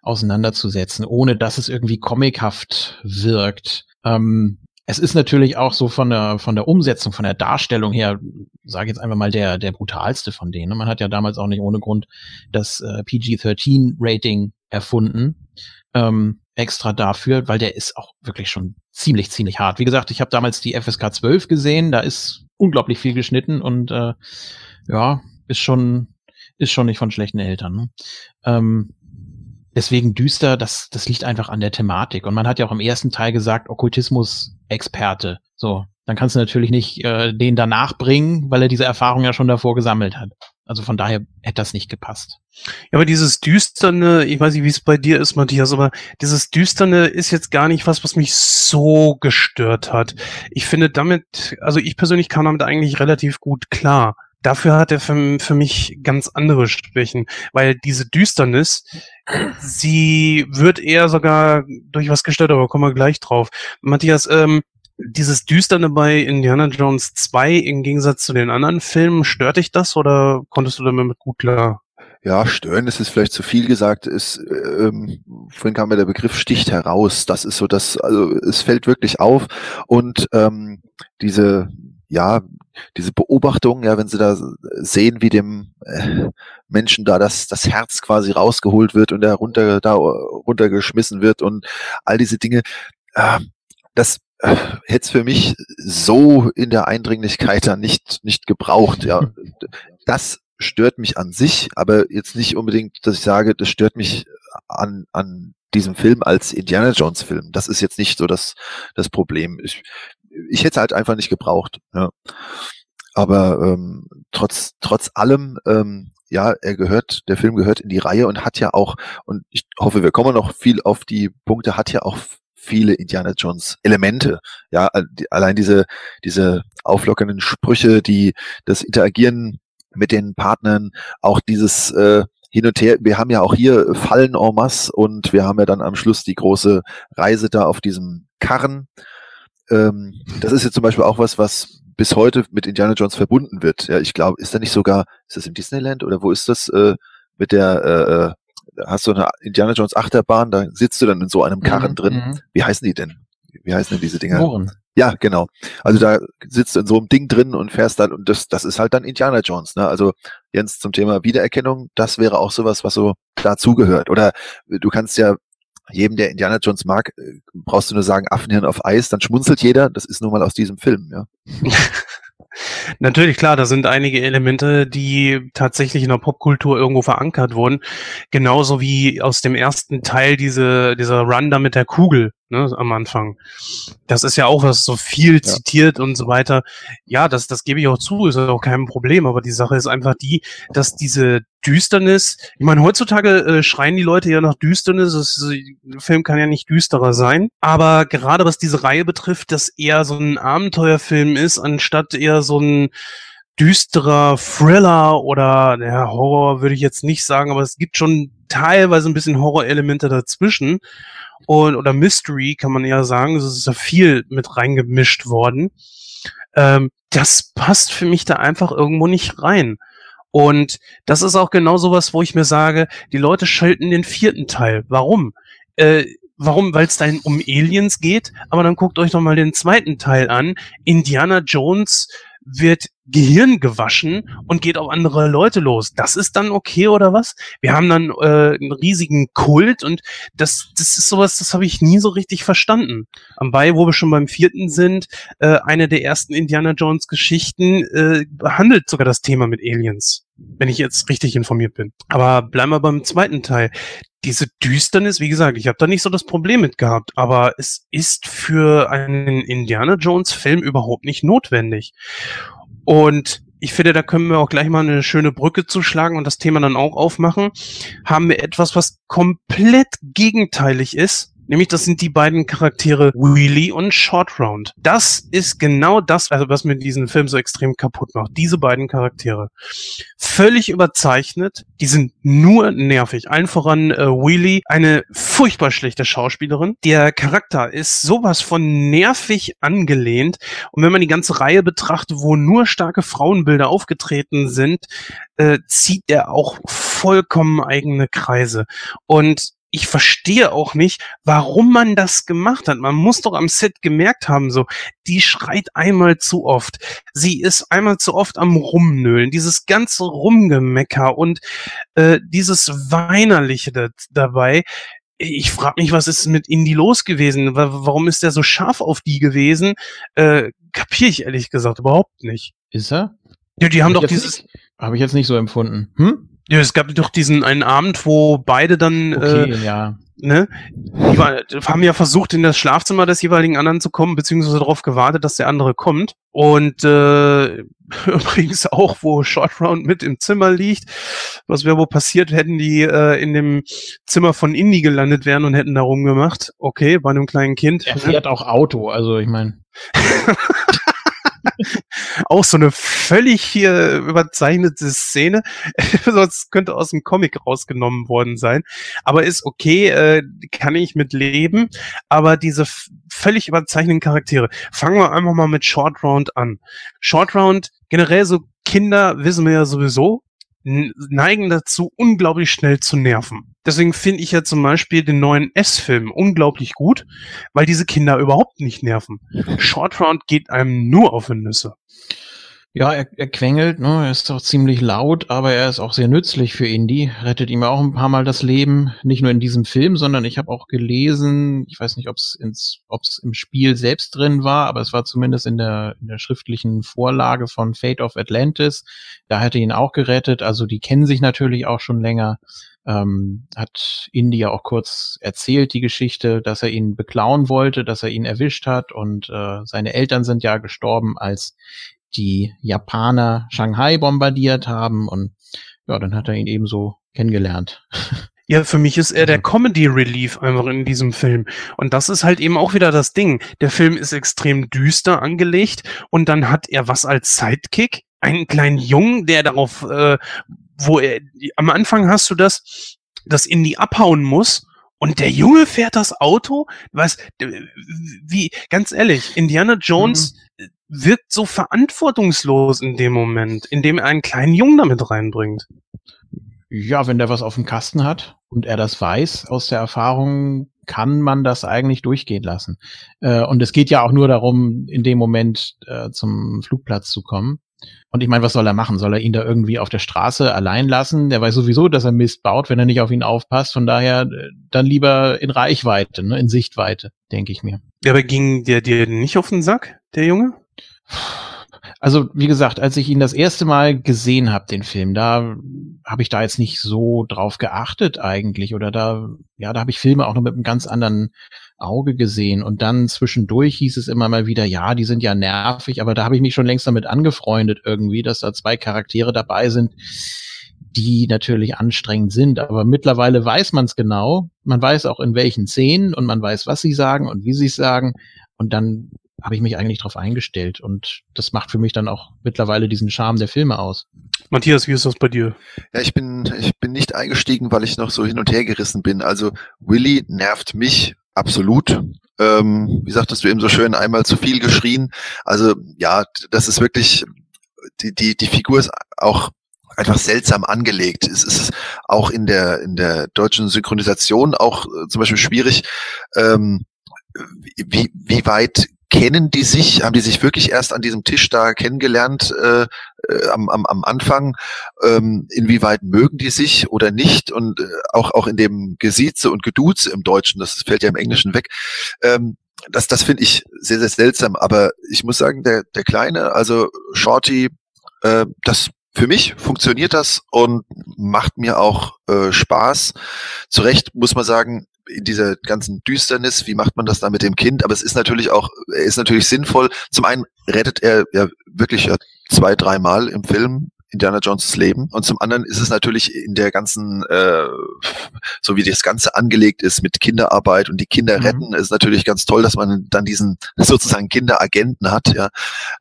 auseinanderzusetzen, ohne dass es irgendwie comichaft wirkt. Ähm, es ist natürlich auch so von der von der Umsetzung, von der Darstellung her, sage jetzt einfach mal der der brutalste von denen. Man hat ja damals auch nicht ohne Grund das äh, PG-13 Rating erfunden, ähm, extra dafür, weil der ist auch wirklich schon ziemlich ziemlich hart. Wie gesagt, ich habe damals die FSK 12 gesehen, da ist unglaublich viel geschnitten und äh, ja, ist schon ist schon nicht von schlechten Eltern. Ne? Ähm, deswegen düster, das, das liegt einfach an der Thematik. Und man hat ja auch im ersten Teil gesagt, Okkultismus-Experte. So, dann kannst du natürlich nicht äh, den danach bringen, weil er diese Erfahrung ja schon davor gesammelt hat. Also von daher hätte das nicht gepasst. Ja, aber dieses Düsterne, ich weiß nicht, wie es bei dir ist, Matthias, aber dieses Düsterne ist jetzt gar nicht was, was mich so gestört hat. Ich finde damit, also ich persönlich kam damit eigentlich relativ gut klar. Dafür hat er für, für mich ganz andere Schwächen, weil diese Düsternis, sie wird eher sogar durch was gestört, aber kommen wir gleich drauf. Matthias, ähm, dieses Düsterne bei Indiana Jones 2 im Gegensatz zu den anderen Filmen, stört dich das oder konntest du damit gut klar? Ja, stören ist es vielleicht zu viel gesagt. Ist, ähm, vorhin kam mir der Begriff sticht heraus. Das ist so das, also es fällt wirklich auf. Und ähm, diese, ja, diese Beobachtung, ja, wenn sie da sehen, wie dem äh, Menschen da das, das Herz quasi rausgeholt wird und er runter, da runtergeschmissen wird und all diese Dinge, äh, das äh, hätte es für mich so in der Eindringlichkeit dann nicht, nicht gebraucht. Ja, <laughs> das stört mich an sich, aber jetzt nicht unbedingt, dass ich sage, das stört mich an, an diesem Film als Indiana Jones Film. Das ist jetzt nicht so das, das Problem. Ich, ich hätte es halt einfach nicht gebraucht. Ja. Aber ähm, trotz, trotz allem, ähm, ja, er gehört, der Film gehört in die Reihe und hat ja auch, und ich hoffe, wir kommen noch viel auf die Punkte, hat ja auch viele Indiana Jones Elemente. Ja, allein diese, diese auflockernden Sprüche, die das Interagieren mit den Partnern, auch dieses äh, hin und her. Wir haben ja auch hier Fallen en masse und wir haben ja dann am Schluss die große Reise da auf diesem Karren. Ähm, das ist jetzt zum Beispiel auch was, was bis heute mit Indiana Jones verbunden wird. Ja, ich glaube, ist da nicht sogar, ist das im Disneyland oder wo ist das äh, mit der äh, äh hast du eine Indiana Jones Achterbahn, da sitzt du dann in so einem Karren mhm, drin. Mhm. Wie heißen die denn? Wie heißen denn diese Dinger? Mohren. Ja, genau. Also da sitzt du in so einem Ding drin und fährst dann, und das, das ist halt dann Indiana Jones, ne? Also Jens zum Thema Wiedererkennung, das wäre auch sowas, was so dazugehört. Oder du kannst ja jedem, der Indiana Jones mag, äh, brauchst du nur sagen, Affenhirn auf Eis, dann schmunzelt jeder. Das ist nun mal aus diesem Film, ja. <laughs> Natürlich, klar, da sind einige Elemente, die tatsächlich in der Popkultur irgendwo verankert wurden. Genauso wie aus dem ersten Teil diese, dieser Run da mit der Kugel ne, am Anfang. Das ist ja auch was so viel ja. zitiert und so weiter. Ja, das, das gebe ich auch zu, ist auch kein Problem. Aber die Sache ist einfach die, dass diese Düsternis, ich meine, heutzutage äh, schreien die Leute ja nach Düsternis. Das, der Film kann ja nicht düsterer sein. Aber gerade was diese Reihe betrifft, dass eher so ein Abenteuerfilm ist, anstatt eher so ein düsterer Thriller oder ja, Horror würde ich jetzt nicht sagen, aber es gibt schon teilweise ein bisschen Horrorelemente dazwischen und oder Mystery kann man eher sagen. Es ist ja viel mit reingemischt worden. Ähm, das passt für mich da einfach irgendwo nicht rein. Und das ist auch genau sowas, wo ich mir sage, die Leute schalten den vierten Teil. Warum? Äh, warum? Weil es da um Aliens geht. Aber dann guckt euch doch mal den zweiten Teil an. Indiana Jones wird Gehirn gewaschen und geht auf andere Leute los. Das ist dann okay oder was? Wir haben dann äh, einen riesigen Kult und das, das ist sowas, das habe ich nie so richtig verstanden. Am Bei, wo wir schon beim vierten sind, äh, eine der ersten Indiana Jones Geschichten äh, behandelt sogar das Thema mit Aliens, wenn ich jetzt richtig informiert bin. Aber bleiben wir beim zweiten Teil diese Düsternis, wie gesagt, ich habe da nicht so das Problem mit gehabt, aber es ist für einen Indiana Jones Film überhaupt nicht notwendig. Und ich finde, da können wir auch gleich mal eine schöne Brücke zuschlagen und das Thema dann auch aufmachen. Haben wir etwas, was komplett gegenteilig ist Nämlich das sind die beiden Charaktere Wheelie und Short Round. Das ist genau das, also was mir diesen Film so extrem kaputt macht. Diese beiden Charaktere. Völlig überzeichnet. Die sind nur nervig. Allen voran äh, Wheelie, eine furchtbar schlechte Schauspielerin. Der Charakter ist sowas von nervig angelehnt. Und wenn man die ganze Reihe betrachtet, wo nur starke Frauenbilder aufgetreten sind, äh, zieht er auch vollkommen eigene Kreise. Und ich verstehe auch nicht, warum man das gemacht hat. Man muss doch am Set gemerkt haben, so, die schreit einmal zu oft. Sie ist einmal zu oft am Rumnölen. Dieses ganze Rumgemecker und äh, dieses Weinerliche da, dabei. Ich frage mich, was ist mit Indy los gewesen? Warum ist der so scharf auf die gewesen? Äh, kapiere ich ehrlich gesagt überhaupt nicht. Ist er? Ja, die haben hab doch dieses. Habe ich jetzt nicht so empfunden. Hm? Ja, es gab doch diesen einen Abend, wo beide dann Okay, äh, ja. ne, war, haben ja versucht, in das Schlafzimmer des jeweiligen anderen zu kommen, beziehungsweise darauf gewartet, dass der andere kommt. Und äh, <laughs> übrigens auch, wo Short Round mit im Zimmer liegt, was wäre wohl passiert, hätten die äh, in dem Zimmer von Indy gelandet wären und hätten da rumgemacht. Okay, bei einem kleinen Kind. Er ne? fährt auch Auto, also ich meine. <laughs> <laughs> auch so eine völlig hier überzeichnete Szene. <laughs> Sonst könnte aus dem Comic rausgenommen worden sein. Aber ist okay, äh, kann ich mit leben. Aber diese völlig überzeichneten Charaktere. Fangen wir einfach mal mit Short Round an. Short Round, generell so Kinder, wissen wir ja sowieso, neigen dazu, unglaublich schnell zu nerven. Deswegen finde ich ja zum Beispiel den neuen S-Film unglaublich gut, weil diese Kinder überhaupt nicht nerven. Short Round geht einem nur auf die Nüsse. Ja, er, er quengelt, ne? er ist doch ziemlich laut, aber er ist auch sehr nützlich für Indy. Rettet ihm auch ein paar Mal das Leben, nicht nur in diesem Film, sondern ich habe auch gelesen, ich weiß nicht, ob es im Spiel selbst drin war, aber es war zumindest in der, in der schriftlichen Vorlage von Fate of Atlantis. Da er ihn auch gerettet. Also die kennen sich natürlich auch schon länger. Ähm, hat Indy ja auch kurz erzählt, die Geschichte, dass er ihn beklauen wollte, dass er ihn erwischt hat und äh, seine Eltern sind ja gestorben, als die Japaner Shanghai bombardiert haben und ja, dann hat er ihn ebenso kennengelernt. <laughs> Ja, für mich ist er der Comedy Relief einfach in diesem Film. Und das ist halt eben auch wieder das Ding. Der Film ist extrem düster angelegt und dann hat er was als Sidekick? Einen kleinen Jungen, der darauf, äh, wo er, am Anfang hast du das, dass Indy abhauen muss und der Junge fährt das Auto? Was, wie, ganz ehrlich, Indiana Jones wirkt so verantwortungslos in dem Moment, indem er einen kleinen Jungen damit reinbringt. Ja, wenn der was auf dem Kasten hat und er das weiß aus der Erfahrung, kann man das eigentlich durchgehen lassen. Äh, und es geht ja auch nur darum, in dem Moment äh, zum Flugplatz zu kommen. Und ich meine, was soll er machen? Soll er ihn da irgendwie auf der Straße allein lassen? Der weiß sowieso, dass er Mist baut, wenn er nicht auf ihn aufpasst. Von daher äh, dann lieber in Reichweite, ne? in Sichtweite, denke ich mir. Ja, aber ging der dir nicht auf den Sack, der Junge? Also, wie gesagt, als ich ihn das erste Mal gesehen habe, den Film, da habe ich da jetzt nicht so drauf geachtet eigentlich. Oder da, ja, da habe ich Filme auch noch mit einem ganz anderen Auge gesehen. Und dann zwischendurch hieß es immer mal wieder, ja, die sind ja nervig, aber da habe ich mich schon längst damit angefreundet irgendwie, dass da zwei Charaktere dabei sind, die natürlich anstrengend sind. Aber mittlerweile weiß man es genau. Man weiß auch in welchen Szenen und man weiß, was sie sagen und wie sie es sagen. Und dann habe ich mich eigentlich darauf eingestellt. Und das macht für mich dann auch mittlerweile diesen Charme der Filme aus. Matthias, wie ist das bei dir? Ja, ich bin, ich bin nicht eingestiegen, weil ich noch so hin und her gerissen bin. Also Willy nervt mich absolut. Ähm, wie sagtest du eben so schön, einmal zu viel geschrien. Also ja, das ist wirklich, die, die, die Figur ist auch einfach seltsam angelegt. Es ist auch in der, in der deutschen Synchronisation auch äh, zum Beispiel schwierig, ähm, wie, wie weit kennen die sich, haben die sich wirklich erst an diesem Tisch da kennengelernt äh, äh, am, am, am Anfang, ähm, inwieweit mögen die sich oder nicht? Und äh, auch, auch in dem Gesieze und Geduze im Deutschen, das fällt ja im Englischen weg, ähm, das, das finde ich sehr, sehr seltsam, aber ich muss sagen, der, der Kleine, also Shorty, äh, das für mich funktioniert das und macht mir auch äh, Spaß. Zu Recht muss man sagen, in dieser ganzen Düsternis, wie macht man das da mit dem Kind? Aber es ist natürlich auch, er ist natürlich sinnvoll. Zum einen rettet er ja wirklich ja zwei, dreimal im Film Indiana Jones Leben und zum anderen ist es natürlich in der ganzen, äh, so wie das Ganze angelegt ist mit Kinderarbeit und die Kinder Mhm. retten, ist natürlich ganz toll, dass man dann diesen sozusagen Kinderagenten hat, ja.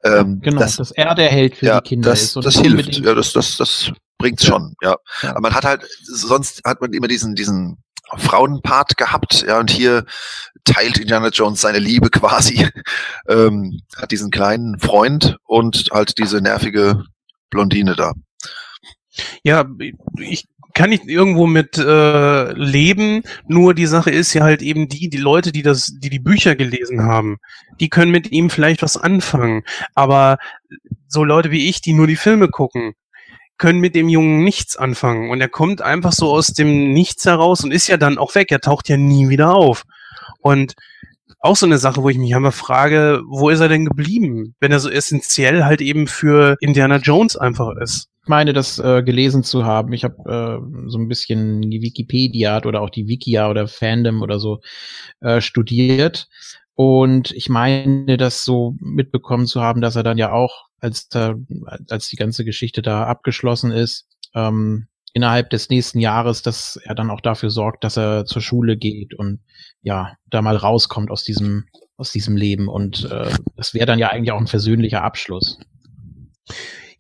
Ähm, Genau, das, dass er der Held für ja, die Kinder das, ist. und das hilft. Ja, das, das, das bringt's schon, ja. Ja. Aber man hat halt, sonst hat man immer diesen, diesen Frauenpart gehabt, ja, und hier teilt Indiana Jones seine Liebe quasi, <laughs> ähm, hat diesen kleinen Freund und halt diese nervige Blondine da. Ja, ich kann nicht irgendwo mit äh, leben, nur die Sache ist ja halt eben die, die Leute, die das, die die Bücher gelesen haben, die können mit ihm vielleicht was anfangen. Aber so Leute wie ich, die nur die Filme gucken, können mit dem Jungen nichts anfangen. Und er kommt einfach so aus dem Nichts heraus und ist ja dann auch weg. Er taucht ja nie wieder auf. Und auch so eine Sache, wo ich mich einmal frage, wo ist er denn geblieben, wenn er so essentiell halt eben für Indiana Jones einfach ist? Ich meine, das äh, gelesen zu haben. Ich habe äh, so ein bisschen die Wikipedia oder auch die Wikia oder Fandom oder so äh, studiert. Und ich meine, das so mitbekommen zu haben, dass er dann ja auch, als, da, als die ganze Geschichte da abgeschlossen ist, ähm, innerhalb des nächsten Jahres, dass er dann auch dafür sorgt, dass er zur Schule geht und ja, da mal rauskommt aus diesem, aus diesem Leben. Und äh, das wäre dann ja eigentlich auch ein versöhnlicher Abschluss.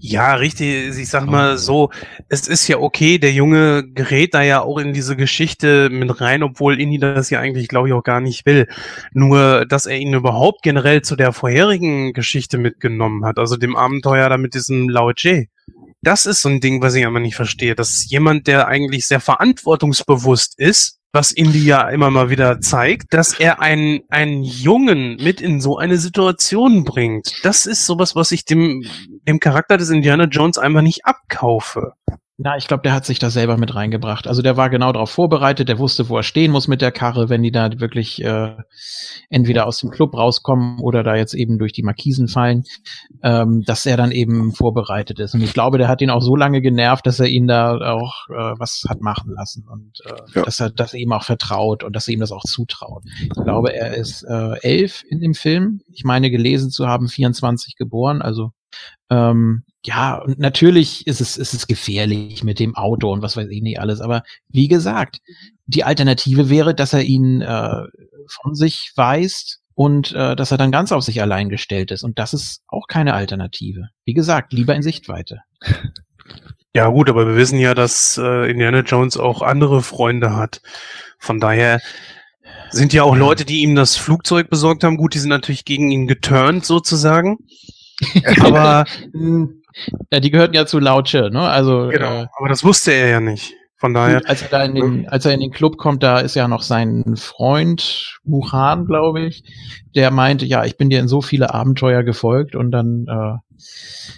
Ja, richtig. Ich sag mal so, es ist ja okay, der Junge gerät da ja auch in diese Geschichte mit rein, obwohl Indy das ja eigentlich, glaube ich, auch gar nicht will. Nur, dass er ihn überhaupt generell zu der vorherigen Geschichte mitgenommen hat, also dem Abenteuer da mit diesem Lao Tse. Das ist so ein Ding, was ich aber nicht verstehe, dass jemand, der eigentlich sehr verantwortungsbewusst ist, was Indy ja immer mal wieder zeigt, dass er einen, einen Jungen mit in so eine Situation bringt. Das ist sowas, was ich dem, dem Charakter des Indiana Jones einfach nicht abkaufe. Na, ich glaube, der hat sich da selber mit reingebracht. Also der war genau darauf vorbereitet, der wusste, wo er stehen muss mit der Karre, wenn die da wirklich äh, entweder aus dem Club rauskommen oder da jetzt eben durch die Markisen fallen, ähm, dass er dann eben vorbereitet ist. Und ich glaube, der hat ihn auch so lange genervt, dass er ihn da auch äh, was hat machen lassen und äh, ja. dass er das eben auch vertraut und dass er ihm das auch zutraut. Ich glaube, er ist äh, elf in dem Film. Ich meine gelesen zu haben, 24 geboren, also ähm, ja, und natürlich ist es, ist es gefährlich mit dem Auto und was weiß ich nicht alles. Aber wie gesagt, die Alternative wäre, dass er ihn äh, von sich weist und äh, dass er dann ganz auf sich allein gestellt ist. Und das ist auch keine Alternative. Wie gesagt, lieber in Sichtweite. <laughs> Ja gut, aber wir wissen ja, dass äh, Indiana Jones auch andere Freunde hat. Von daher sind ja auch Leute, die ihm das Flugzeug besorgt haben. Gut, die sind natürlich gegen ihn geturnt sozusagen. <laughs> aber ja, die gehörten ja zu Lautsche, ne? Also genau, äh, aber das wusste er ja nicht. Von daher. Als er, da in den, als er in den Club kommt, da ist ja noch sein Freund, Wuhan, glaube ich, der meinte, ja, ich bin dir in so viele Abenteuer gefolgt und dann äh,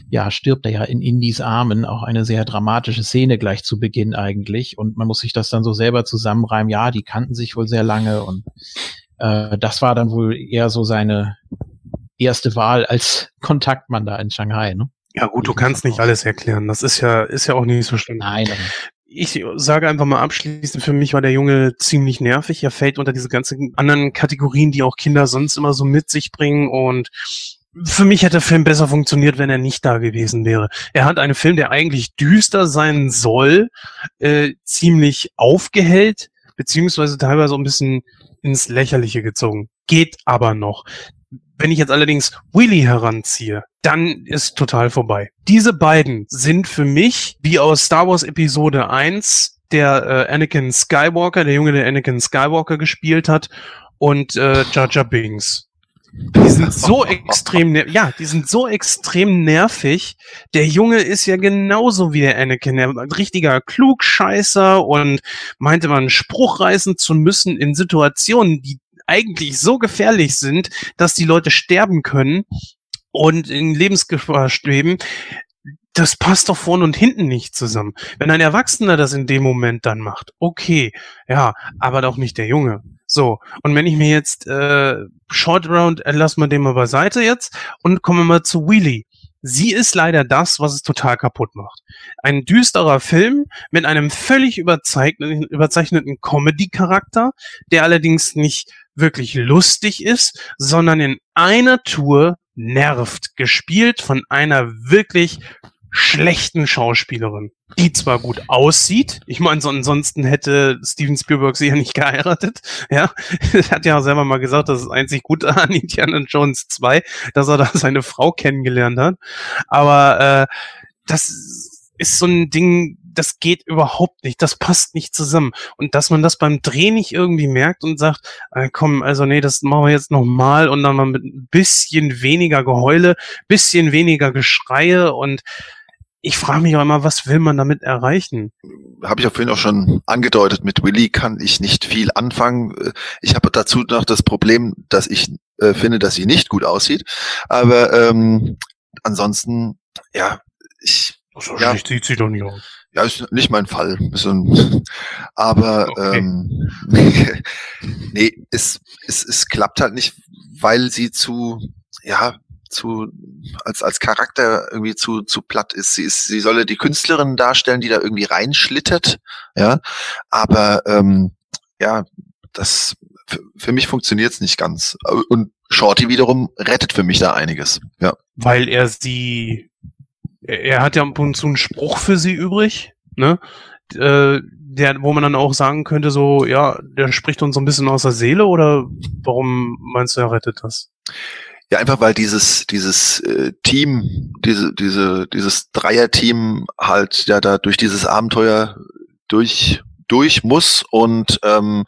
ja, stirbt er ja in Indies Armen, auch eine sehr dramatische Szene gleich zu Beginn eigentlich. Und man muss sich das dann so selber zusammenreimen, ja, die kannten sich wohl sehr lange und äh, das war dann wohl eher so seine erste Wahl als Kontaktmann da in Shanghai, ne? Ja gut, du kannst nicht alles erklären. Das ist ja, ist ja auch nicht so schlimm. Nein. Ich sage einfach mal abschließend, für mich war der Junge ziemlich nervig. Er fällt unter diese ganzen anderen Kategorien, die auch Kinder sonst immer so mit sich bringen und für mich hätte der Film besser funktioniert, wenn er nicht da gewesen wäre. Er hat einen Film, der eigentlich düster sein soll, äh, ziemlich aufgehellt, beziehungsweise teilweise ein bisschen ins Lächerliche gezogen. Geht aber noch. Wenn ich jetzt allerdings Willy heranziehe, dann ist total vorbei. Diese beiden sind für mich, wie aus Star Wars Episode 1, der äh, Anakin Skywalker, der Junge, der Anakin Skywalker gespielt hat, und äh, Jar Jar Binks. Die sind so <laughs> extrem, ja, die sind so extrem nervig. Der Junge ist ja genauso wie der Anakin, ein richtiger Klugscheißer und meinte man Spruch reißen zu müssen in Situationen, die eigentlich so gefährlich sind, dass die Leute sterben können und in Lebensgefahr schweben, das passt doch vorne und hinten nicht zusammen. Wenn ein Erwachsener das in dem Moment dann macht, okay, ja, aber doch nicht der Junge. So, und wenn ich mir jetzt äh, Short Round, äh, lassen wir den mal beiseite jetzt und kommen wir mal zu Wheelie. Sie ist leider das, was es total kaputt macht. Ein düsterer Film mit einem völlig überzeichneten, überzeichneten Comedy-Charakter, der allerdings nicht wirklich lustig ist, sondern in einer Tour nervt, gespielt von einer wirklich schlechten Schauspielerin, die zwar gut aussieht, ich meine, so ansonsten hätte Steven Spielberg sie ja nicht <laughs> geheiratet, ja, er <laughs> hat ja selber mal gesagt, das ist einzig gut <laughs> an Indiana Jones 2, dass er da seine Frau kennengelernt hat, aber äh, das ist so ein Ding, das geht überhaupt nicht, das passt nicht zusammen. Und dass man das beim Dreh nicht irgendwie merkt und sagt, äh, komm, also nee, das machen wir jetzt nochmal und dann mal mit ein bisschen weniger Geheule, bisschen weniger Geschreie und ich frage mich auch immer, was will man damit erreichen? Habe ich auch vorhin auch schon angedeutet, mit Willy kann ich nicht viel anfangen. Ich habe dazu noch das Problem, dass ich äh, finde, dass sie nicht gut aussieht. Aber ähm, ansonsten, ja, ich. So ja, sieht sie doch nicht aus. Ja, ist nicht mein Fall. Ein, <laughs> aber Okay. ähm, <laughs> nee, es, es, es klappt halt nicht, weil sie zu, ja, zu als als Charakter irgendwie zu zu platt ist. Sie ist, sie solle die Künstlerin darstellen, die da irgendwie reinschlittert, ja. Aber ähm, ja, das für, für mich funktioniert's nicht ganz. Und Shorty wiederum rettet für mich da einiges. Ja. weil er sie, er hat ja ab und zu einen Spruch für sie übrig, ne? Äh, der, wo man dann auch sagen könnte, so, ja, der spricht uns so ein bisschen aus der Seele oder warum meinst du, er rettet das? Ja, einfach weil dieses, dieses äh, Team, diese, diese, dieses Dreier-Team halt ja da durch dieses Abenteuer durch, durch muss und ähm,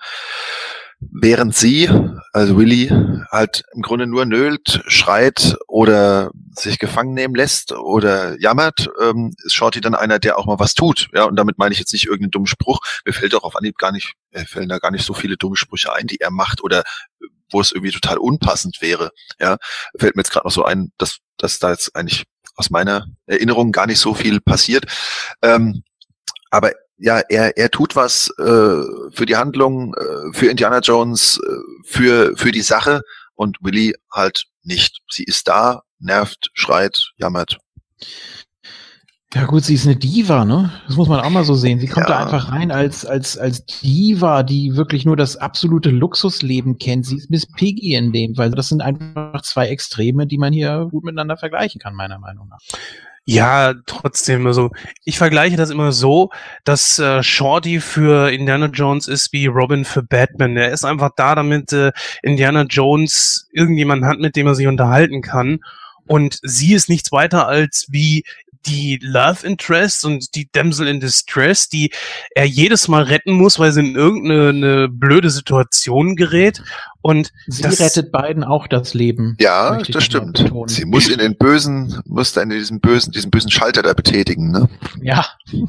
während sie, also Willy, halt im Grunde nur nölt, schreit oder sich gefangen nehmen lässt oder jammert, ähm, ist Shorty dann einer, der auch mal was tut. Ja, und damit meine ich jetzt nicht irgendeinen dummen Spruch. Mir fällt auch auf Anhieb gar nicht, äh, fällen da gar nicht so viele dumme Sprüche ein, die er macht oder wo es irgendwie total unpassend wäre. Ja, fällt mir jetzt gerade noch so ein, dass, dass da jetzt eigentlich aus meiner Erinnerung gar nicht so viel passiert. Ähm, aber ja, er, er tut was äh, für die Handlung, äh, für Indiana Jones, äh, für, für die Sache und Willy halt nicht. Sie ist da, nervt, schreit, jammert. Ja gut, sie ist eine Diva, ne? Das muss man auch mal so sehen. Sie kommt Ja. da einfach rein als, als, als Diva, die wirklich nur das absolute Luxusleben kennt. Sie ist Miss Piggy in dem, weil das sind einfach zwei Extreme, die man hier gut miteinander vergleichen kann, meiner Meinung nach. Ja, trotzdem, also ich vergleiche das immer so, dass äh, Shorty für Indiana Jones ist wie Robin für Batman. Er ist einfach da, damit äh, Indiana Jones irgendjemanden hat, mit dem er sich unterhalten kann. Und sie ist nichts weiter als wie die Love Interest und die Damsel in Distress, die er jedes Mal retten muss, weil sie in irgendeine eine blöde Situation gerät. Und Sie das, rettet beiden auch das Leben. Ja, das stimmt. betonen. Sie muss in den bösen, muss dann in diesen bösen, diesen bösen Schalter da betätigen, ne? Ja. <laughs>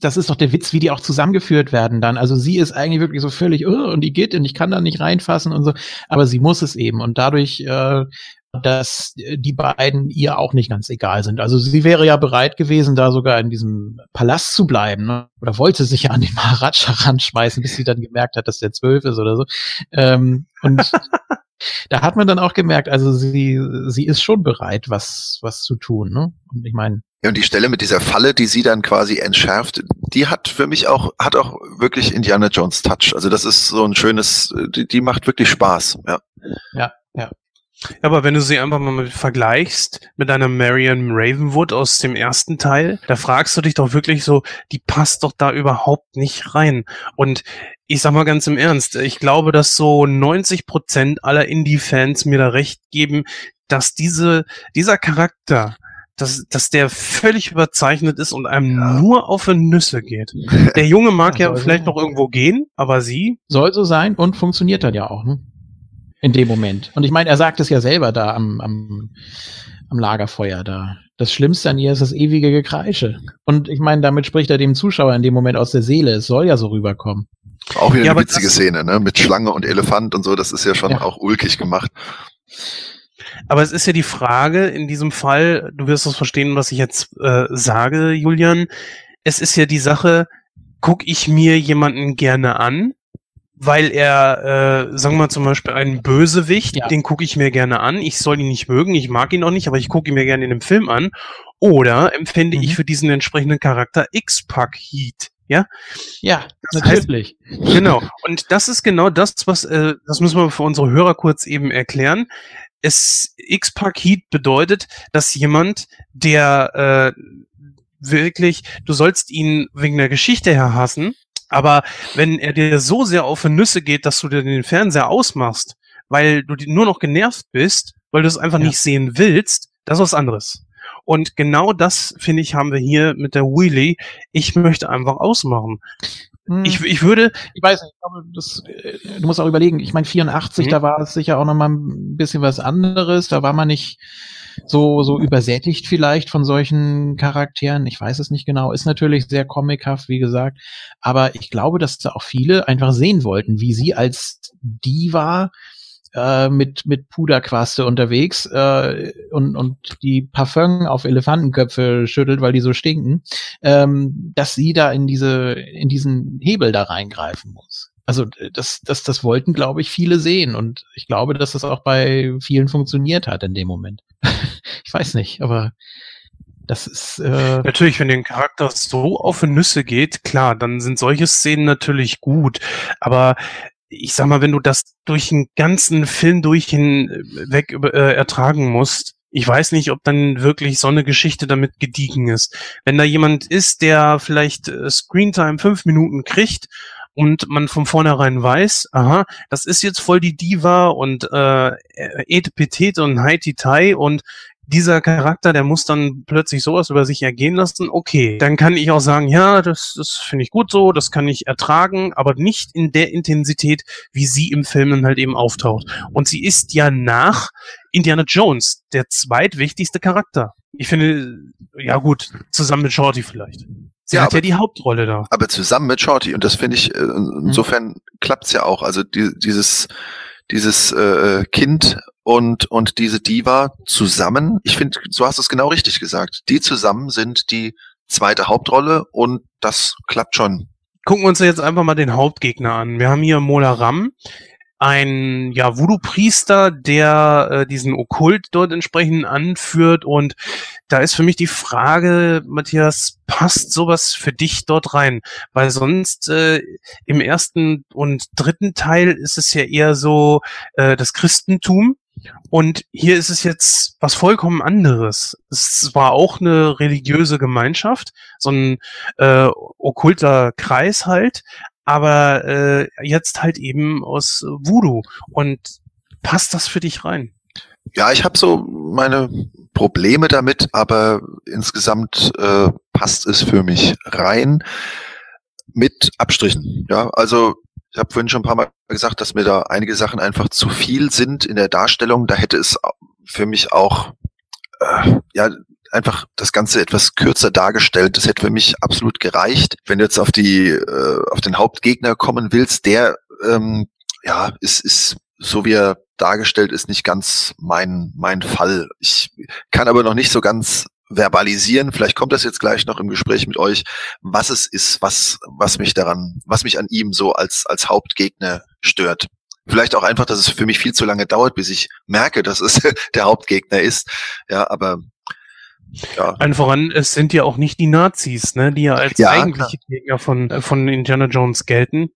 Das ist doch der Witz, wie die auch zusammengeführt werden dann. Also sie ist eigentlich wirklich so völlig, oh, und die geht und ich kann da nicht reinfassen und so. Aber sie muss es eben. Und dadurch, äh, dass die beiden ihr auch nicht ganz egal sind. Also sie wäre ja bereit gewesen, da sogar in diesem Palast zu bleiben. Ne? Oder wollte sich ja an den Maharaja <laughs> ranschmeißen, bis sie dann gemerkt hat, dass der zwölf ist oder so. Ähm, und <laughs> da hat man dann auch gemerkt, also sie, sie ist schon bereit, was, was zu tun. Ne? Und ich meine, Ja, und die Stelle mit dieser Falle, die sie dann quasi entschärft, die hat für mich auch, hat auch wirklich Indiana Jones Touch. Also das ist so ein schönes, die, die macht wirklich Spaß, ja. ja, ja. Aber wenn du sie einfach mal mit vergleichst mit einer Marion Ravenwood aus dem ersten Teil, da fragst du dich doch wirklich so, die passt doch da überhaupt nicht rein. Und ich sag mal ganz im Ernst, ich glaube, dass so 90 Prozent aller Indie-Fans mir da recht geben, dass diese, dieser Charakter, dass, dass der völlig überzeichnet ist und einem nur auf die Nüsse geht. <laughs> Der Junge mag ja Also- vielleicht noch irgendwo gehen, aber sie, Soll so sein und funktioniert dann ja auch, ne? In dem Moment. Und ich meine, er sagt es ja selber da am, am, am Lagerfeuer da. Das Schlimmste an ihr ist das ewige Gekreische. Und ich meine, damit spricht er dem Zuschauer in dem Moment aus der Seele. Es soll ja so rüberkommen. Auch wieder Ja, eine witzige das- Szene, ne? Mit Schlange und Elefant und so, das ist ja schon Ja. auch ulkig gemacht. Aber es ist ja die Frage in diesem Fall, du wirst es verstehen, was ich jetzt äh, sage, Julian. Es ist ja die Sache, guck ich mir jemanden gerne an, weil er, äh, sagen wir mal zum Beispiel einen Bösewicht, Ja. den gucke ich mir gerne an. Ich soll ihn nicht mögen, ich mag ihn auch nicht, aber ich gucke ihn mir gerne in dem Film an. Oder empfinde Mhm. ich für diesen entsprechenden Charakter X-Pack Heat. Ja, Ja, Das heißt- natürlich. Genau. Und das ist genau das, was, äh, das müssen wir für unsere Hörer kurz eben erklären. Es X-Pack Heat bedeutet, dass jemand, der äh, wirklich, du sollst ihn wegen der Geschichte her hassen, aber wenn er dir so sehr auf die Nüsse geht, dass du dir den Fernseher ausmachst, weil du nur noch genervt bist, weil du es einfach Ja. nicht sehen willst, das ist was anderes. Und genau das, finde ich, haben wir hier mit der Wheelie. Ich möchte einfach ausmachen. Hm. Ich, ich würde, ich weiß nicht, ich glaube, das, äh, du musst auch überlegen, ich meine 84, Mhm. da war es sicher auch noch mal ein bisschen was anderes, da war man nicht so so übersättigt vielleicht von solchen Charakteren, ich weiß es nicht genau, ist natürlich sehr comichaft, wie gesagt, aber ich glaube, dass da auch viele einfach sehen wollten, wie sie als Diva äh, mit, mit Puderquaste unterwegs äh, und, und die Parfum auf Elefantenköpfe schüttelt, weil die so stinken, ähm, dass sie da in diese, in diesen Hebel da reingreifen muss. Also das, das, das wollten, glaube ich, viele sehen und ich glaube, dass das auch bei vielen funktioniert hat in dem Moment. <laughs> ich weiß nicht, aber das ist äh natürlich, wenn den Charakter so auf Nüsse geht, klar, dann sind solche Szenen natürlich gut. Aber ich sag mal, wenn du das durch einen ganzen Film durch hinweg äh, ertragen musst, ich weiß nicht, ob dann wirklich so eine Geschichte damit gediegen ist. Wenn da jemand ist, der vielleicht äh, Screentime fünf Minuten kriegt und man von vornherein weiß, aha, das ist jetzt voll die Diva und äh, Ete Petit und Haiti Tai und dieser Charakter, der muss dann plötzlich sowas über sich ergehen lassen, okay, dann kann ich auch sagen, ja, das, das finde ich gut so, das kann ich ertragen, aber nicht in der Intensität, wie sie im Film dann halt eben auftaucht. Und sie ist ja nach Indiana Jones der zweitwichtigste Charakter. Ich finde, ja gut, zusammen mit Shorty vielleicht. Sie Ja, hat ja aber- die Hauptrolle da. aber zusammen mit Shorty und das finde ich äh, insofern klappt's ja auch also die, dieses dieses äh, Kind und und diese Diva zusammen ich finde so hast du es genau richtig gesagt die zusammen sind die zweite Hauptrolle und das klappt schon Gucken wir uns jetzt einfach mal den Hauptgegner an. Wir haben hier Mola Ram, ein ja, Voodoo-Priester, der äh, diesen Okkult dort entsprechend anführt. Und da ist für mich die Frage, Matthias, passt sowas für dich dort rein? Weil sonst äh, im ersten und dritten Teil ist es ja eher so äh, das Christentum. Und hier ist es jetzt was vollkommen anderes. Es war auch eine religiöse Gemeinschaft, so ein äh, okkulter Kreis halt, aber äh, jetzt halt eben aus Voodoo. Und passt das für dich rein? Ja, ich habe so meine Probleme damit, aber insgesamt äh, passt es für mich rein mit Abstrichen. Ja, also ich habe vorhin schon ein paar Mal gesagt, dass mir da einige Sachen einfach zu viel sind in der Darstellung. Da hätte es für mich auch äh, ja einfach das Ganze etwas kürzer dargestellt. Das hätte für mich absolut gereicht. Wenn du jetzt auf die äh, auf den Hauptgegner kommen willst, der ähm, ja ist ist so wie er dargestellt ist, nicht ganz mein mein Fall. Ich kann aber noch nicht so ganz verbalisieren. Vielleicht kommt das jetzt gleich noch im Gespräch mit euch, was es ist, was was mich daran, was mich an ihm so als als Hauptgegner stört. Vielleicht auch einfach, dass es für mich viel zu lange dauert, bis ich merke, dass es <laughs> der Hauptgegner ist. Ja, aber ja, Allen voran, es sind ja auch nicht die Nazis, ne, die ja als Ja, eigentliche Gegner von, von Indiana Jones gelten.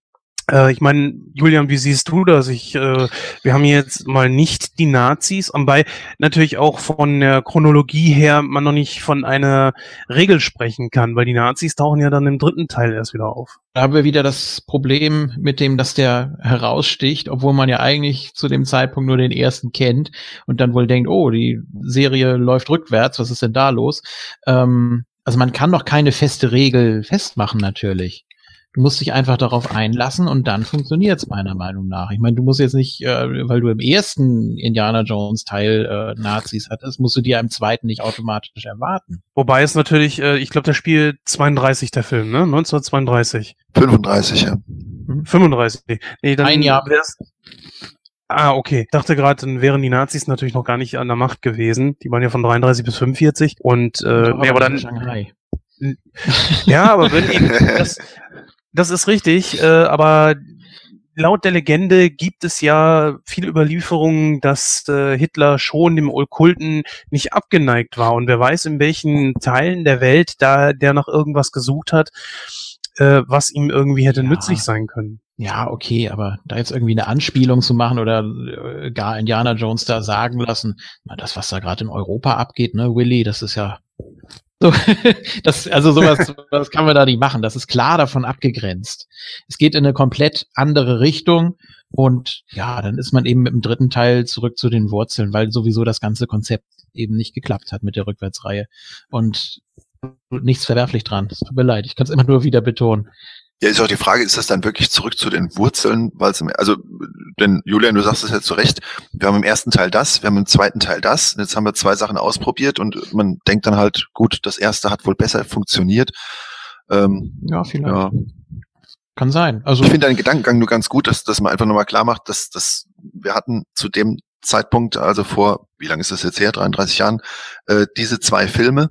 Äh, ich meine, Julian, wie siehst du das? Ich, äh, wir haben jetzt mal nicht die Nazis, wobei natürlich auch von der Chronologie her man noch nicht von einer Regel sprechen kann, weil die Nazis tauchen ja dann im dritten Teil erst wieder auf. Da haben wir wieder das Problem mit dem, dass der heraussticht, obwohl man ja eigentlich zu dem Zeitpunkt nur den ersten kennt und dann wohl denkt, oh, die Serie läuft rückwärts, was ist denn da los? Ähm, also man kann doch keine feste Regel festmachen natürlich. Du musst dich einfach darauf einlassen und dann funktioniert's meiner Meinung nach. Ich meine, du musst jetzt nicht, äh, weil du im ersten Indiana Jones Teil äh, Nazis hattest, musst du dir im zweiten nicht automatisch erwarten. Wobei es natürlich, äh, ich glaube, der Spiel 32, der Film, ne? 1932. 35, ja. 35. Nee, dann Ein Jahr. wär's. Ah, okay. Ich dachte gerade, dann wären die Nazis natürlich noch gar nicht an der Macht gewesen. Die waren ja von 33 bis 45. Und äh, nee, aber dann, Shanghai. ja, aber wenn die, <laughs> das, das ist richtig, äh, aber laut der Legende gibt es ja viele Überlieferungen, dass äh, Hitler schon dem Okkulten nicht abgeneigt war. Und wer weiß, in welchen Teilen der Welt da der nach irgendwas gesucht hat, äh, was ihm irgendwie hätte Ja. nützlich sein können. Ja, okay, aber da jetzt irgendwie eine Anspielung zu machen oder äh, gar Indiana Jones da sagen lassen, das, was da gerade in Europa abgeht, ne, Willy, das ist ja so, <laughs> das, also sowas, <laughs> das kann man da nicht machen. Das ist klar davon abgegrenzt. Es geht in eine komplett andere Richtung und ja, dann ist man eben mit dem dritten Teil zurück zu den Wurzeln, weil sowieso das ganze Konzept eben nicht geklappt hat mit der Rückwärtsreihe und nichts verwerflich dran. Es tut mir leid, ich kann es immer nur wieder betonen. Ja, ist auch die Frage, ist das dann wirklich zurück zu den Wurzeln? Weil im, also, denn Julian, du sagst es ja zu Recht, wir haben im ersten Teil das, wir haben im zweiten Teil das, und jetzt haben wir zwei Sachen ausprobiert und man denkt dann halt, gut, das erste hat wohl besser funktioniert. Ähm, Ja, vielleicht. ja. Kann sein. Also Ich finde deinen Gedankengang nur ganz gut, dass, dass man einfach nochmal klar macht, dass, dass wir hatten zu dem Zeitpunkt, also vor, wie lange ist das jetzt her, 33 Jahren, äh, diese zwei Filme.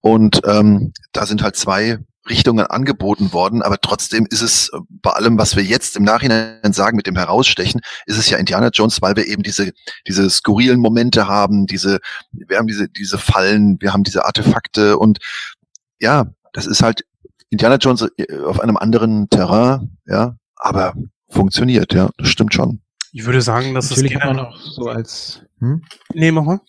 Und ähm, da sind halt zwei Richtungen angeboten worden, aber trotzdem ist es äh, bei allem, was wir jetzt im Nachhinein sagen mit dem Herausstechen, ist es ja Indiana Jones, weil wir eben diese diese skurrilen Momente haben, diese wir haben diese diese Fallen, wir haben diese Artefakte und ja, das ist halt Indiana Jones äh, auf einem anderen Terrain, ja, aber funktioniert, ja, das stimmt schon. Ich würde sagen, dass Natürlich es kann man auch so als. Hm? Nee, mach mal.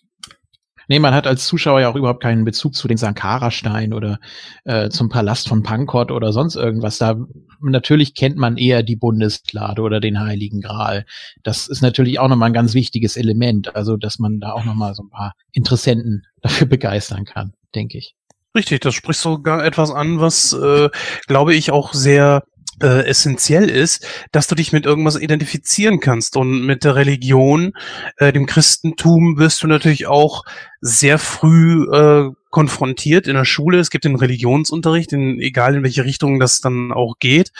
Nee, man hat als Zuschauer ja auch überhaupt keinen Bezug zu den Sankara-Stein oder äh, zum Palast von Pankot oder sonst irgendwas. Da natürlich kennt man eher die Bundeslade oder den Heiligen Gral. Das ist natürlich auch nochmal ein ganz wichtiges Element. Also, dass man da auch nochmal so ein paar Interessenten <laughs> dafür begeistern kann, denke ich. Richtig, das spricht sogar etwas an, was, äh, glaube ich, auch sehr äh, essentiell ist, dass du dich mit irgendwas identifizieren kannst. Und mit der Religion, äh, dem Christentum, wirst du natürlich auch sehr früh äh, konfrontiert in der Schule. Es gibt den Religionsunterricht, in, egal in welche Richtung das dann auch geht.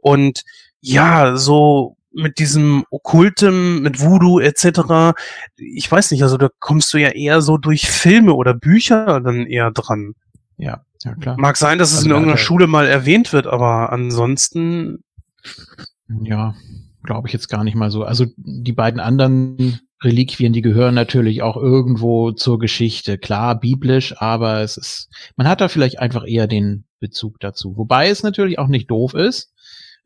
Und ja, so mit diesem Okkultem, mit Voodoo etc., ich weiß nicht, also da kommst du ja eher so durch Filme oder Bücher dann eher dran. Ja, ja klar. Mag sein, dass es Also in irgendeiner er- Schule mal erwähnt wird, aber ansonsten, Ja, glaube ich jetzt gar nicht mal so. Also die beiden anderen Reliquien, die gehören natürlich auch irgendwo zur Geschichte. Klar, biblisch, aber es ist, man hat da vielleicht einfach eher den Bezug dazu. Wobei es natürlich auch nicht doof ist,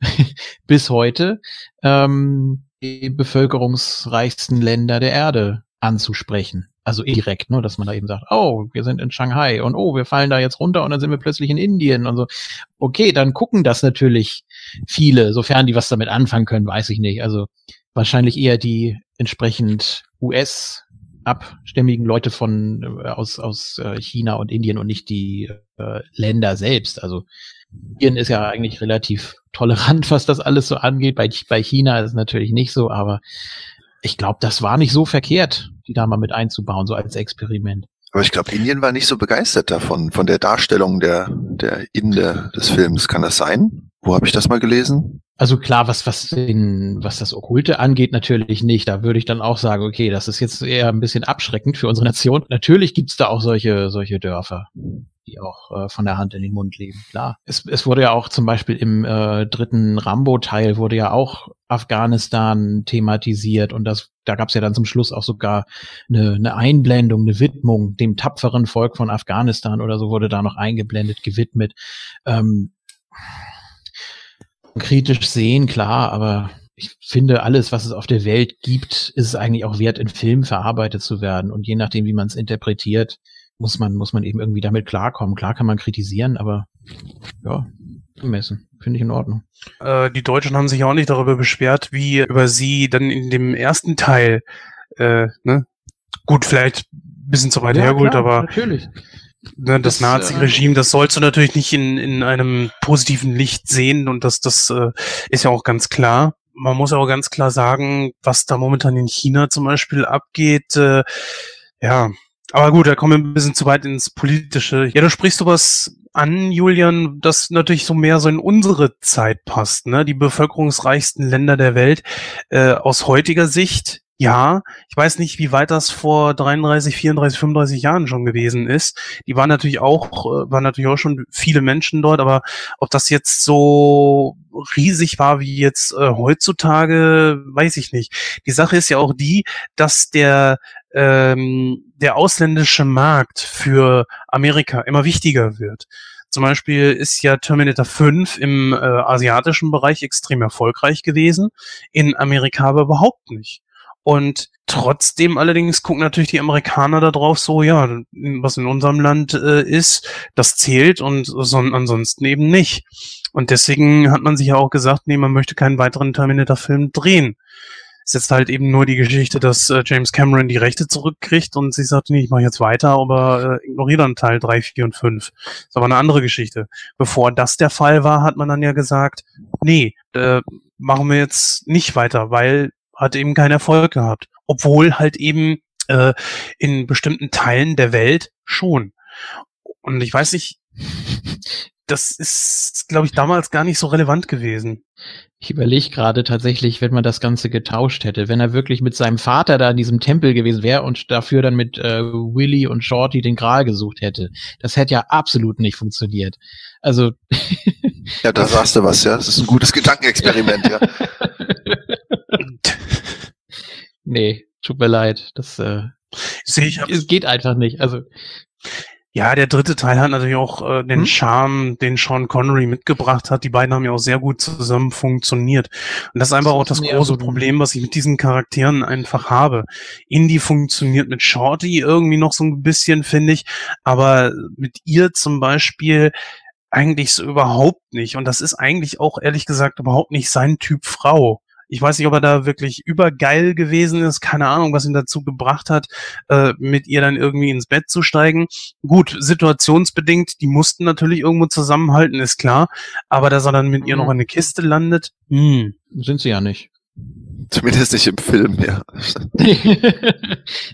<laughs> bis heute, ähm, die bevölkerungsreichsten Länder der Erde anzusprechen. Also indirekt, ne, dass man da eben sagt, oh, wir sind in Shanghai und oh, wir fallen da jetzt runter und dann sind wir plötzlich in Indien und so. Okay, dann gucken das natürlich viele, sofern die was damit anfangen können, weiß ich nicht. Also wahrscheinlich eher die entsprechend US abstämmigen Leute von äh, aus aus äh, China und Indien und nicht die äh, Länder selbst. Also Indien ist ja eigentlich relativ tolerant, was das alles so angeht. Bei, bei China ist es natürlich nicht so, aber ich glaube, das war nicht so verkehrt, die da mal mit einzubauen, so als Experiment. Aber ich glaube, Indien war nicht so begeistert davon, von der Darstellung der, der Inder des Films. Kann das sein? Wo habe ich das mal gelesen? Also klar, was, was, den, was das Okkulte angeht, natürlich nicht. Da würde ich dann auch sagen, okay, das ist jetzt eher ein bisschen abschreckend für unsere Nation. Natürlich gibt's da auch solche, solche Dörfer, die auch äh, von der Hand in den Mund leben. Klar. Es, es wurde ja auch zum Beispiel im äh, dritten Rambo-Teil wurde ja auch Afghanistan thematisiert und das, da gab's ja dann zum Schluss auch sogar eine, eine Einblendung, eine Widmung dem tapferen Volk von Afghanistan oder so wurde da noch eingeblendet, gewidmet. Ähm, kritisch sehen, klar, aber ich finde, alles, was es auf der Welt gibt, ist es eigentlich auch wert, in Film verarbeitet zu werden. Und je nachdem, wie man es interpretiert, muss man, muss man eben irgendwie damit klarkommen. Klar kann man kritisieren, aber ja, gemessen. Finde ich in Ordnung. äh, die Deutschen haben sich auch nicht darüber beschwert, wie über sie dann in dem ersten Teil, äh, ne, gut, vielleicht ein bisschen zu weit hergeholt, klar, aber natürlich. ne, das, Das, Nazi-Regime, das sollst du natürlich nicht in, in einem positiven Licht sehen und das, das äh, ist ja auch ganz klar. Man muss auch ganz klar sagen, was da momentan in China zum Beispiel abgeht, äh, ja, aber gut, da kommen wir ein bisschen zu weit ins Politische. Ja, du sprichst du was an, Julian, das natürlich so mehr so in unsere Zeit passt, ne? Die bevölkerungsreichsten Länder der Welt äh, aus heutiger Sicht. Ja, ich weiß nicht, wie weit das vor 33, 34, 35 Jahren schon gewesen ist. Die waren natürlich auch, äh, waren natürlich auch schon viele Menschen dort, aber ob das jetzt so riesig war wie jetzt äh, heutzutage, weiß ich nicht. Die Sache ist ja auch die, dass der ähm, der ausländische Markt für Amerika immer wichtiger wird. Zum Beispiel ist ja Terminator 5 im äh, asiatischen Bereich extrem erfolgreich gewesen, in Amerika aber überhaupt nicht. Und trotzdem allerdings gucken natürlich die Amerikaner da drauf so, ja, was in unserem Land äh, ist, das zählt und so, ansonsten eben nicht. Und deswegen hat man sich ja auch gesagt, nee, man möchte keinen weiteren Terminator-Film drehen. Ist jetzt halt eben nur die Geschichte, dass äh, James Cameron die Rechte zurückkriegt und sie sagt, nee, ich mache jetzt weiter, aber äh, ignoriere dann Teil 3, 4 und 5. Ist aber eine andere Geschichte. Bevor das der Fall war, hat man dann ja gesagt, nee, äh, machen wir jetzt nicht weiter, weil hat eben keinen Erfolg gehabt. Obwohl halt eben äh, in bestimmten Teilen der Welt schon. Und ich weiß nicht, <laughs> das ist, glaube ich, damals gar nicht so relevant gewesen. Ich überlege gerade tatsächlich, wenn man das Ganze getauscht hätte, wenn er wirklich mit seinem Vater da in diesem Tempel gewesen wäre und dafür dann mit äh, Willy und Shorty den Gral gesucht hätte. Das hätte ja absolut nicht funktioniert. Also. <laughs> ja, da sagst du was, ja. Das ist ein gutes Gedankenexperiment, ja. <laughs> nee, tut mir leid. Das äh, sehe ich. Es geht einfach nicht. Also ja, der dritte Teil hat natürlich auch äh, den hm? Charme, den Sean Connery mitgebracht hat. Die beiden haben ja auch sehr gut zusammen funktioniert. Und das ist einfach auch das große Problem, was ich mit diesen Charakteren einfach habe. Indy funktioniert mit Shorty irgendwie noch so ein bisschen, finde ich. Aber mit ihr zum Beispiel eigentlich so überhaupt nicht. Und das ist eigentlich auch ehrlich gesagt überhaupt nicht sein Typ Frau. Ich weiß nicht, ob er da wirklich übergeil gewesen ist. Keine Ahnung, was ihn dazu gebracht hat, äh, mit ihr dann irgendwie ins Bett zu steigen. Gut, situationsbedingt, die mussten natürlich irgendwo zusammenhalten, ist klar. Aber dass er dann mit mhm. ihr noch in eine Kiste landet, hm. Sind sie ja nicht. Zumindest nicht im Film, ja. <laughs>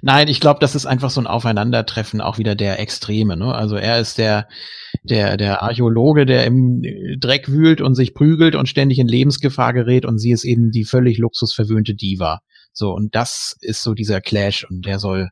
Nein, ich glaube, das ist einfach so ein Aufeinandertreffen auch wieder der Extreme. Ne? Also er ist der, der, der Archäologe, der im Dreck wühlt und sich prügelt und ständig in Lebensgefahr gerät und sie ist eben die völlig luxusverwöhnte Diva. So, und das ist so dieser Clash und der soll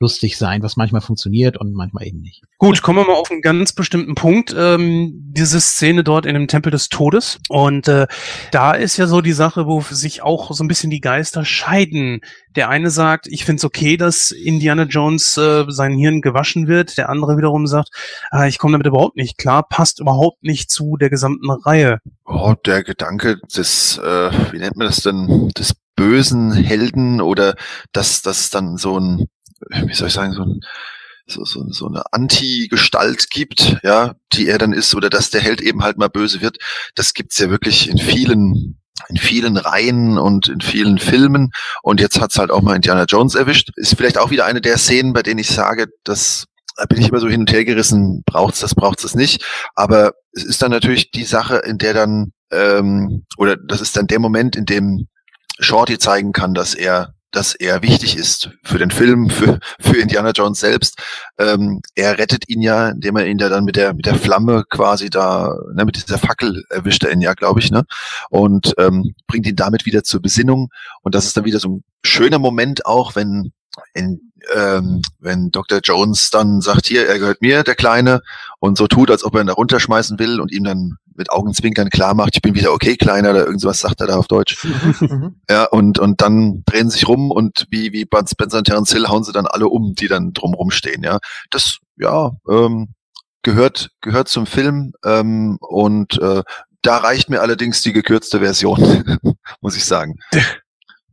lustig sein, was manchmal funktioniert und manchmal eben nicht. Gut, kommen wir mal auf einen ganz bestimmten Punkt. Ähm, diese Szene dort in dem Tempel des Todes. Und äh, da ist ja so die Sache, wo sich auch so ein bisschen die Geister scheiden. Der eine sagt, ich finde es okay, dass Indiana Jones äh, sein Hirn gewaschen wird. Der andere wiederum sagt, äh, ich komme damit überhaupt nicht klar, passt überhaupt nicht zu der gesamten Reihe. Oh, der Gedanke des, äh, wie nennt man das denn, des bösen Helden oder dass das dann so ein wie soll ich sagen, so, ein, so, so, so eine Anti-Gestalt gibt, ja, die er dann ist, oder dass der Held eben halt mal böse wird, das gibt's ja wirklich in vielen in vielen Reihen und in vielen Filmen und jetzt hat's halt auch mal Indiana Jones erwischt. Ist vielleicht auch wieder eine der Szenen, bei denen ich sage, dass da bin ich immer so hin und her gerissen, braucht's das, braucht's das nicht. Aber es ist dann natürlich die Sache, in der dann, ähm, oder das ist dann der Moment, in dem Shorty zeigen kann, dass er dass er wichtig ist für den Film, <laughs> für, für Indiana Jones selbst. Ähm, er rettet ihn ja, indem er ihn da dann mit der, mit der Flamme quasi da, ne, mit dieser Fackel erwischt er ihn ja, glaube ich, ne? Und ähm, bringt ihn damit wieder zur Besinnung. Und das ist dann wieder so ein schöner Moment auch, wenn in, ähm, wenn Dr. Jones dann sagt, hier, er gehört mir, der Kleine, und so tut, als ob er ihn da runterschmeißen will und ihm dann mit Augenzwinkern klar macht, ich bin wieder okay, Kleiner, oder irgendwas sagt er da auf Deutsch. Mhm. <laughs> ja, und, und dann drehen sie sich rum und wie, wie Bud Spencer und Terence Hill hauen sie dann alle um, die dann drumrum stehen, ja. Das, ja, ähm, gehört, gehört zum Film, ähm, und, äh, da reicht mir allerdings die gekürzte Version, <laughs> muss ich sagen.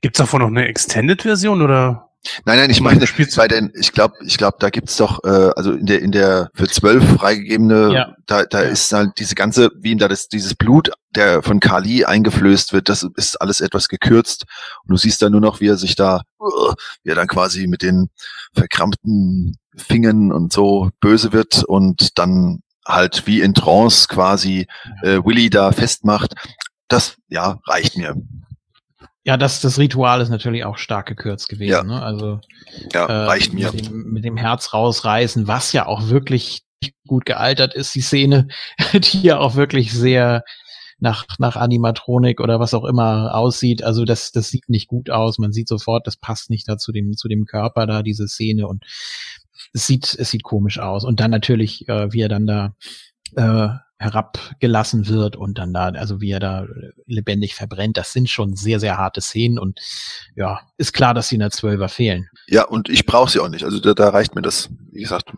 Gibt's davon noch eine Extended-Version oder? Nein, nein, ich meine, bei den, ich glaube, ich glaube, da gibt's doch, äh, also in der in der für zwölf freigegebene, ja. da, da ja. ist halt diese ganze, wie ihm da das, dieses Blut, der von Kali eingeflößt wird, das ist alles etwas gekürzt und du siehst da nur noch, wie er sich da, uh, wie er dann quasi mit den verkrampften Fingern und so böse wird und dann halt wie in Trance quasi äh, Willy da festmacht. Das ja reicht mir. Ja, das, das Ritual ist natürlich auch stark gekürzt gewesen. Ja. Ne? Also ja, äh, reicht mir. Mit dem, mit dem Herz rausreißen, was ja auch wirklich gut gealtert ist, die Szene, <laughs> die ja auch wirklich sehr nach, nach Animatronik oder was auch immer aussieht. Also das, das sieht nicht gut aus. Man sieht sofort, das passt nicht da zu dem, zu dem Körper da, diese Szene und es sieht, es sieht komisch aus. Und dann natürlich, äh, wie er dann da äh, herabgelassen wird und dann da, also wie er da lebendig verbrennt, das sind schon sehr, sehr harte Szenen und ja, ist klar, dass sie in der Zwölfer fehlen. Ja, und ich brauche sie auch nicht. Also da, da reicht mir das, wie gesagt.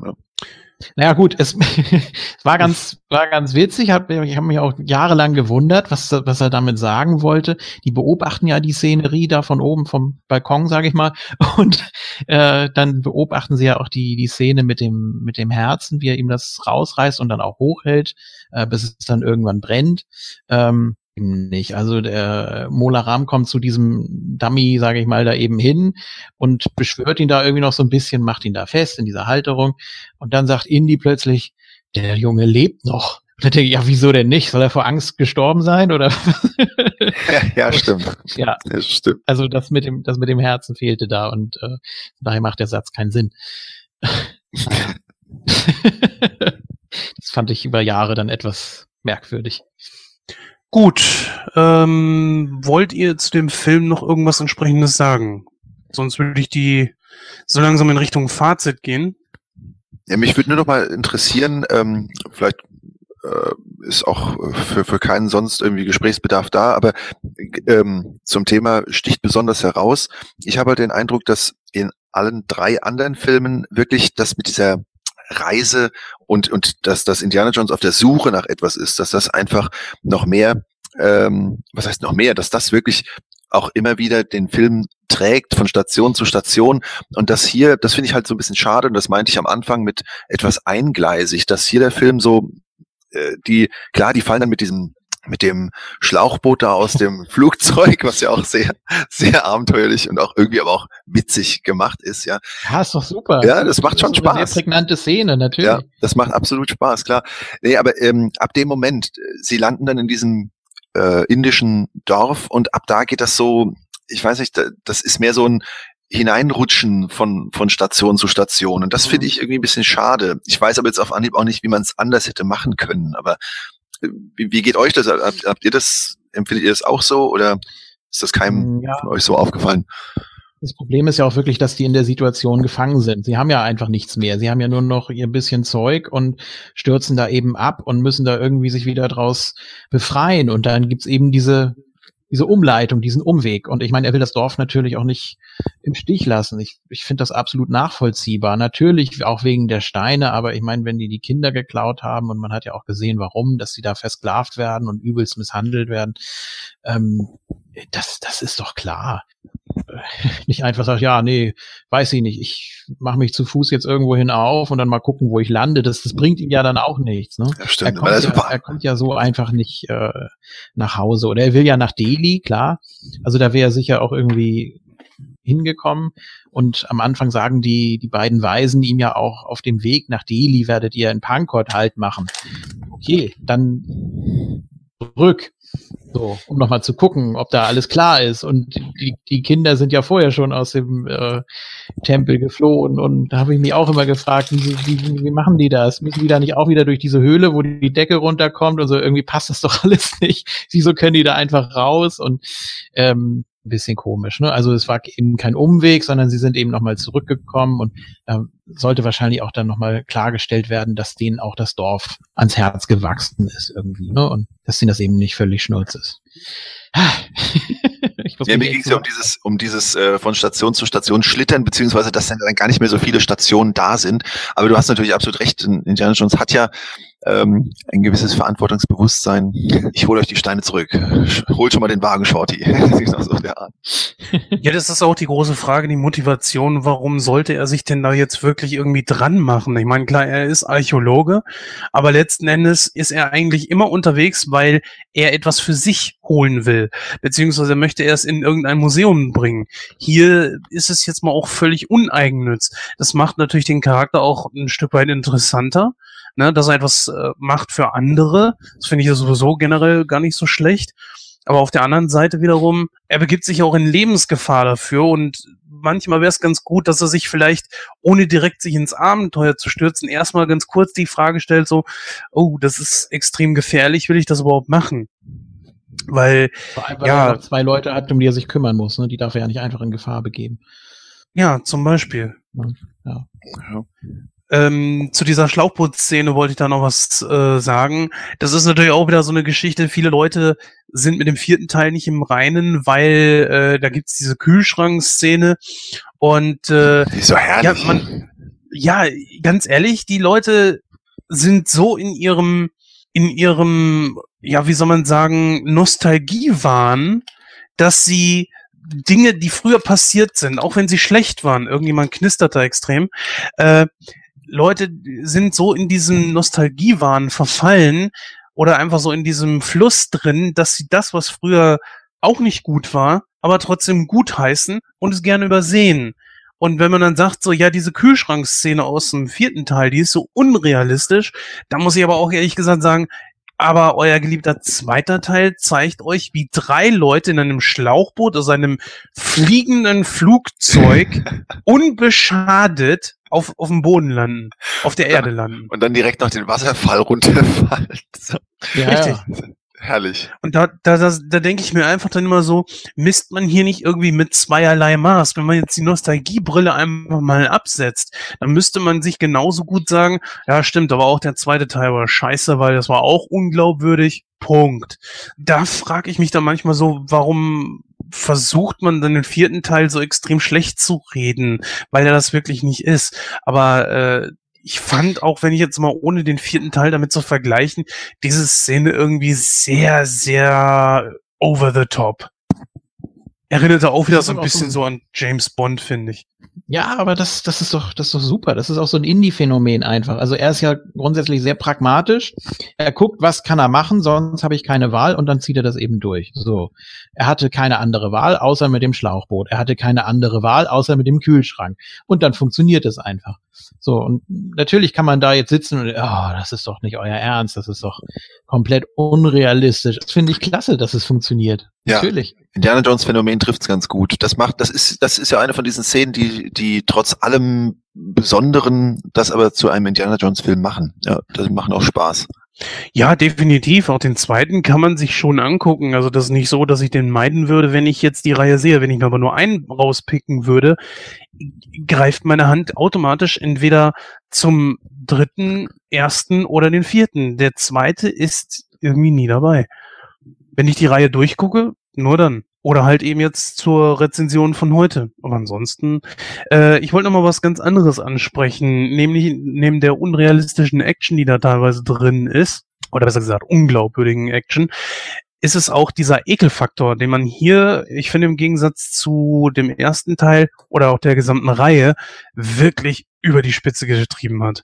Naja gut, es, <laughs> war ganz, war ganz witzig. Hab, ich habe mich auch jahrelang gewundert, was, was er damit sagen wollte. Die beobachten ja die Szenerie da von oben vom Balkon, sage ich mal. <laughs> Und äh, dann beobachten sie ja auch die, die Szene mit dem, mit dem Herzen, wie er ihm das rausreißt und dann auch hochhält, äh, bis es dann irgendwann brennt. Ähm, nicht. Also der Molaram kommt zu diesem Dummy, sage ich mal, da eben hin und beschwört ihn da irgendwie noch so ein bisschen, macht ihn da fest in dieser Halterung und dann sagt Indy plötzlich, der Junge lebt noch. Und dann denke ich, ja, wieso denn nicht? Soll er vor Angst gestorben sein oder? ja, ja, stimmt. Ja, das stimmt. Also das mit dem, das mit dem Herzen fehlte da und äh, daher macht der Satz keinen Sinn. <laughs> <laughs> Das fand ich über Jahre dann etwas merkwürdig. Gut, ähm, wollt ihr zu dem Film noch irgendwas entsprechendes sagen? Sonst würde ich die so langsam in Richtung Fazit gehen. Ja, mich würde nur noch mal interessieren, ähm, vielleicht äh, ist auch für, für keinen sonst irgendwie Gesprächsbedarf da, aber ähm, zum Thema sticht besonders heraus. Ich habe halt den Eindruck, dass in allen drei anderen Filmen wirklich das mit dieser Reise und, und dass das Indiana Jones auf der Suche nach etwas ist, dass das einfach noch mehr, ähm, was heißt noch mehr, dass das wirklich auch immer wieder den Film trägt von Station zu Station. Und das hier, das finde ich halt so ein bisschen schade, und das meinte ich am Anfang mit etwas eingleisig, dass hier der Film so, äh, die, klar, die fallen dann mit diesem mit dem Schlauchboot da aus dem <laughs> Flugzeug, was ja auch sehr, sehr abenteuerlich und auch irgendwie aber auch witzig gemacht ist, ja. Ja, ist doch super. Ja, das macht schon ist Spaß. Eine sehr prägnante Szene, natürlich. Ja, das macht absolut Spaß, klar. Nee, aber ähm, ab dem Moment, äh, sie landen dann in diesem äh, indischen Dorf und ab da geht das so, ich weiß nicht, da- das ist mehr so ein Hineinrutschen von, von Station zu Station. Und das finde ich irgendwie ein bisschen schade. Ich weiß aber jetzt auf Anhieb auch nicht, wie man es anders hätte machen können. Aber wie, wie geht euch das? Habt, habt ihr das, empfindet ihr das auch so oder ist das keinem Ja. von euch so aufgefallen? Das Problem ist ja auch wirklich, dass die in der Situation gefangen sind. Sie haben ja einfach nichts mehr. Sie haben ja nur noch ihr bisschen Zeug und stürzen da eben ab und müssen da irgendwie sich wieder draus befreien. Und dann gibt's eben diese, diese Umleitung, diesen Umweg. Und ich meine, er will das Dorf natürlich auch nicht im Stich lassen. Ich, ich finde das absolut nachvollziehbar. Natürlich auch wegen der Steine, aber ich meine, wenn die die Kinder geklaut haben und man hat ja auch gesehen, warum, dass sie da versklavt werden und übelst misshandelt werden, ähm, das, das ist doch klar <laughs> nicht einfach sagt, ja, nee, weiß ich nicht, ich mache mich zu Fuß jetzt irgendwo hin auf und dann mal gucken, wo ich lande. Das, das bringt ihm ja dann auch nichts. Ne? Ja, Er, stimmt. kommt Weil das ja, er kommt ja so einfach nicht äh, nach Hause. Oder er will ja nach Delhi, klar. Also da wäre er sicher auch irgendwie hingekommen. Und am Anfang sagen die, die beiden Weisen ihm ja auch, auf dem Weg nach Delhi werdet ihr in Pankot halt machen. Okay, dann zurück. So, um nochmal zu gucken, ob da alles klar ist. Und die, die Kinder sind ja vorher schon aus dem äh, Tempel geflohen. Und da habe ich mich auch immer gefragt, wie, wie, wie machen die das? Müssen die da nicht auch wieder durch diese Höhle, wo die Decke runterkommt und so? Irgendwie passt das doch <laughs> alles nicht. Wieso können die da einfach raus? Und ähm, ein bisschen komisch. Ne? Also es war eben kein Umweg, sondern sie sind eben nochmal zurückgekommen und da sollte wahrscheinlich auch dann nochmal klargestellt werden, dass denen auch das Dorf ans Herz gewachsen ist irgendwie. Ne? Und dass denen das eben nicht völlig schnurz ist. <laughs> Ja, mir ging es ja um dieses, um dieses äh, von Station zu Station schlittern, beziehungsweise dass dann gar nicht mehr so viele Stationen da sind. Aber du hast natürlich absolut recht. In- Indiana Jones hat ja ähm, ein gewisses Verantwortungsbewusstsein. Ich hole euch die Steine zurück. Holt schon mal den Wagen, Shorty. <laughs> Ja, das ist auch die große Frage, die Motivation. Warum sollte er sich denn da jetzt wirklich irgendwie dran machen? Ich meine, klar, er ist Archäologe, aber letzten Endes ist er eigentlich immer unterwegs, weil er etwas für sich holen will, beziehungsweise möchte er es in irgendein Museum bringen. Hier ist es jetzt mal auch völlig uneigennütz. Das macht natürlich den Charakter auch ein Stück weit interessanter, ne, dass er etwas äh, macht für andere. Das finde ich ja sowieso generell gar nicht so schlecht. Aber auf der anderen Seite wiederum, er begibt sich auch in Lebensgefahr dafür und manchmal wäre es ganz gut, dass er sich vielleicht, ohne direkt sich ins Abenteuer zu stürzen, erstmal ganz kurz die Frage stellt, so, oh, das ist extrem gefährlich, will ich das überhaupt machen? Weil, Vor allem, weil Ja. er zwei Leute hat, um die er sich kümmern muss. Ne? Die darf er ja nicht einfach in Gefahr begeben. ja, zum Beispiel. Ja. Ähm, zu dieser Schlauchbootszene wollte ich da noch was äh, sagen. Das ist natürlich auch wieder so eine Geschichte. Viele Leute sind mit dem vierten Teil nicht im Reinen, weil äh, da gibt's diese Kühlschrankszene und äh, Die ist so ja, herrlich. man, ja, ganz ehrlich, die Leute sind so in ihrem, in ihrem, ja, wie soll man sagen, Nostalgiewahn, dass sie Dinge, die früher passiert sind, auch wenn sie schlecht waren, irgendjemand knistert da extrem, äh, Leute sind so in diesem Nostalgiewahn verfallen oder einfach so in diesem Fluss drin, dass sie das, was früher auch nicht gut war, aber trotzdem gut heißen und es gerne übersehen. Und wenn man dann sagt, so, ja, diese Kühlschrankszene aus dem vierten Teil, die ist so unrealistisch, da muss ich aber auch ehrlich gesagt sagen, aber euer geliebter zweiter Teil zeigt euch, wie drei Leute in einem Schlauchboot aus einem fliegenden Flugzeug <laughs> unbeschadet auf, auf dem Boden landen, auf der Erde landen. Und dann direkt nach den Wasserfall runterfallen. <laughs> So, Ja, Richtig. ja. herrlich. Und da, da, da, da denke ich mir einfach dann immer so, misst man hier nicht irgendwie mit zweierlei Maß. Wenn man jetzt die Nostalgiebrille einfach mal absetzt, dann müsste man sich genauso gut sagen, ja stimmt, aber auch der zweite Teil war scheiße, weil das war auch unglaubwürdig. Punkt. Da frage ich mich dann manchmal so, warum versucht man dann den vierten Teil so extrem schlecht zu reden, weil er das wirklich nicht ist. Aber äh, ich fand, auch wenn ich jetzt mal ohne den vierten Teil damit zu vergleichen, diese Szene irgendwie sehr, sehr over the top. Erinnerte auch wieder so ein so bisschen so an James Bond, finde ich. Ja, aber das, das ist doch, das ist doch super. Das ist auch so ein Indie-Phänomen einfach. Also er ist ja grundsätzlich sehr pragmatisch. Er guckt, was kann er machen, sonst habe ich keine Wahl und dann zieht er das eben durch. So. Er hatte keine andere Wahl, außer mit dem Schlauchboot. Er hatte keine andere Wahl, außer mit dem Kühlschrank. Und dann funktioniert es einfach. So. Und natürlich kann man da jetzt sitzen und, oh, das ist doch nicht euer Ernst. Das ist doch komplett unrealistisch. Das finde ich klasse, dass es funktioniert. Ja. Natürlich. Indiana Jones Phänomen trifft's ganz gut. Das macht, das ist, das ist ja eine von diesen Szenen, die, die trotz allem Besonderen das aber zu einem Indiana Jones Film machen. Ja, das machen auch Spaß. Ja, definitiv. Auch den zweiten kann man sich schon angucken. Also das ist nicht so, dass ich den meiden würde, wenn ich jetzt die Reihe sehe. Wenn ich mir aber nur einen rauspicken würde, greift meine Hand automatisch entweder zum dritten, ersten oder den vierten. Der zweite ist irgendwie nie dabei. Wenn ich die Reihe durchgucke, nur dann. Oder halt eben jetzt zur Rezension von heute. Aber ansonsten, äh, ich wollte noch mal was ganz anderes ansprechen, nämlich neben der unrealistischen Action, die da teilweise drin ist, oder besser gesagt unglaubwürdigen Action, ist es auch dieser Ekelfaktor, den man hier, ich finde im Gegensatz zu dem ersten Teil oder auch der gesamten Reihe, wirklich über die Spitze getrieben hat.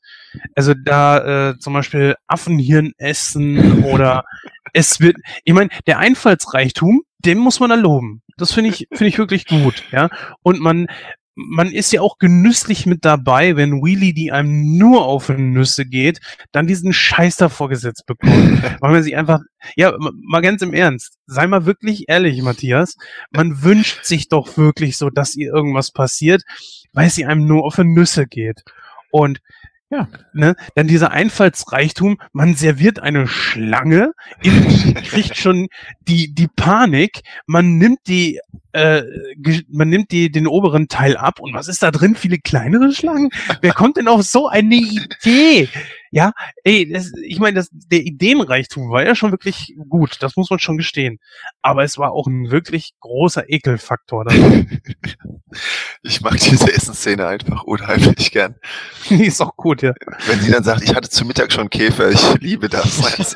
Also da äh, zum Beispiel Affenhirn essen oder <laughs> es wird, ich meine, der Einfallsreichtum, den muss man erloben. Das finde ich, finde ich wirklich gut, ja. Und man, man ist ja auch genüsslich mit dabei, wenn Wheelie, die einem nur auf Nüsse geht, dann diesen Scheiß da vorgesetzt bekommt. <laughs> Weil man sich einfach, ja, mal ganz im Ernst, sei mal wirklich ehrlich, Matthias, man wünscht sich doch wirklich so, dass ihr irgendwas passiert, weil sie einem nur auf Nüsse geht. Und Ja. ne, dann dieser Einfallsreichtum, man serviert eine Schlange, kriegt schon die, die Panik, man nimmt die, äh, man nimmt die, den oberen Teil ab und was ist da drin? Viele kleinere Schlangen? Wer kommt denn auf so eine Idee? Ja, ey, das, ich meine, das, der Ideenreichtum war ja schon wirklich gut, das muss man schon gestehen. Aber es war auch ein wirklich großer Ekelfaktor. <laughs> Ich mag diese Essensszene einfach unheimlich gern. <laughs> Die ist auch gut, ja. Wenn sie dann sagt, ich hatte zu Mittag schon Käfer, ich liebe das. <laughs>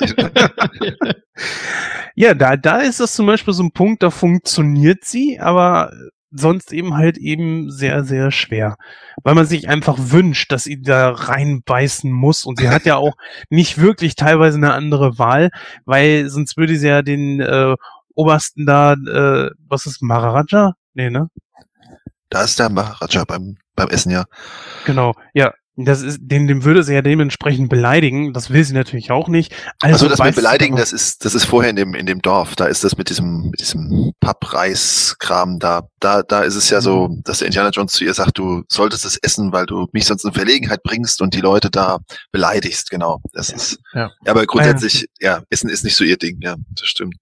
Ja, da, da ist das zum Beispiel so ein Punkt, da funktioniert sie, aber sonst eben halt eben sehr, sehr schwer. Weil man sich einfach wünscht, dass sie da reinbeißen muss. Und sie hat ja auch <laughs> nicht wirklich teilweise eine andere Wahl, weil sonst würde sie ja den äh, Obersten da, äh, was ist Maharaja? Nee, ne? Da ist der Maharaja beim, beim Essen, ja. Genau, ja. Das ist, den, den würde sie ja dementsprechend beleidigen. Das will sie natürlich auch nicht. Also, das mit Beleidigen, das ist, das ist vorher in dem, in dem Dorf. Da ist das mit diesem, mit diesem Pappreis-Kram da. Da, da ist es ja so, dass der Indiana Jones zu ihr sagt, du solltest es essen, weil du mich sonst in Verlegenheit bringst und die Leute da beleidigst. Genau. Das ist, Ja. aber grundsätzlich, ja, Essen ist nicht so ihr Ding. Ja, das stimmt.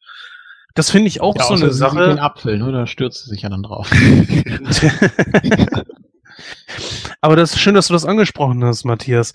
Das finde ich auch Ja, so eine sieht Den Sache. Apfel, ne? Da stürzt sie sich ja dann drauf. <laughs> <laughs> <laughs> Aber das ist schön, dass du das angesprochen hast, Matthias.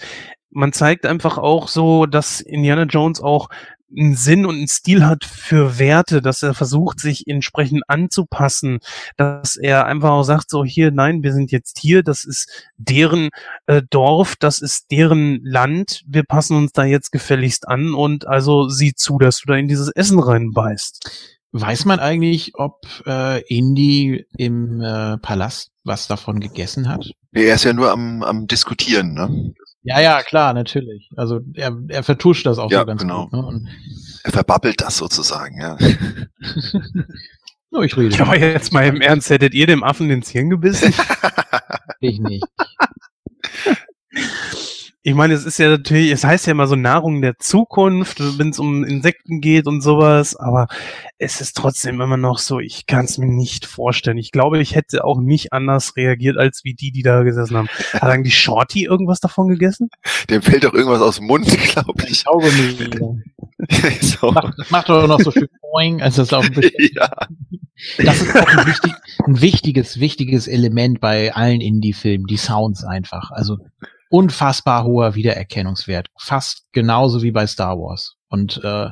Man zeigt einfach auch so, dass Indiana Jones auch einen Sinn und einen Stil hat für Werte, dass er versucht, sich entsprechend anzupassen, dass er einfach auch sagt, so hier, nein, wir sind jetzt hier, das ist deren äh, Dorf, das ist deren Land, wir passen uns da jetzt gefälligst an und also sieh zu, dass du da in dieses Essen reinbeißt. Weiß man eigentlich, ob äh, Indy im äh, Palast was davon gegessen hat? Nee, er ist ja nur am, am Diskutieren, ne? Ja, ja, klar, natürlich. Also er, er vertuscht das auch Ja, so ganz genau. gut. Ne? Und, Er verbabbelt das sozusagen, ja. no, <laughs> ich rede. Ja, aber jetzt mal im Ernst, hättet ihr dem Affen ins Hirn gebissen? Ich nicht. <laughs> ich meine, es ist ja natürlich, es heißt ja immer so Nahrung der Zukunft, wenn es um Insekten geht und sowas, aber es ist trotzdem immer noch so, ich kann es mir nicht vorstellen. Ich glaube, ich hätte auch nicht anders reagiert, als wie die, die da gesessen haben. Hat eigentlich Shorty irgendwas davon gegessen? Dem fällt doch irgendwas aus dem Mund, <laughs> glaube ich. <laughs> so. Macht, das macht doch noch so schön Boing, als das auf dem <laughs> ja. Das ist auch ein, wichtig, ein wichtiges, wichtiges Element bei allen Indie-Filmen, die Sounds einfach. Also unfassbar hoher Wiedererkennungswert. Fast genauso wie bei Star Wars. Und äh,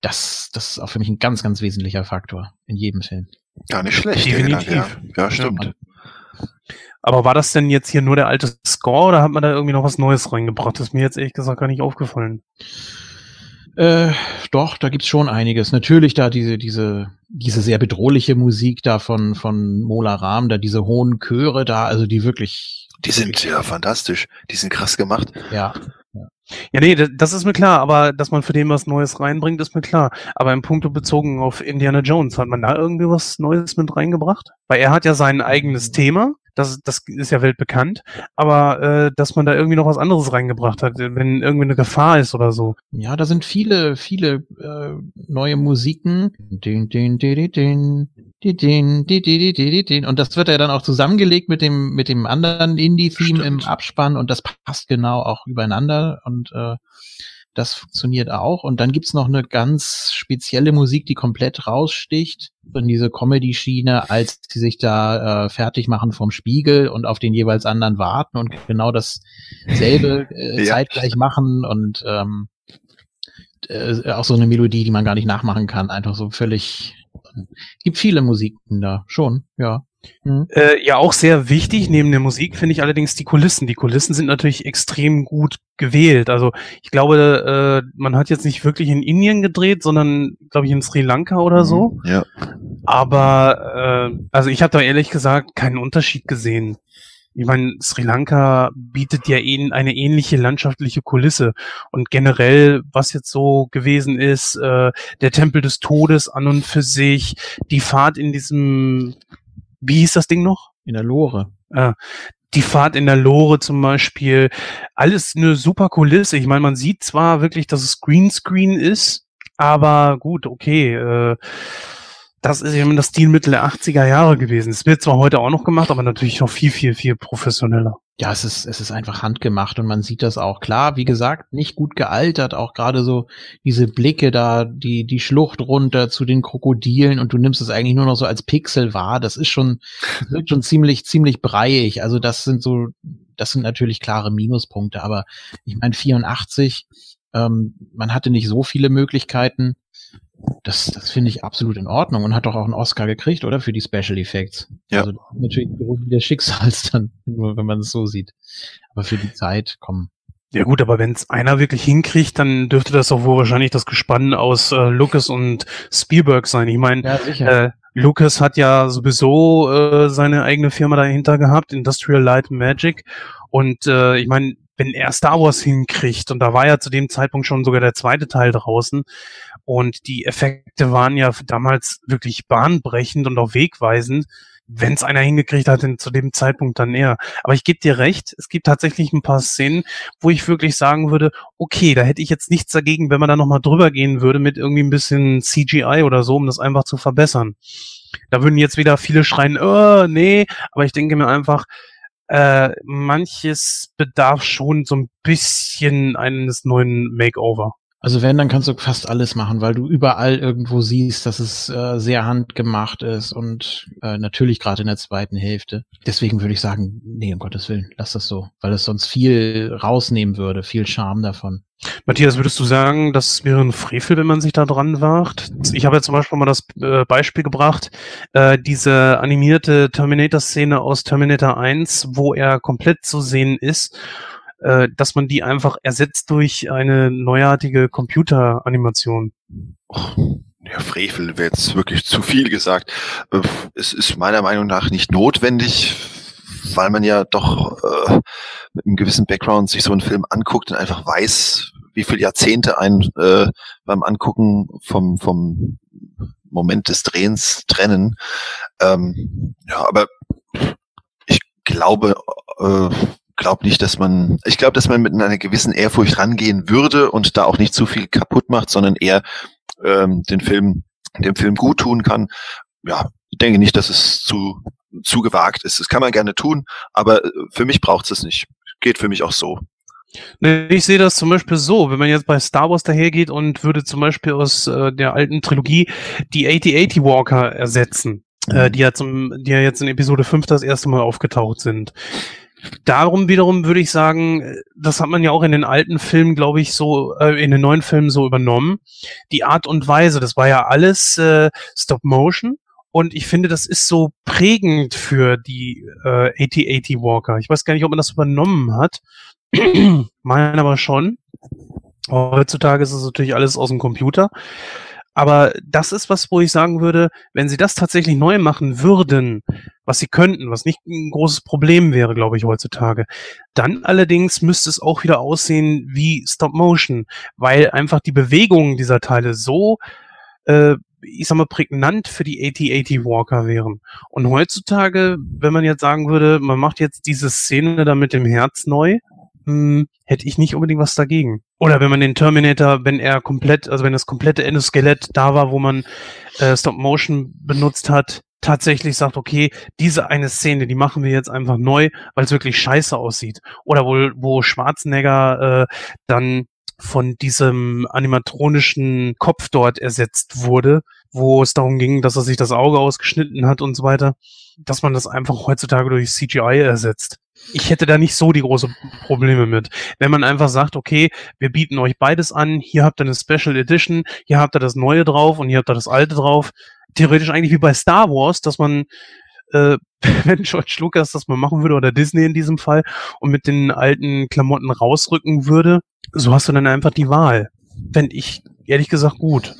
das, das ist auch für mich ein ganz, ganz wesentlicher Faktor in jedem Film. Gar nicht schlecht. Definitiv. Gedanke, Ja, ja stimmt. Aber war das denn jetzt hier nur der alte Score oder hat man da irgendwie noch was Neues reingebracht? Das ist mir jetzt ehrlich gesagt gar nicht aufgefallen. Äh, doch, da gibt's schon einiges. Natürlich da diese, diese, diese sehr bedrohliche Musik da von, von Mola Ram, da diese hohen Chöre da, also die wirklich, Die sind ja fantastisch. Die sind krass gemacht. ja. Ja, nee, das, ist mir klar, aber dass man für den was Neues reinbringt, ist mir klar. Aber im Punkto bezogen auf Indiana Jones, hat man da irgendwie was Neues mit reingebracht? Weil er hat ja sein eigenes Thema, das, das ist ja weltbekannt, aber äh, dass man da irgendwie noch was anderes reingebracht hat, wenn irgendwie eine Gefahr ist oder so. Ja, da sind viele, viele äh, neue Musiken. Din, din, din, din, din, din, din, din, din. Und das wird ja dann auch zusammengelegt mit dem, mit dem anderen Indie-Theme im. Abspann und das passt genau auch übereinander und äh, das funktioniert auch. Und dann gibt's noch eine ganz spezielle Musik, die komplett raussticht in diese Comedy-Schiene, als die sich da äh, fertig machen vom Spiegel und auf den jeweils anderen warten und genau dasselbe äh, <laughs> Ja. zeitgleich machen und ähm, äh, auch so eine Melodie, die man gar nicht nachmachen kann, einfach so völlig. Gibt viele Musiken da, schon, ja. Mhm. Äh, ja, auch sehr wichtig neben der Musik finde ich allerdings die Kulissen. Die Kulissen sind natürlich extrem gut gewählt. Also ich glaube, äh, man hat jetzt nicht wirklich in Indien gedreht, sondern glaube ich in Sri Lanka oder so. Ja. Aber äh, also ich habe da ehrlich gesagt keinen Unterschied gesehen. Ich meine, Sri Lanka bietet ja ähn- eine ähnliche landschaftliche Kulisse. Und generell, was jetzt so gewesen ist, äh, der Tempel des Todes an und für sich, die Fahrt in diesem, wie hieß das Ding noch? In der Lore. Äh, die Fahrt in der Lore zum Beispiel, alles eine super Kulisse. Ich meine, man sieht zwar wirklich, dass es Greenscreen ist, aber gut, okay, äh, das ist eben das Stilmittel der 80er Jahre gewesen. Es wird zwar heute auch noch gemacht, aber natürlich noch viel, viel, viel professioneller. Ja, es ist, es ist einfach handgemacht und man sieht das auch. Klar, wie gesagt, nicht gut gealtert, auch gerade so diese Blicke da, die, die Schlucht runter zu den Krokodilen und du nimmst es eigentlich nur noch so als Pixel wahr. Das ist schon, <laughs> wirkt schon ziemlich, ziemlich breiig. Also das sind so, das sind natürlich klare Minuspunkte, aber ich meine 84, ähm, man hatte nicht so viele Möglichkeiten. Das, das finde ich absolut in Ordnung und hat doch auch einen Oscar gekriegt, oder? Für die Special Effects. Ja. Also natürlich des Schicksals <laughs> dann, nur wenn man es so sieht. Aber für die Zeit, komm. Ja gut, aber wenn es einer wirklich hinkriegt, dann dürfte das auch wohl wahrscheinlich das Gespann aus äh, Lucas und Spielberg sein. Ich meine, Ja. Äh, Lucas hat ja sowieso äh, seine eigene Firma dahinter gehabt, Industrial Light Magic. Und äh, ich meine, wenn er Star Wars hinkriegt, und da war ja zu dem Zeitpunkt schon sogar der zweite Teil draußen, und die Effekte waren ja damals wirklich bahnbrechend und auch wegweisend. Wenn es einer hingekriegt hat, dann zu dem Zeitpunkt dann eher. Aber ich gebe dir recht, es gibt tatsächlich ein paar Szenen, wo ich wirklich sagen würde, okay, da hätte ich jetzt nichts dagegen, wenn man da nochmal drüber gehen würde mit irgendwie ein bisschen CGI oder so, um das einfach zu verbessern. Da würden jetzt wieder viele schreien, oh, nee, aber ich denke mir einfach, äh, manches bedarf schon so ein bisschen eines neuen Makeover. Also wenn, dann kannst du fast alles machen, weil du überall irgendwo siehst, dass es äh, sehr handgemacht ist und äh, natürlich gerade in der zweiten Hälfte. Deswegen würde ich sagen, nee, um Gottes Willen, lass das so, weil es sonst viel rausnehmen würde, viel Charme davon. Matthias, würdest du sagen, das wäre ein Frevel, wenn man sich da dran wagt? Ich habe ja zum Beispiel mal das äh, Beispiel gebracht, äh, diese animierte Terminator-Szene aus Terminator 1, wo er komplett zu sehen ist, äh, dass man die einfach ersetzt durch eine neuartige Computeranimation. Ja, Frevel wäre jetzt wirklich zu viel gesagt. Äh, Es ist meiner Meinung nach nicht notwendig, weil man ja doch äh, mit einem gewissen Background sich so einen Film anguckt und einfach weiß, wie viele Jahrzehnte ein äh, beim Angucken vom, vom Moment des Drehens trennen. Ähm, ja, aber ich glaube, äh, glaube nicht, dass man, ich glaube, dass man mit einer gewissen Ehrfurcht rangehen würde und da auch nicht zu viel kaputt macht, sondern eher ähm, den Film, dem Film gut tun kann. Ja, ich denke nicht, dass es zu, zu gewagt ist. Das kann man gerne tun, aber äh, für mich braucht es nicht. Geht für mich auch so. Nee, Ich sehe das zum Beispiel so, wenn man jetzt bei Star Wars dahergeht und würde zum Beispiel aus äh, der alten Trilogie die 8080 Walker ersetzen, äh, die ja zum, die ja jetzt in Episode 5 das erste Mal aufgetaucht sind. Darum wiederum würde ich sagen, das hat man ja auch in den alten Filmen, glaube ich, so, äh, in den neuen Filmen so übernommen. Die Art und Weise, das war ja alles äh, Stop Motion. Und ich finde, das ist so prägend für die äh, 8080 Walker. Ich weiß gar nicht, ob man das übernommen hat. <clears throat> Meinen aber schon. Heutzutage ist es natürlich alles aus dem Computer. Aber das ist was, wo ich sagen würde, wenn sie das tatsächlich neu machen würden, was sie könnten, was nicht ein großes Problem wäre, glaube ich, heutzutage, dann allerdings müsste es auch wieder aussehen wie Stop Motion, weil einfach die Bewegungen dieser Teile so, äh, ich sag mal, prägnant für die 8080 Walker wären. Und heutzutage, wenn man jetzt sagen würde, man macht jetzt diese Szene da mit dem Herz neu, hm, hätte ich nicht unbedingt was dagegen. Oder wenn man den Terminator, wenn er komplett, also wenn das komplette Endoskelett da war, wo man äh, Stop Motion benutzt hat, tatsächlich sagt, okay, diese eine Szene, die machen wir jetzt einfach neu, weil es wirklich scheiße aussieht. Oder wo, wo Schwarzenegger äh, dann von diesem animatronischen Kopf dort ersetzt wurde, wo es darum ging, dass er sich das Auge ausgeschnitten hat und so weiter, dass man das einfach heutzutage durch CGI ersetzt. Ich hätte da nicht so die große Probleme mit. Wenn man einfach sagt, okay, wir bieten euch beides an, hier habt ihr eine Special Edition, hier habt ihr das Neue drauf und hier habt ihr das Alte drauf. Theoretisch eigentlich wie bei Star Wars, dass man, äh, <laughs> wenn George Lucas das mal machen würde oder Disney in diesem Fall und mit den alten Klamotten rausrücken würde, so hast du dann einfach die Wahl. Fände ich ehrlich gesagt gut.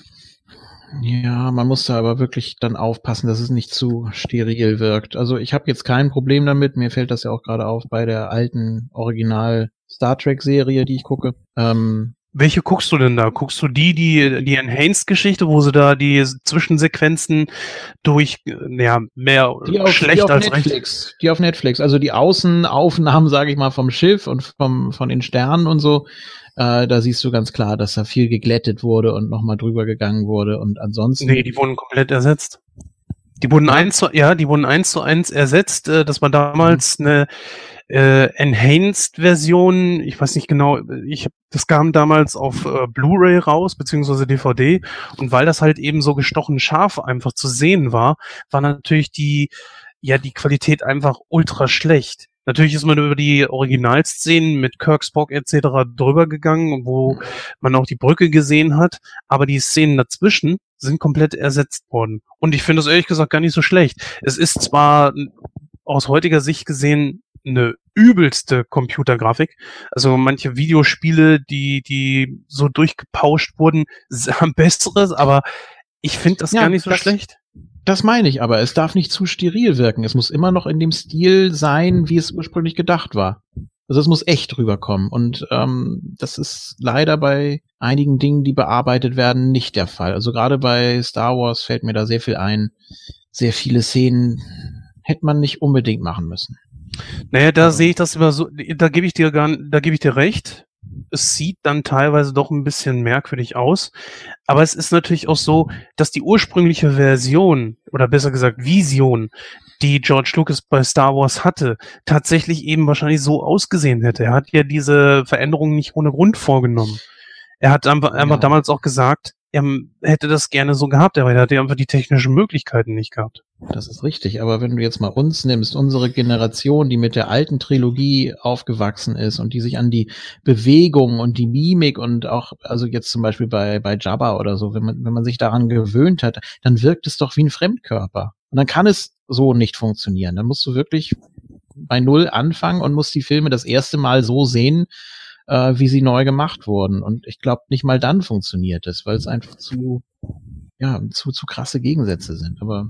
Ja, man muss da aber wirklich dann aufpassen, dass es nicht zu steril wirkt. Also ich habe jetzt kein Problem damit. Mir fällt das ja auch gerade auf bei der alten Original Star Trek Serie, die ich gucke. Ähm, Welche guckst du denn da? Guckst du die, die, die Enhanced-Geschichte, wo sie da die Zwischensequenzen durch, äh, ja, mehr auf, schlecht als recht? Netflix, die auf Netflix, also die Außenaufnahmen, sage ich mal, vom Schiff und vom von den Sternen und so. Äh, da siehst du ganz klar, dass da viel geglättet wurde und nochmal drüber gegangen wurde und ansonsten. Nee, die wurden komplett ersetzt. Die wurden eins zu, ja, die wurden eins zu eins ersetzt. Äh, Das war damals eine äh, Enhanced-Version. Ich weiß nicht genau, ich, das kam damals auf äh, Blu-ray raus, beziehungsweise DVD. Und weil das halt eben so gestochen scharf einfach zu sehen war, war natürlich die, ja, die Qualität einfach ultra schlecht. Natürlich ist man über die Originalszenen mit Kirk, Spock etc. drüber gegangen, wo man auch die Brücke gesehen hat, aber die Szenen dazwischen sind komplett ersetzt worden. Und ich finde das ehrlich gesagt gar nicht so schlecht. Es ist zwar aus heutiger Sicht gesehen eine übelste Computergrafik. Also manche Videospiele, die, die so durchgepauscht wurden, <laughs> haben besseres, aber ich finde das Ja, gar nicht so das- schlecht. Das meine ich, aber es darf nicht zu steril wirken. Es muss immer noch in dem Stil sein, wie es ursprünglich gedacht war. Also es muss echt rüberkommen. Und ähm, das ist leider bei einigen Dingen, die bearbeitet werden, nicht der Fall. Also gerade bei Star Wars fällt mir da sehr viel ein. Sehr viele Szenen hätte man nicht unbedingt machen müssen. Naja, da sehe ich das immer so, da gebe ich dir gar, da gebe ich dir recht. Es sieht dann teilweise doch ein bisschen merkwürdig aus. Aber es ist natürlich auch so, dass die ursprüngliche Version, oder besser gesagt Vision, die George Lucas bei Star Wars hatte, tatsächlich eben wahrscheinlich so ausgesehen hätte. Er hat ja diese Veränderungen nicht ohne Grund vorgenommen. Er hat einfach, einfach Ja. damals auch gesagt, er hätte das gerne so gehabt, aber er hatte einfach die technischen Möglichkeiten nicht gehabt. Das ist richtig, aber wenn du jetzt mal uns nimmst, unsere Generation, die mit der alten Trilogie aufgewachsen ist und die sich an die Bewegung und die Mimik und auch, also jetzt zum Beispiel bei, bei Jabba oder so, wenn man, wenn man sich daran gewöhnt hat, dann wirkt es doch wie ein Fremdkörper. Und dann kann es so nicht funktionieren. Dann musst du wirklich bei Null anfangen und musst die Filme das erste Mal so sehen, äh, wie sie neu gemacht wurden. Und ich glaube, nicht mal dann funktioniert es, weil es einfach zu, ja, zu, zu krasse Gegensätze sind. Aber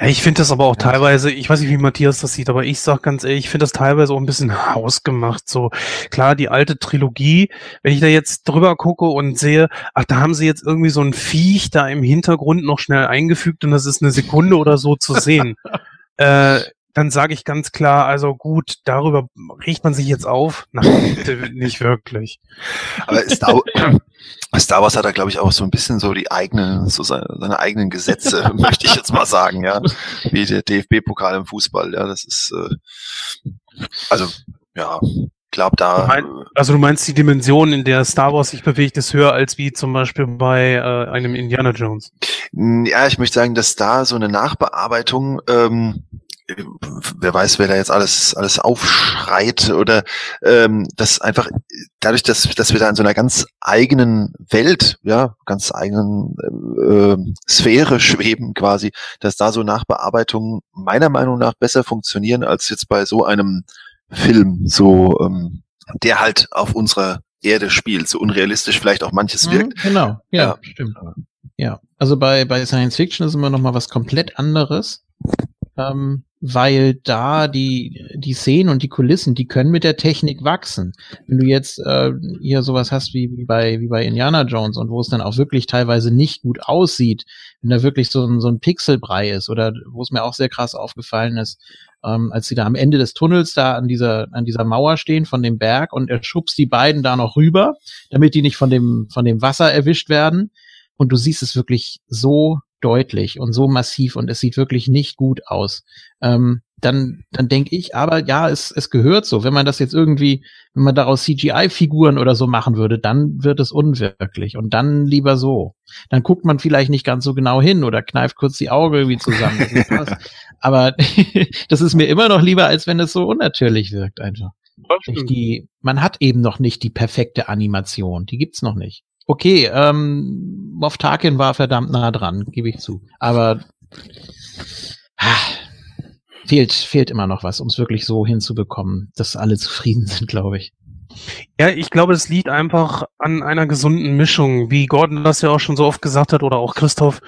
Ja, ich finde das aber auch Ja. teilweise, ich weiß nicht, wie Matthias das sieht, aber ich sag ganz ehrlich, ich finde das teilweise auch ein bisschen hausgemacht. So, klar, die alte Trilogie, wenn ich da jetzt drüber gucke und sehe, ach, da haben sie jetzt irgendwie so ein Viech da im Hintergrund noch schnell eingefügt und das ist eine Sekunde oder so zu sehen. <laughs> äh, dann sage ich ganz klar, also gut, darüber riecht man sich jetzt auf. <laughs> Nein, nicht wirklich. Aber Star, Star Wars hat da, glaube ich, auch so ein bisschen so die eigenen, so seine, seine eigenen Gesetze, <laughs> möchte ich jetzt mal sagen, ja. Wie der DFB-Pokal im Fußball, ja, das ist, äh, also, ja, glaube da. Also du meinst die Dimension, in der Star Wars sich bewegt, ist höher als wie zum Beispiel bei äh, einem Indiana Jones. Ja, ich möchte sagen, dass da so eine Nachbearbeitung ähm, wer weiß, wer da jetzt alles alles aufschreit oder ähm, das einfach dadurch, dass dass wir da in so einer ganz eigenen Welt, ja, ganz eigenen äh, Sphäre schweben quasi, dass da so Nachbearbeitungen meiner Meinung nach besser funktionieren als jetzt bei so einem Film, so ähm, der halt auf unserer Erde spielt, so unrealistisch vielleicht auch manches mhm, wirkt. Genau, ja, ja. stimmt. Ja, also bei bei Science Fiction ist immer noch mal was komplett anderes. Ähm, weil da die, die Szenen und die Kulissen, die können mit der Technik wachsen. Wenn du jetzt äh, hier sowas hast wie, wie, bei, wie bei Indiana Jones und wo es dann auch wirklich teilweise nicht gut aussieht, wenn da wirklich so ein, so ein Pixelbrei ist oder wo es mir auch sehr krass aufgefallen ist, ähm, als sie da am Ende des Tunnels da an dieser, an dieser Mauer stehen von dem Berg und er schubst die beiden da noch rüber, damit die nicht von dem, von dem Wasser erwischt werden. Und du siehst es wirklich so deutlich und so massiv und es sieht wirklich nicht gut aus. Ähm, dann, dann denke ich, aber ja, es, es gehört so. Wenn man das jetzt irgendwie, wenn man daraus CGI-Figuren oder so machen würde, dann wird es unwirklich und dann lieber so. Dann guckt man vielleicht nicht ganz so genau hin oder kneift kurz die Augen irgendwie zusammen. Das <laughs> aber <laughs> das ist mir immer noch lieber, als wenn es so unnatürlich wirkt einfach. Die, man hat eben noch nicht die perfekte Animation. Die gibt's noch nicht. Okay, ähm, Moff Tarkin war verdammt nah dran, gebe ich zu. Aber ah, fehlt, fehlt immer noch was, um es wirklich so hinzubekommen, dass alle zufrieden <laughs> sind, glaube ich. Ja, ich glaube, es liegt einfach an einer gesunden Mischung, wie Gordon das ja auch schon so oft gesagt hat oder auch Christoph,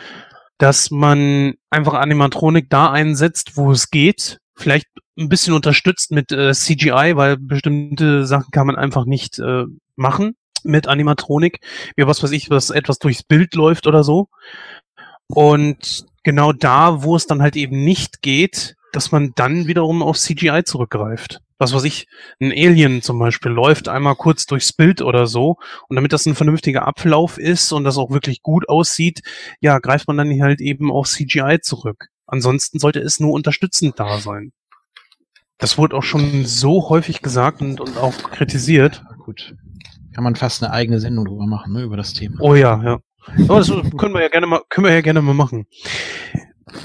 dass man einfach Animatronik da einsetzt, wo es geht. Vielleicht ein bisschen unterstützt mit äh, CGI, weil bestimmte Sachen kann man einfach nicht äh, machen mit Animatronik, wie was weiß ich, was etwas durchs Bild läuft oder so. Und genau da, wo es dann halt eben nicht geht, dass man dann wiederum auf CGI zurückgreift. Was weiß ich, ein Alien zum Beispiel läuft einmal kurz durchs Bild oder so und damit das ein vernünftiger Ablauf ist und das auch wirklich gut aussieht, ja, greift man dann halt eben auf CGI zurück. Ansonsten sollte es nur unterstützend da sein. Das wurde auch schon so häufig gesagt und, und auch kritisiert. Gut kann man fast eine eigene Sendung drüber machen, ne, über das Thema. Oh ja, ja. Aber das können wir ja gerne mal, können wir ja gerne mal machen.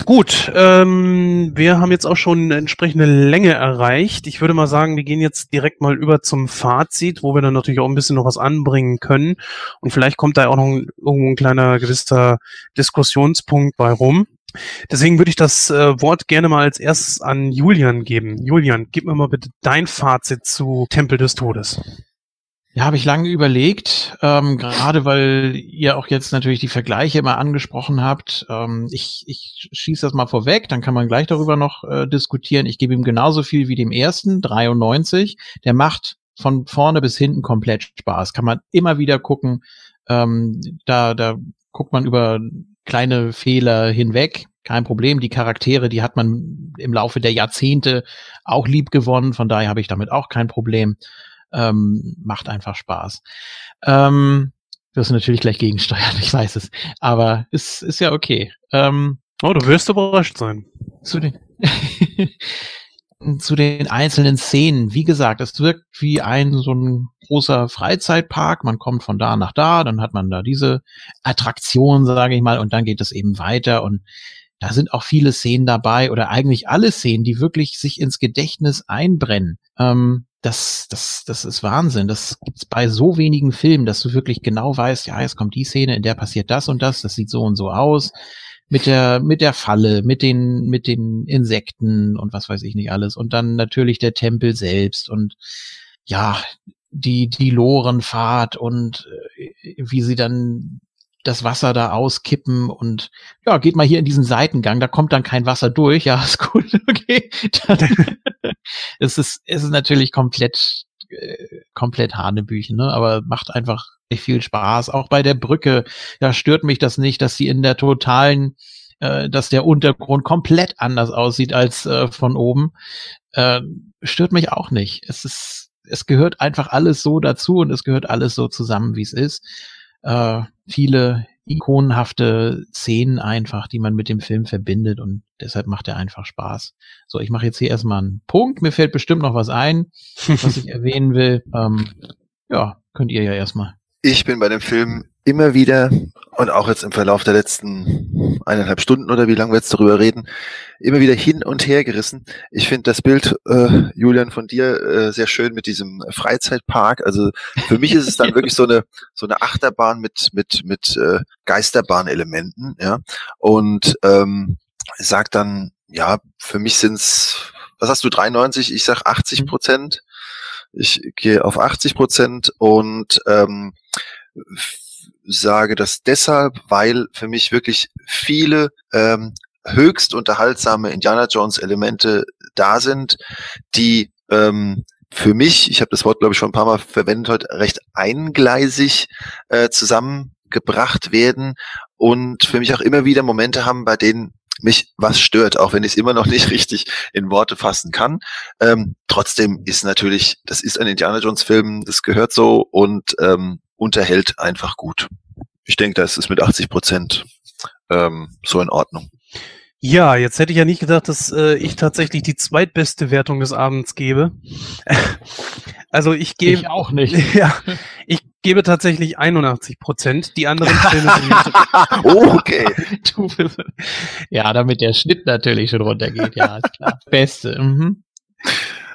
Gut, ähm, wir haben jetzt auch schon eine entsprechende Länge erreicht. Ich würde mal sagen, wir gehen jetzt direkt mal über zum Fazit, wo wir dann natürlich auch ein bisschen noch was anbringen können. Und vielleicht kommt da auch noch ein, irgendwo ein kleiner gewisser Diskussionspunkt bei rum. Deswegen würde ich das äh, Wort gerne mal als erstes an Julian geben. Julian, gib mir mal bitte dein Fazit zu Tempel des Todes. Ja, habe ich lange überlegt, ähm, gerade weil ihr auch jetzt natürlich die Vergleiche immer angesprochen habt. Ähm, ich ich schieße das mal vorweg, dann kann man gleich darüber noch äh, diskutieren. Ich gebe ihm genauso viel wie dem ersten, 93. Der macht von vorne bis hinten komplett Spaß. Kann man immer wieder gucken. Ähm, da, da guckt man über kleine Fehler hinweg. Kein Problem. Die Charaktere, die hat man im Laufe der Jahrzehnte auch lieb gewonnen. Von daher habe ich damit auch kein Problem. Ähm, macht einfach Spaß. Ähm, wirst du natürlich gleich gegensteuern, <laughs> ich weiß es. Aber es ist ja okay. Ähm, oh, du wirst überrascht sein. Zu den, <laughs> zu den einzelnen Szenen. Wie gesagt, es wirkt wie ein so ein großer Freizeitpark. Man kommt von da nach da, dann hat man da diese Attraktion, sage ich mal, und dann geht es eben weiter und da sind auch viele Szenen dabei oder eigentlich alle Szenen, die wirklich sich ins Gedächtnis einbrennen. Ähm, das, das, das ist Wahnsinn. Das gibt's bei so wenigen Filmen, dass du wirklich genau weißt, ja, jetzt kommt die Szene, in der passiert das und das, das sieht so und so aus. Mit der, mit der Falle, mit den, mit den Insekten und was weiß ich nicht alles. Und dann natürlich der Tempel selbst und ja, die, die Lorenfahrt und äh, wie sie dann das Wasser da auskippen und ja, geht mal hier in diesen Seitengang, da kommt dann kein Wasser durch, <laughs> ja, ist gut, okay. Dann, <laughs> es ist, es ist natürlich komplett, äh, komplett Hanebüchen, ne, aber macht einfach echt viel Spaß. Auch bei der Brücke, da stört mich das nicht, dass sie in der totalen äh, dass der Untergrund komplett anders aussieht als äh, von oben, äh, stört mich auch nicht. Es ist, es gehört einfach alles so dazu und es gehört alles so zusammen, wie es ist. Äh, viele ikonenhafte Szenen einfach, die man mit dem Film verbindet und deshalb macht er einfach Spaß. So, ich mache jetzt hier erstmal einen Punkt. Mir fällt bestimmt noch was ein, was ich <laughs> erwähnen will. Ähm, ja, könnt ihr ja erstmal. Ich bin bei dem Film immer wieder und auch jetzt im Verlauf der letzten eineinhalb Stunden oder wie lange wir jetzt darüber reden, immer wieder hin und her gerissen. Ich finde das Bild, äh, Julian, von dir äh, sehr schön mit diesem Freizeitpark. Also für mich ist es dann <laughs> wirklich so eine so eine Achterbahn mit mit mit äh, Geisterbahnelementen, ja. Und ähm, sagt dann, ja, für mich sind's, was hast du, 93? Ich sag 80 Prozent. Ich gehe auf 80 Prozent und ähm, sage das deshalb, weil für mich wirklich viele ähm, höchst unterhaltsame Indiana Jones Elemente da sind, die ähm, für mich, ich habe das Wort glaube ich schon ein paar Mal verwendet heute, recht eingleisig äh, zusammengebracht werden und für mich auch immer wieder Momente haben, bei denen mich was stört, auch wenn ich es immer noch <laughs> nicht richtig in Worte fassen kann. Ähm, trotzdem ist natürlich, das ist ein Indiana Jones Film, das gehört so und ähm, unterhält einfach gut. Ich denke, das ist mit 80 Prozent ähm, so in Ordnung. Ja, jetzt hätte ich ja nicht gedacht, dass äh, ich tatsächlich die zweitbeste Wertung des Abends gebe. <laughs> also ich gebe Ich auch nicht. <laughs> Ja, ich gebe tatsächlich 81 Prozent. Die anderen Filme sind <laughs> Oh, okay. Ja, damit der Schnitt natürlich schon runtergeht, ja, ist klar. Beste. Mhm.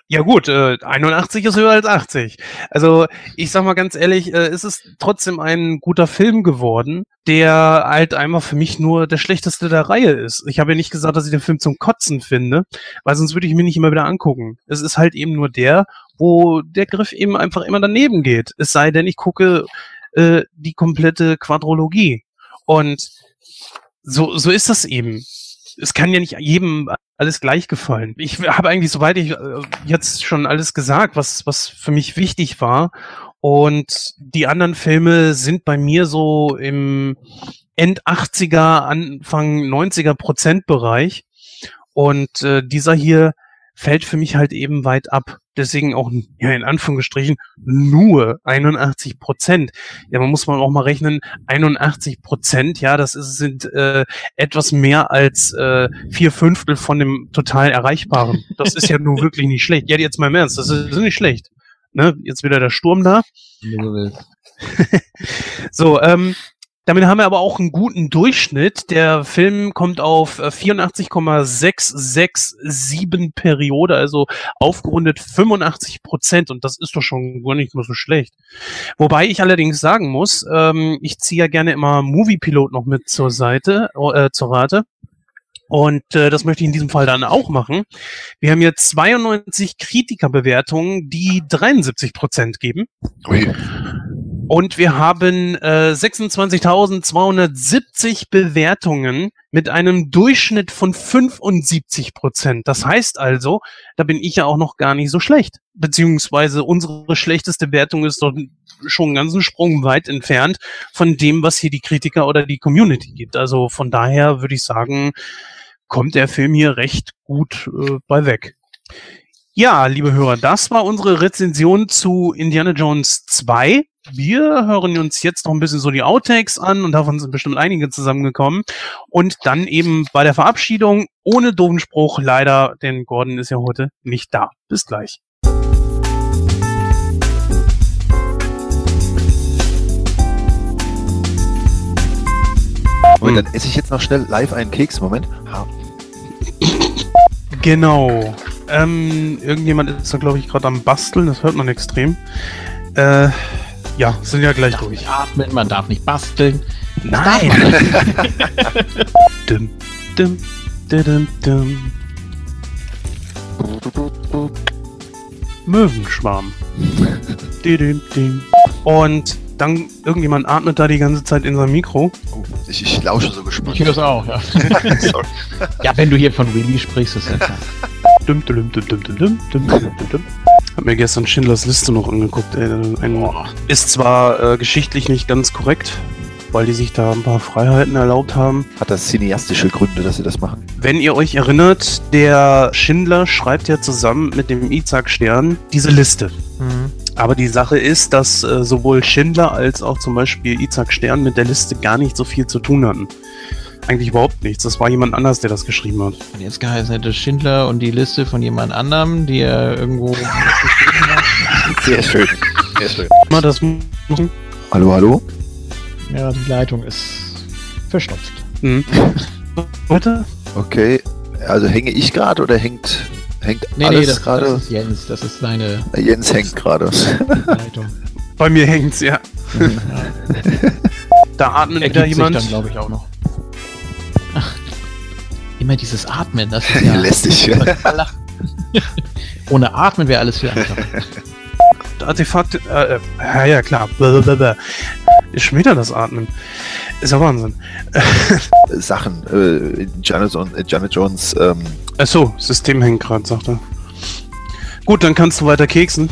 Ja gut, äh, 81 ist höher als 80. Also ich sag mal ganz ehrlich, äh, es ist trotzdem ein guter Film geworden, der halt einfach für mich nur der schlechteste der Reihe ist. Ich habe ja nicht gesagt, dass ich den Film zum Kotzen finde, weil sonst würde ich mir nicht immer wieder angucken. Es ist halt eben nur der, wo der Griff eben einfach immer daneben geht. Es sei denn, ich gucke äh, die komplette Quadrologie. Und so, so ist das eben. Es kann ja nicht jedem alles gleich gefallen. Ich habe eigentlich, soweit ich äh, jetzt schon alles gesagt, was, was für mich wichtig war. Und die anderen Filme sind bei mir so im End 80er, Anfang 90er Prozentbereich. Und äh, dieser hier fällt für mich halt eben weit ab. Deswegen auch, ja, in Anführungsstrichen, nur 81 Prozent. Ja, man muss man auch mal rechnen, 81 Prozent, ja, das ist, sind äh, etwas mehr als äh, vier Fünftel von dem total Erreichbaren. Das ist ja nun wirklich nicht schlecht. Ja, jetzt mal im Ernst, das ist, das ist nicht schlecht. Ne? Jetzt wieder der Sturm da. <laughs> So, ähm, damit haben wir aber auch einen guten Durchschnitt. Der Film kommt auf äh, 84,667 Periode, also aufgerundet 85 Prozent. Und das ist doch schon gar nicht mehr so schlecht. Wobei ich allerdings sagen muss, ähm, ich ziehe ja gerne immer Moviepilot noch mit zur Seite, äh, zur Rate. Und äh, das möchte ich in diesem Fall dann auch machen. Wir haben hier 92 Kritikerbewertungen, die 73 Prozent geben. Ui. Und wir haben äh, 26.270 Bewertungen mit einem Durchschnitt von 75 Prozent. Das heißt also, da bin ich ja auch noch gar nicht so schlecht. Beziehungsweise unsere schlechteste Wertung ist doch schon einen ganzen Sprung weit entfernt von dem, was hier die Kritiker oder die Community gibt. Also von daher würde ich sagen, kommt der Film hier recht gut äh, bei weg. Ja, liebe Hörer, das war unsere Rezension zu Indiana Jones 2. Wir hören uns jetzt noch ein bisschen so die Outtakes an und davon sind bestimmt einige zusammengekommen. Und dann eben bei der Verabschiedung ohne doofen Spruch leider, denn Gordon ist ja heute nicht da. Bis gleich. Und dann esse ich jetzt noch schnell live einen Keks. Moment. Ha. Genau. Ähm, irgendjemand ist da, glaube ich, gerade am Basteln. Das hört man extrem. Äh, ja, sind ja gleich Darf durch. nicht atmen, man darf nicht basteln. Nein! <laughs> dum, dum, dum, dum. Möwenschwarm. Und dann irgendjemand atmet da die ganze Zeit in sein Mikro. Oh, ich, ich lausche so gespannt. Ich höre es auch, ja. <laughs> Sorry. Ja, wenn du hier von Willy sprichst, ist ja klar. Dum, dum, dum, dum, dum, dum, dum, dum, dum. Hab mir gestern Schindlers Liste noch angeguckt. Ey. Ein, ist zwar äh, geschichtlich nicht ganz korrekt, weil die sich da ein paar Freiheiten erlaubt haben. Hat das cineastische Gründe, dass sie das machen? Wenn ihr euch erinnert, der Schindler schreibt ja zusammen mit dem Isaac Stern diese Liste. Mhm. Aber die Sache ist, dass äh, sowohl Schindler als auch zum Beispiel Isaac Stern mit der Liste gar nicht so viel zu tun hatten. Eigentlich überhaupt nichts. Das war jemand anders, der das geschrieben hat. Und jetzt geheißen hätte Schindler und die Liste von jemand anderem, die er irgendwo geschrieben <laughs> hat. Sehr schön. Sehr schön. Mal das machen. Hallo, hallo? Ja, die Leitung ist verstopft. <laughs> Hm. Warte. Okay. Also hänge ich gerade oder hängt, hängt Nee, nee, alles das, das gerade? ist Jens, das ist seine Jens hängt gerade. Leitung. Bei mir hängt's, ja. <laughs> Ja. Da atmet wieder sich jemand. dann, glaube ich, auch noch. Immer dieses Atmen, das ist <laughs> ja... Lästig. <laughs> Ohne Atmen wäre alles viel einfacher. <laughs> Artefakt, äh, äh, ja, ja, klar. Blablabla. Ist schon wieder das Atmen. Ist ja Wahnsinn. Sachen. Äh, Janet, Jones- äh, Janet Jones, ähm, Achso, System hängt gerade, sagt er. Gut, dann kannst du weiter keksen.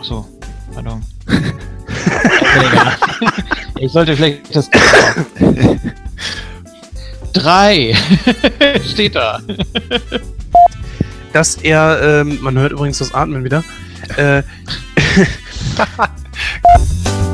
Achso, pardon. Ich sollte vielleicht das... Drei! <laughs> Steht da. Dass er, ähm, man hört übrigens das Atmen wieder, äh, <laughs> <laughs>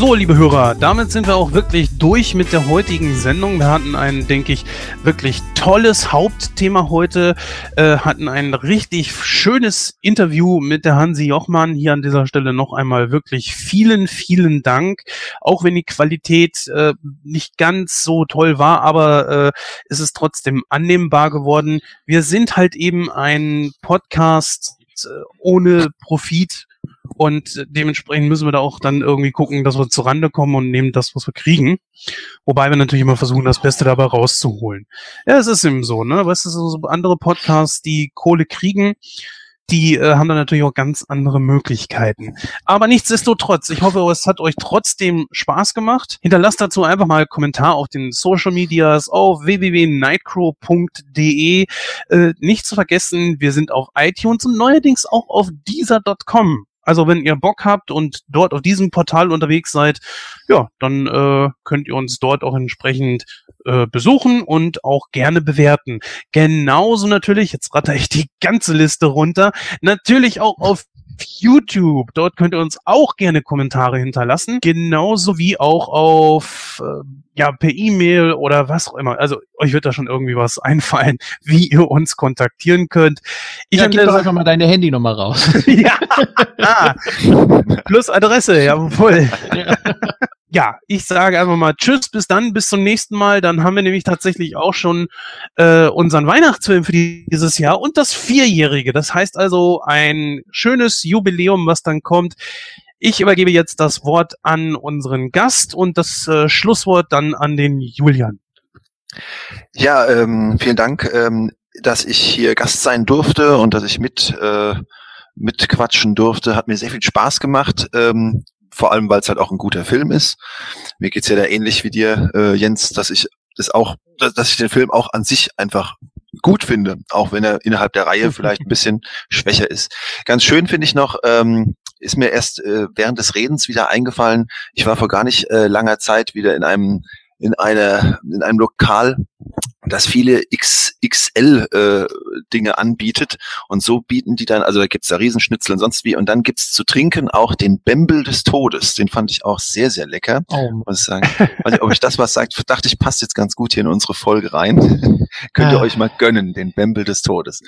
So, liebe Hörer, damit sind wir auch wirklich durch mit der heutigen Sendung. Wir hatten ein, denke ich, wirklich tolles Hauptthema heute, äh, hatten ein richtig schönes Interview mit der Hansi Jochmann. Hier an dieser Stelle noch einmal wirklich vielen, vielen Dank. Auch wenn die Qualität äh, nicht ganz so toll war, aber äh, es ist trotzdem annehmbar geworden. Wir sind halt eben ein Podcast äh, ohne Profit und dementsprechend müssen wir da auch dann irgendwie gucken, dass wir zurande kommen und nehmen das, was wir kriegen. Wobei wir natürlich immer versuchen, das Beste dabei rauszuholen. Ja, es ist eben so, ne? Weißt du, so andere Podcasts, die Kohle kriegen, die äh, haben dann natürlich auch ganz andere Möglichkeiten. Aber nichtsdestotrotz, ich hoffe, es hat euch trotzdem Spaß gemacht. Hinterlasst dazu einfach mal einen Kommentar auf den Social Medias auf www.nightcrow.de. Äh, nicht zu vergessen, wir sind auf iTunes und neuerdings auch auf Deezer.com. Also wenn ihr Bock habt und dort auf diesem Portal unterwegs seid, ja, dann äh, könnt ihr uns dort auch entsprechend äh, besuchen und auch gerne bewerten. Genauso natürlich, jetzt ratter ich die ganze Liste runter, natürlich auch auf YouTube. Dort könnt ihr uns auch gerne Kommentare hinterlassen. Genauso wie auch auf, äh, ja, per E-Mail oder was auch immer. Also euch wird da schon irgendwie was <laughs> einfallen, wie ihr uns kontaktieren könnt. Ich ja, gib doch einfach mal deine Handynummer raus. <laughs> ja. Ah. Plus Adresse, jawohl. Ja, <laughs> ich sage einfach mal Tschüss, bis dann, bis zum nächsten Mal. Dann haben wir nämlich tatsächlich auch schon äh, unseren Weihnachtsfilm für dieses Jahr und das Vierjährige. Das heißt also ein schönes Jubiläum, was dann kommt. Ich übergebe jetzt das Wort an unseren Gast und das äh, Schlusswort dann an den Julian. Ja, ähm, vielen Dank, ähm, dass ich hier Gast sein durfte und dass ich mit äh, mitquatschen durfte. Hat mir sehr viel Spaß gemacht. Ähm, vor allem, weil es halt auch ein guter Film ist. Mir geht's ja da ähnlich wie dir, äh, Jens, dass ich das auch, dass, dass ich den Film auch an sich einfach gut finde, auch wenn er innerhalb der Reihe vielleicht ein bisschen <laughs> schwächer ist. Ganz schön finde ich noch, ähm, ist mir erst äh, während des Redens wieder eingefallen. Ich war vor gar nicht äh, langer Zeit wieder in einem in einer in einem Lokal, das viele XXL äh, Dinge anbietet und so bieten die dann, also da gibt's da Riesenschnitzel und sonst wie und dann gibt's zu trinken auch den Bembel des Todes, den fand ich auch sehr sehr lecker, Oh, muss ich sagen. Weiß nicht, ob ich das was sagt, dachte ich passt jetzt ganz gut hier in unsere Folge rein. <laughs> Könnt ihr Ah. euch mal gönnen, den Bembel des Todes.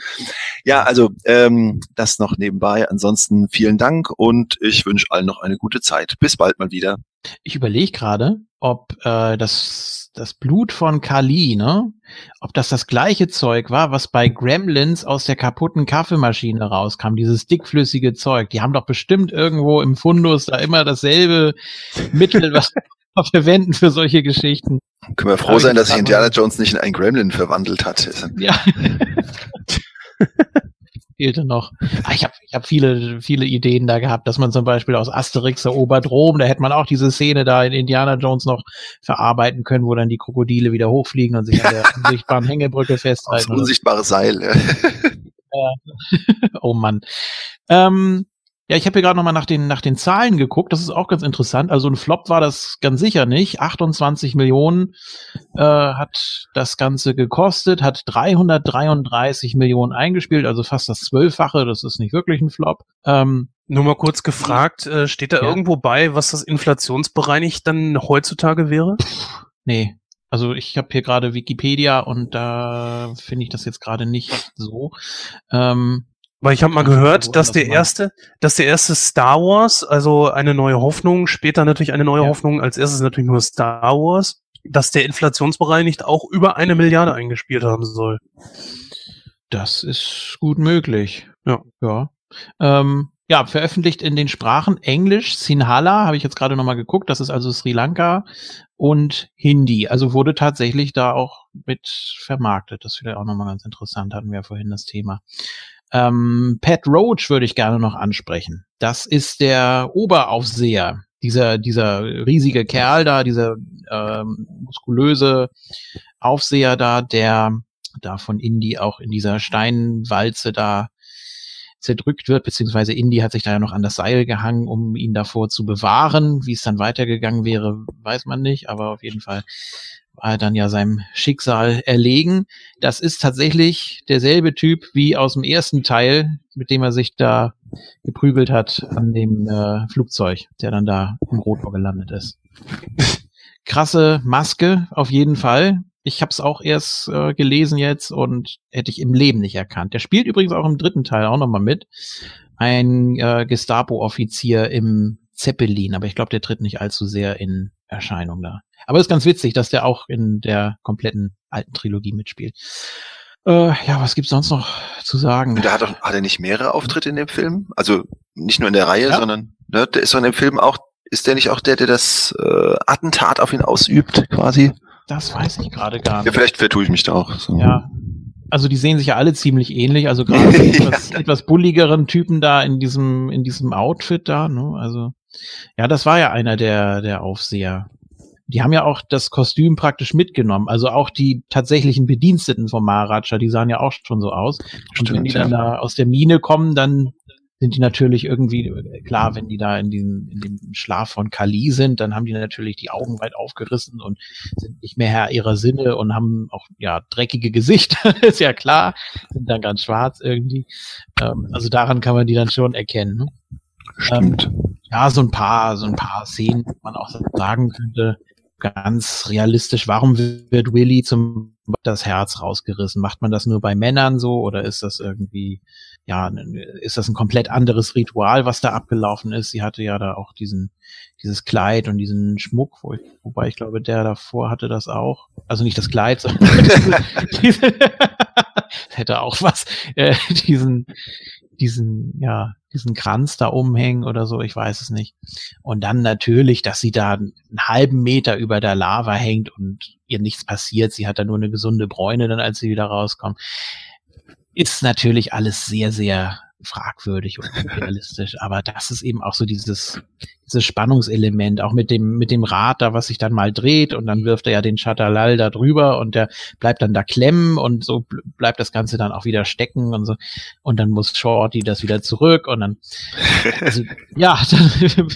Ja, also ähm, das noch nebenbei. Ansonsten vielen Dank und ich wünsche allen noch eine gute Zeit. Bis bald mal wieder. ich überlege gerade, ob äh, das, das Blut von Kali, ne? Ob das das gleiche Zeug war, was bei Gremlins aus der kaputten Kaffeemaschine rauskam, dieses dickflüssige Zeug. Die haben doch bestimmt irgendwo im Fundus da immer dasselbe <laughs> Mittel, was wir verwenden für solche Geschichten. Können wir froh sein, dass sich Indiana Jones nicht in einen Gremlin verwandelt hat. Ja. <laughs> <laughs> Fehlte noch. Ah, ich habe ich habe viele, viele Ideen da gehabt, dass man zum Beispiel aus Asterix erobert Rom, da hätte man auch diese Szene da in Indiana Jones noch verarbeiten können, wo dann die Krokodile wieder hochfliegen und sich an der <laughs> unsichtbaren Hängebrücke Das festhalten. so. unsichtbare Seil. Ja. <laughs> oh Mann. Ähm, ja, ich habe hier gerade noch mal nach den, nach den Zahlen geguckt. Das ist auch ganz interessant. Also ein Flop war das ganz sicher nicht. 28 Millionen äh, hat das Ganze gekostet, hat 333 Millionen eingespielt, also fast das Zwölffache. Das ist nicht wirklich ein Flop. Ähm, Nur mal kurz gefragt, äh, steht da Ja. irgendwo bei, was das inflationsbereinigt dann heutzutage wäre? nee. Also ich habe hier gerade Wikipedia und da finde ich das jetzt gerade nicht so. Ähm, Weil ich habe mal gehört, dass der erste, dass der erste Star Wars, also eine neue Hoffnung, später natürlich eine neue Ja. Hoffnung, als erstes natürlich nur Star Wars, dass der inflationsbereinigt auch über eine Milliarde eingespielt haben soll. Das ist gut möglich. Ja. Ja. Ähm, ja, veröffentlicht in den Sprachen Englisch, Sinhala, habe ich jetzt gerade nochmal geguckt, das ist also Sri Lanka und Hindi. Also wurde tatsächlich da auch mit vermarktet. Das ist wieder auch nochmal ganz interessant, hatten wir ja vorhin das Thema. Ähm, Pat Roach würde ich gerne noch ansprechen. Das ist der Oberaufseher, dieser, dieser riesige Kerl da, dieser ähm, muskulöse Aufseher da, der da von Indy auch in dieser Steinwalze da zerdrückt wird, beziehungsweise Indy hat sich da ja noch an das Seil gehangen, um ihn davor zu bewahren. Wie es dann weitergegangen wäre, weiß man nicht, aber auf jeden Fall war er dann ja seinem Schicksal erlegen. Das ist tatsächlich derselbe Typ wie aus dem ersten Teil, mit dem er sich da geprügelt hat an dem äh, Flugzeug, der dann da im Rotor gelandet ist. <laughs> Krasse Maske, auf jeden Fall. Ich habe es auch erst äh, gelesen jetzt und hätte ich im Leben nicht erkannt. Der spielt übrigens auch im dritten Teil auch nochmal mit. Ein äh, Gestapo-Offizier im Zeppelin, aber ich glaube, der tritt nicht allzu sehr in Erscheinung da. Aber ist ganz witzig, dass der auch in der kompletten alten Trilogie mitspielt. Äh, ja, was gibt's sonst noch zu sagen? Der hat, doch, hat er nicht mehrere Auftritte in dem Film? Also nicht nur in der Reihe, Ja. sondern ne, der ist doch in dem Film auch, ist der nicht auch der, der das äh, Attentat auf ihn ausübt, quasi? Das weiß ich gerade gar Ja, nicht. vielleicht vertue ich mich da auch. So. Ja. Also die sehen sich ja alle ziemlich ähnlich. Also gerade <laughs> die etwas, etwas bulligeren Typen da in diesem, in diesem Outfit da, ne? Also, ja, das war ja einer der, der Aufseher. Die haben ja auch das Kostüm praktisch mitgenommen. Also auch die tatsächlichen Bediensteten vom Maharaja, die sahen ja auch schon so aus. Und wenn Stimmt, die dann ja. da aus der Mine kommen, dann sind die natürlich irgendwie, klar, wenn die da in, diesem, in dem Schlaf von Kali sind, dann haben die natürlich die Augen weit aufgerissen und sind nicht mehr Herr ihrer Sinne und haben auch, ja, dreckige Gesichter, <laughs> ist ja klar, sind dann ganz schwarz irgendwie. Ähm, also daran kann man die dann schon erkennen. Ne? Stimmt. Ja, so ein paar, so ein paar Szenen, man auch sagen könnte, ganz realistisch, warum wird Willy zum das Herz rausgerissen? Macht man das nur bei Männern so oder ist das irgendwie, ja, ist das ein komplett anderes Ritual, was da abgelaufen ist? Sie hatte ja da auch diesen, dieses Kleid und diesen Schmuck, wo ich, wobei ich glaube, der davor hatte das auch. Also nicht das Kleid, sondern <laughs> diese <laughs> hätte auch was, äh, diesen, diesen, ja, diesen Kranz da umhängen oder so, ich weiß es nicht. Und dann natürlich, dass sie da einen halben Meter über der Lava hängt und ihr nichts passiert. Sie hat da nur eine gesunde Bräune dann, als sie wieder rauskommt. Ist natürlich alles sehr, sehr fragwürdig und realistisch. Aber das ist eben auch so dieses, dieses Spannungselement, auch mit dem, mit dem Rad da, was sich dann mal dreht und dann wirft er ja den Chatalal da drüber und der bleibt dann da klemmen und so bl- bleibt das Ganze dann auch wieder stecken und so. Und dann muss Shorty das wieder zurück und dann, also, ja, <laughs> dann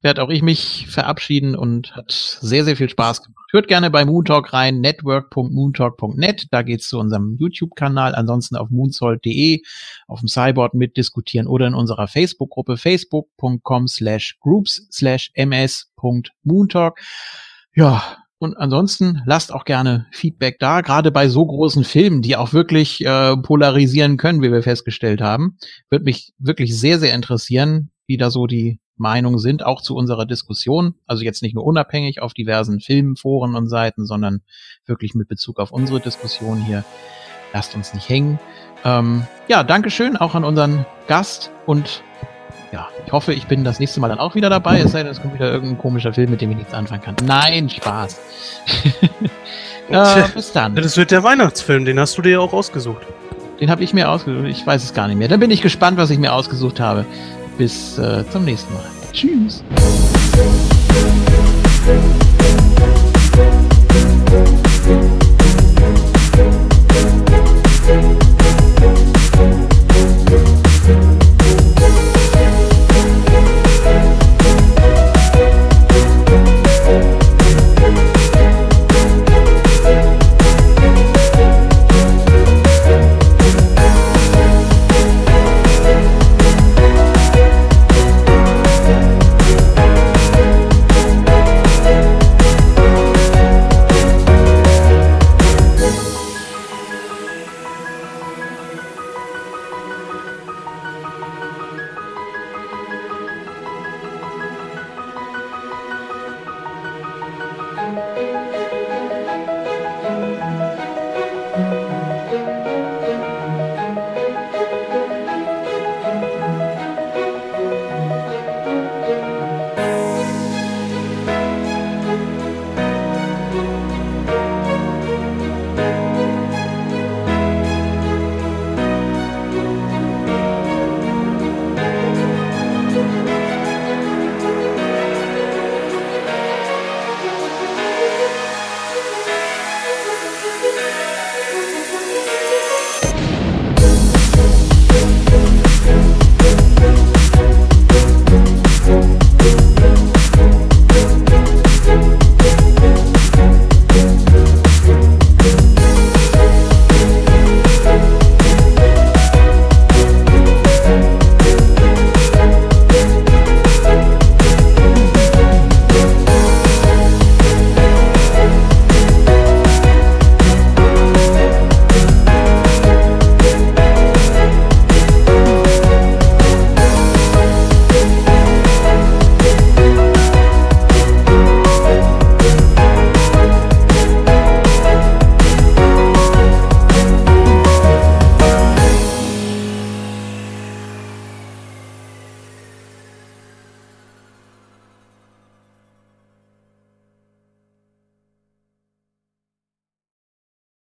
werde auch ich mich verabschieden und hat sehr, sehr viel Spaß gemacht. Hört gerne bei Moontalk rein, network.moontalk.net, da geht's zu unserem YouTube-Kanal, ansonsten auf moonsold.de, auf dem Cyborg mitdiskutieren oder in unserer Facebook-Gruppe facebook.com slash groups slash ms.moontalk. Ja, und ansonsten lasst auch gerne Feedback da, gerade bei so großen Filmen, die auch wirklich äh, polarisieren können, wie wir festgestellt haben. Würde mich wirklich sehr, sehr interessieren, wie da so die Meinungen sind, auch zu unserer Diskussion. Also jetzt nicht nur unabhängig auf diversen Filmen, Foren und Seiten, sondern wirklich mit Bezug auf unsere Diskussion hier. Lasst uns nicht hängen. Ähm, ja, Dankeschön auch an unseren Gast und ja, ich hoffe, ich bin das nächste Mal dann auch wieder dabei, es sei denn, es kommt wieder irgendein komischer Film, mit dem ich nichts anfangen kann. Nein, Spaß. <laughs> äh, bis dann. Das wird der Weihnachtsfilm, den hast du dir ja auch ausgesucht. Den habe ich mir ausgesucht. Ich weiß es gar nicht mehr. Dann bin ich gespannt, was ich mir ausgesucht habe. Bis äh, zum nächsten Mal. Tschüss. You.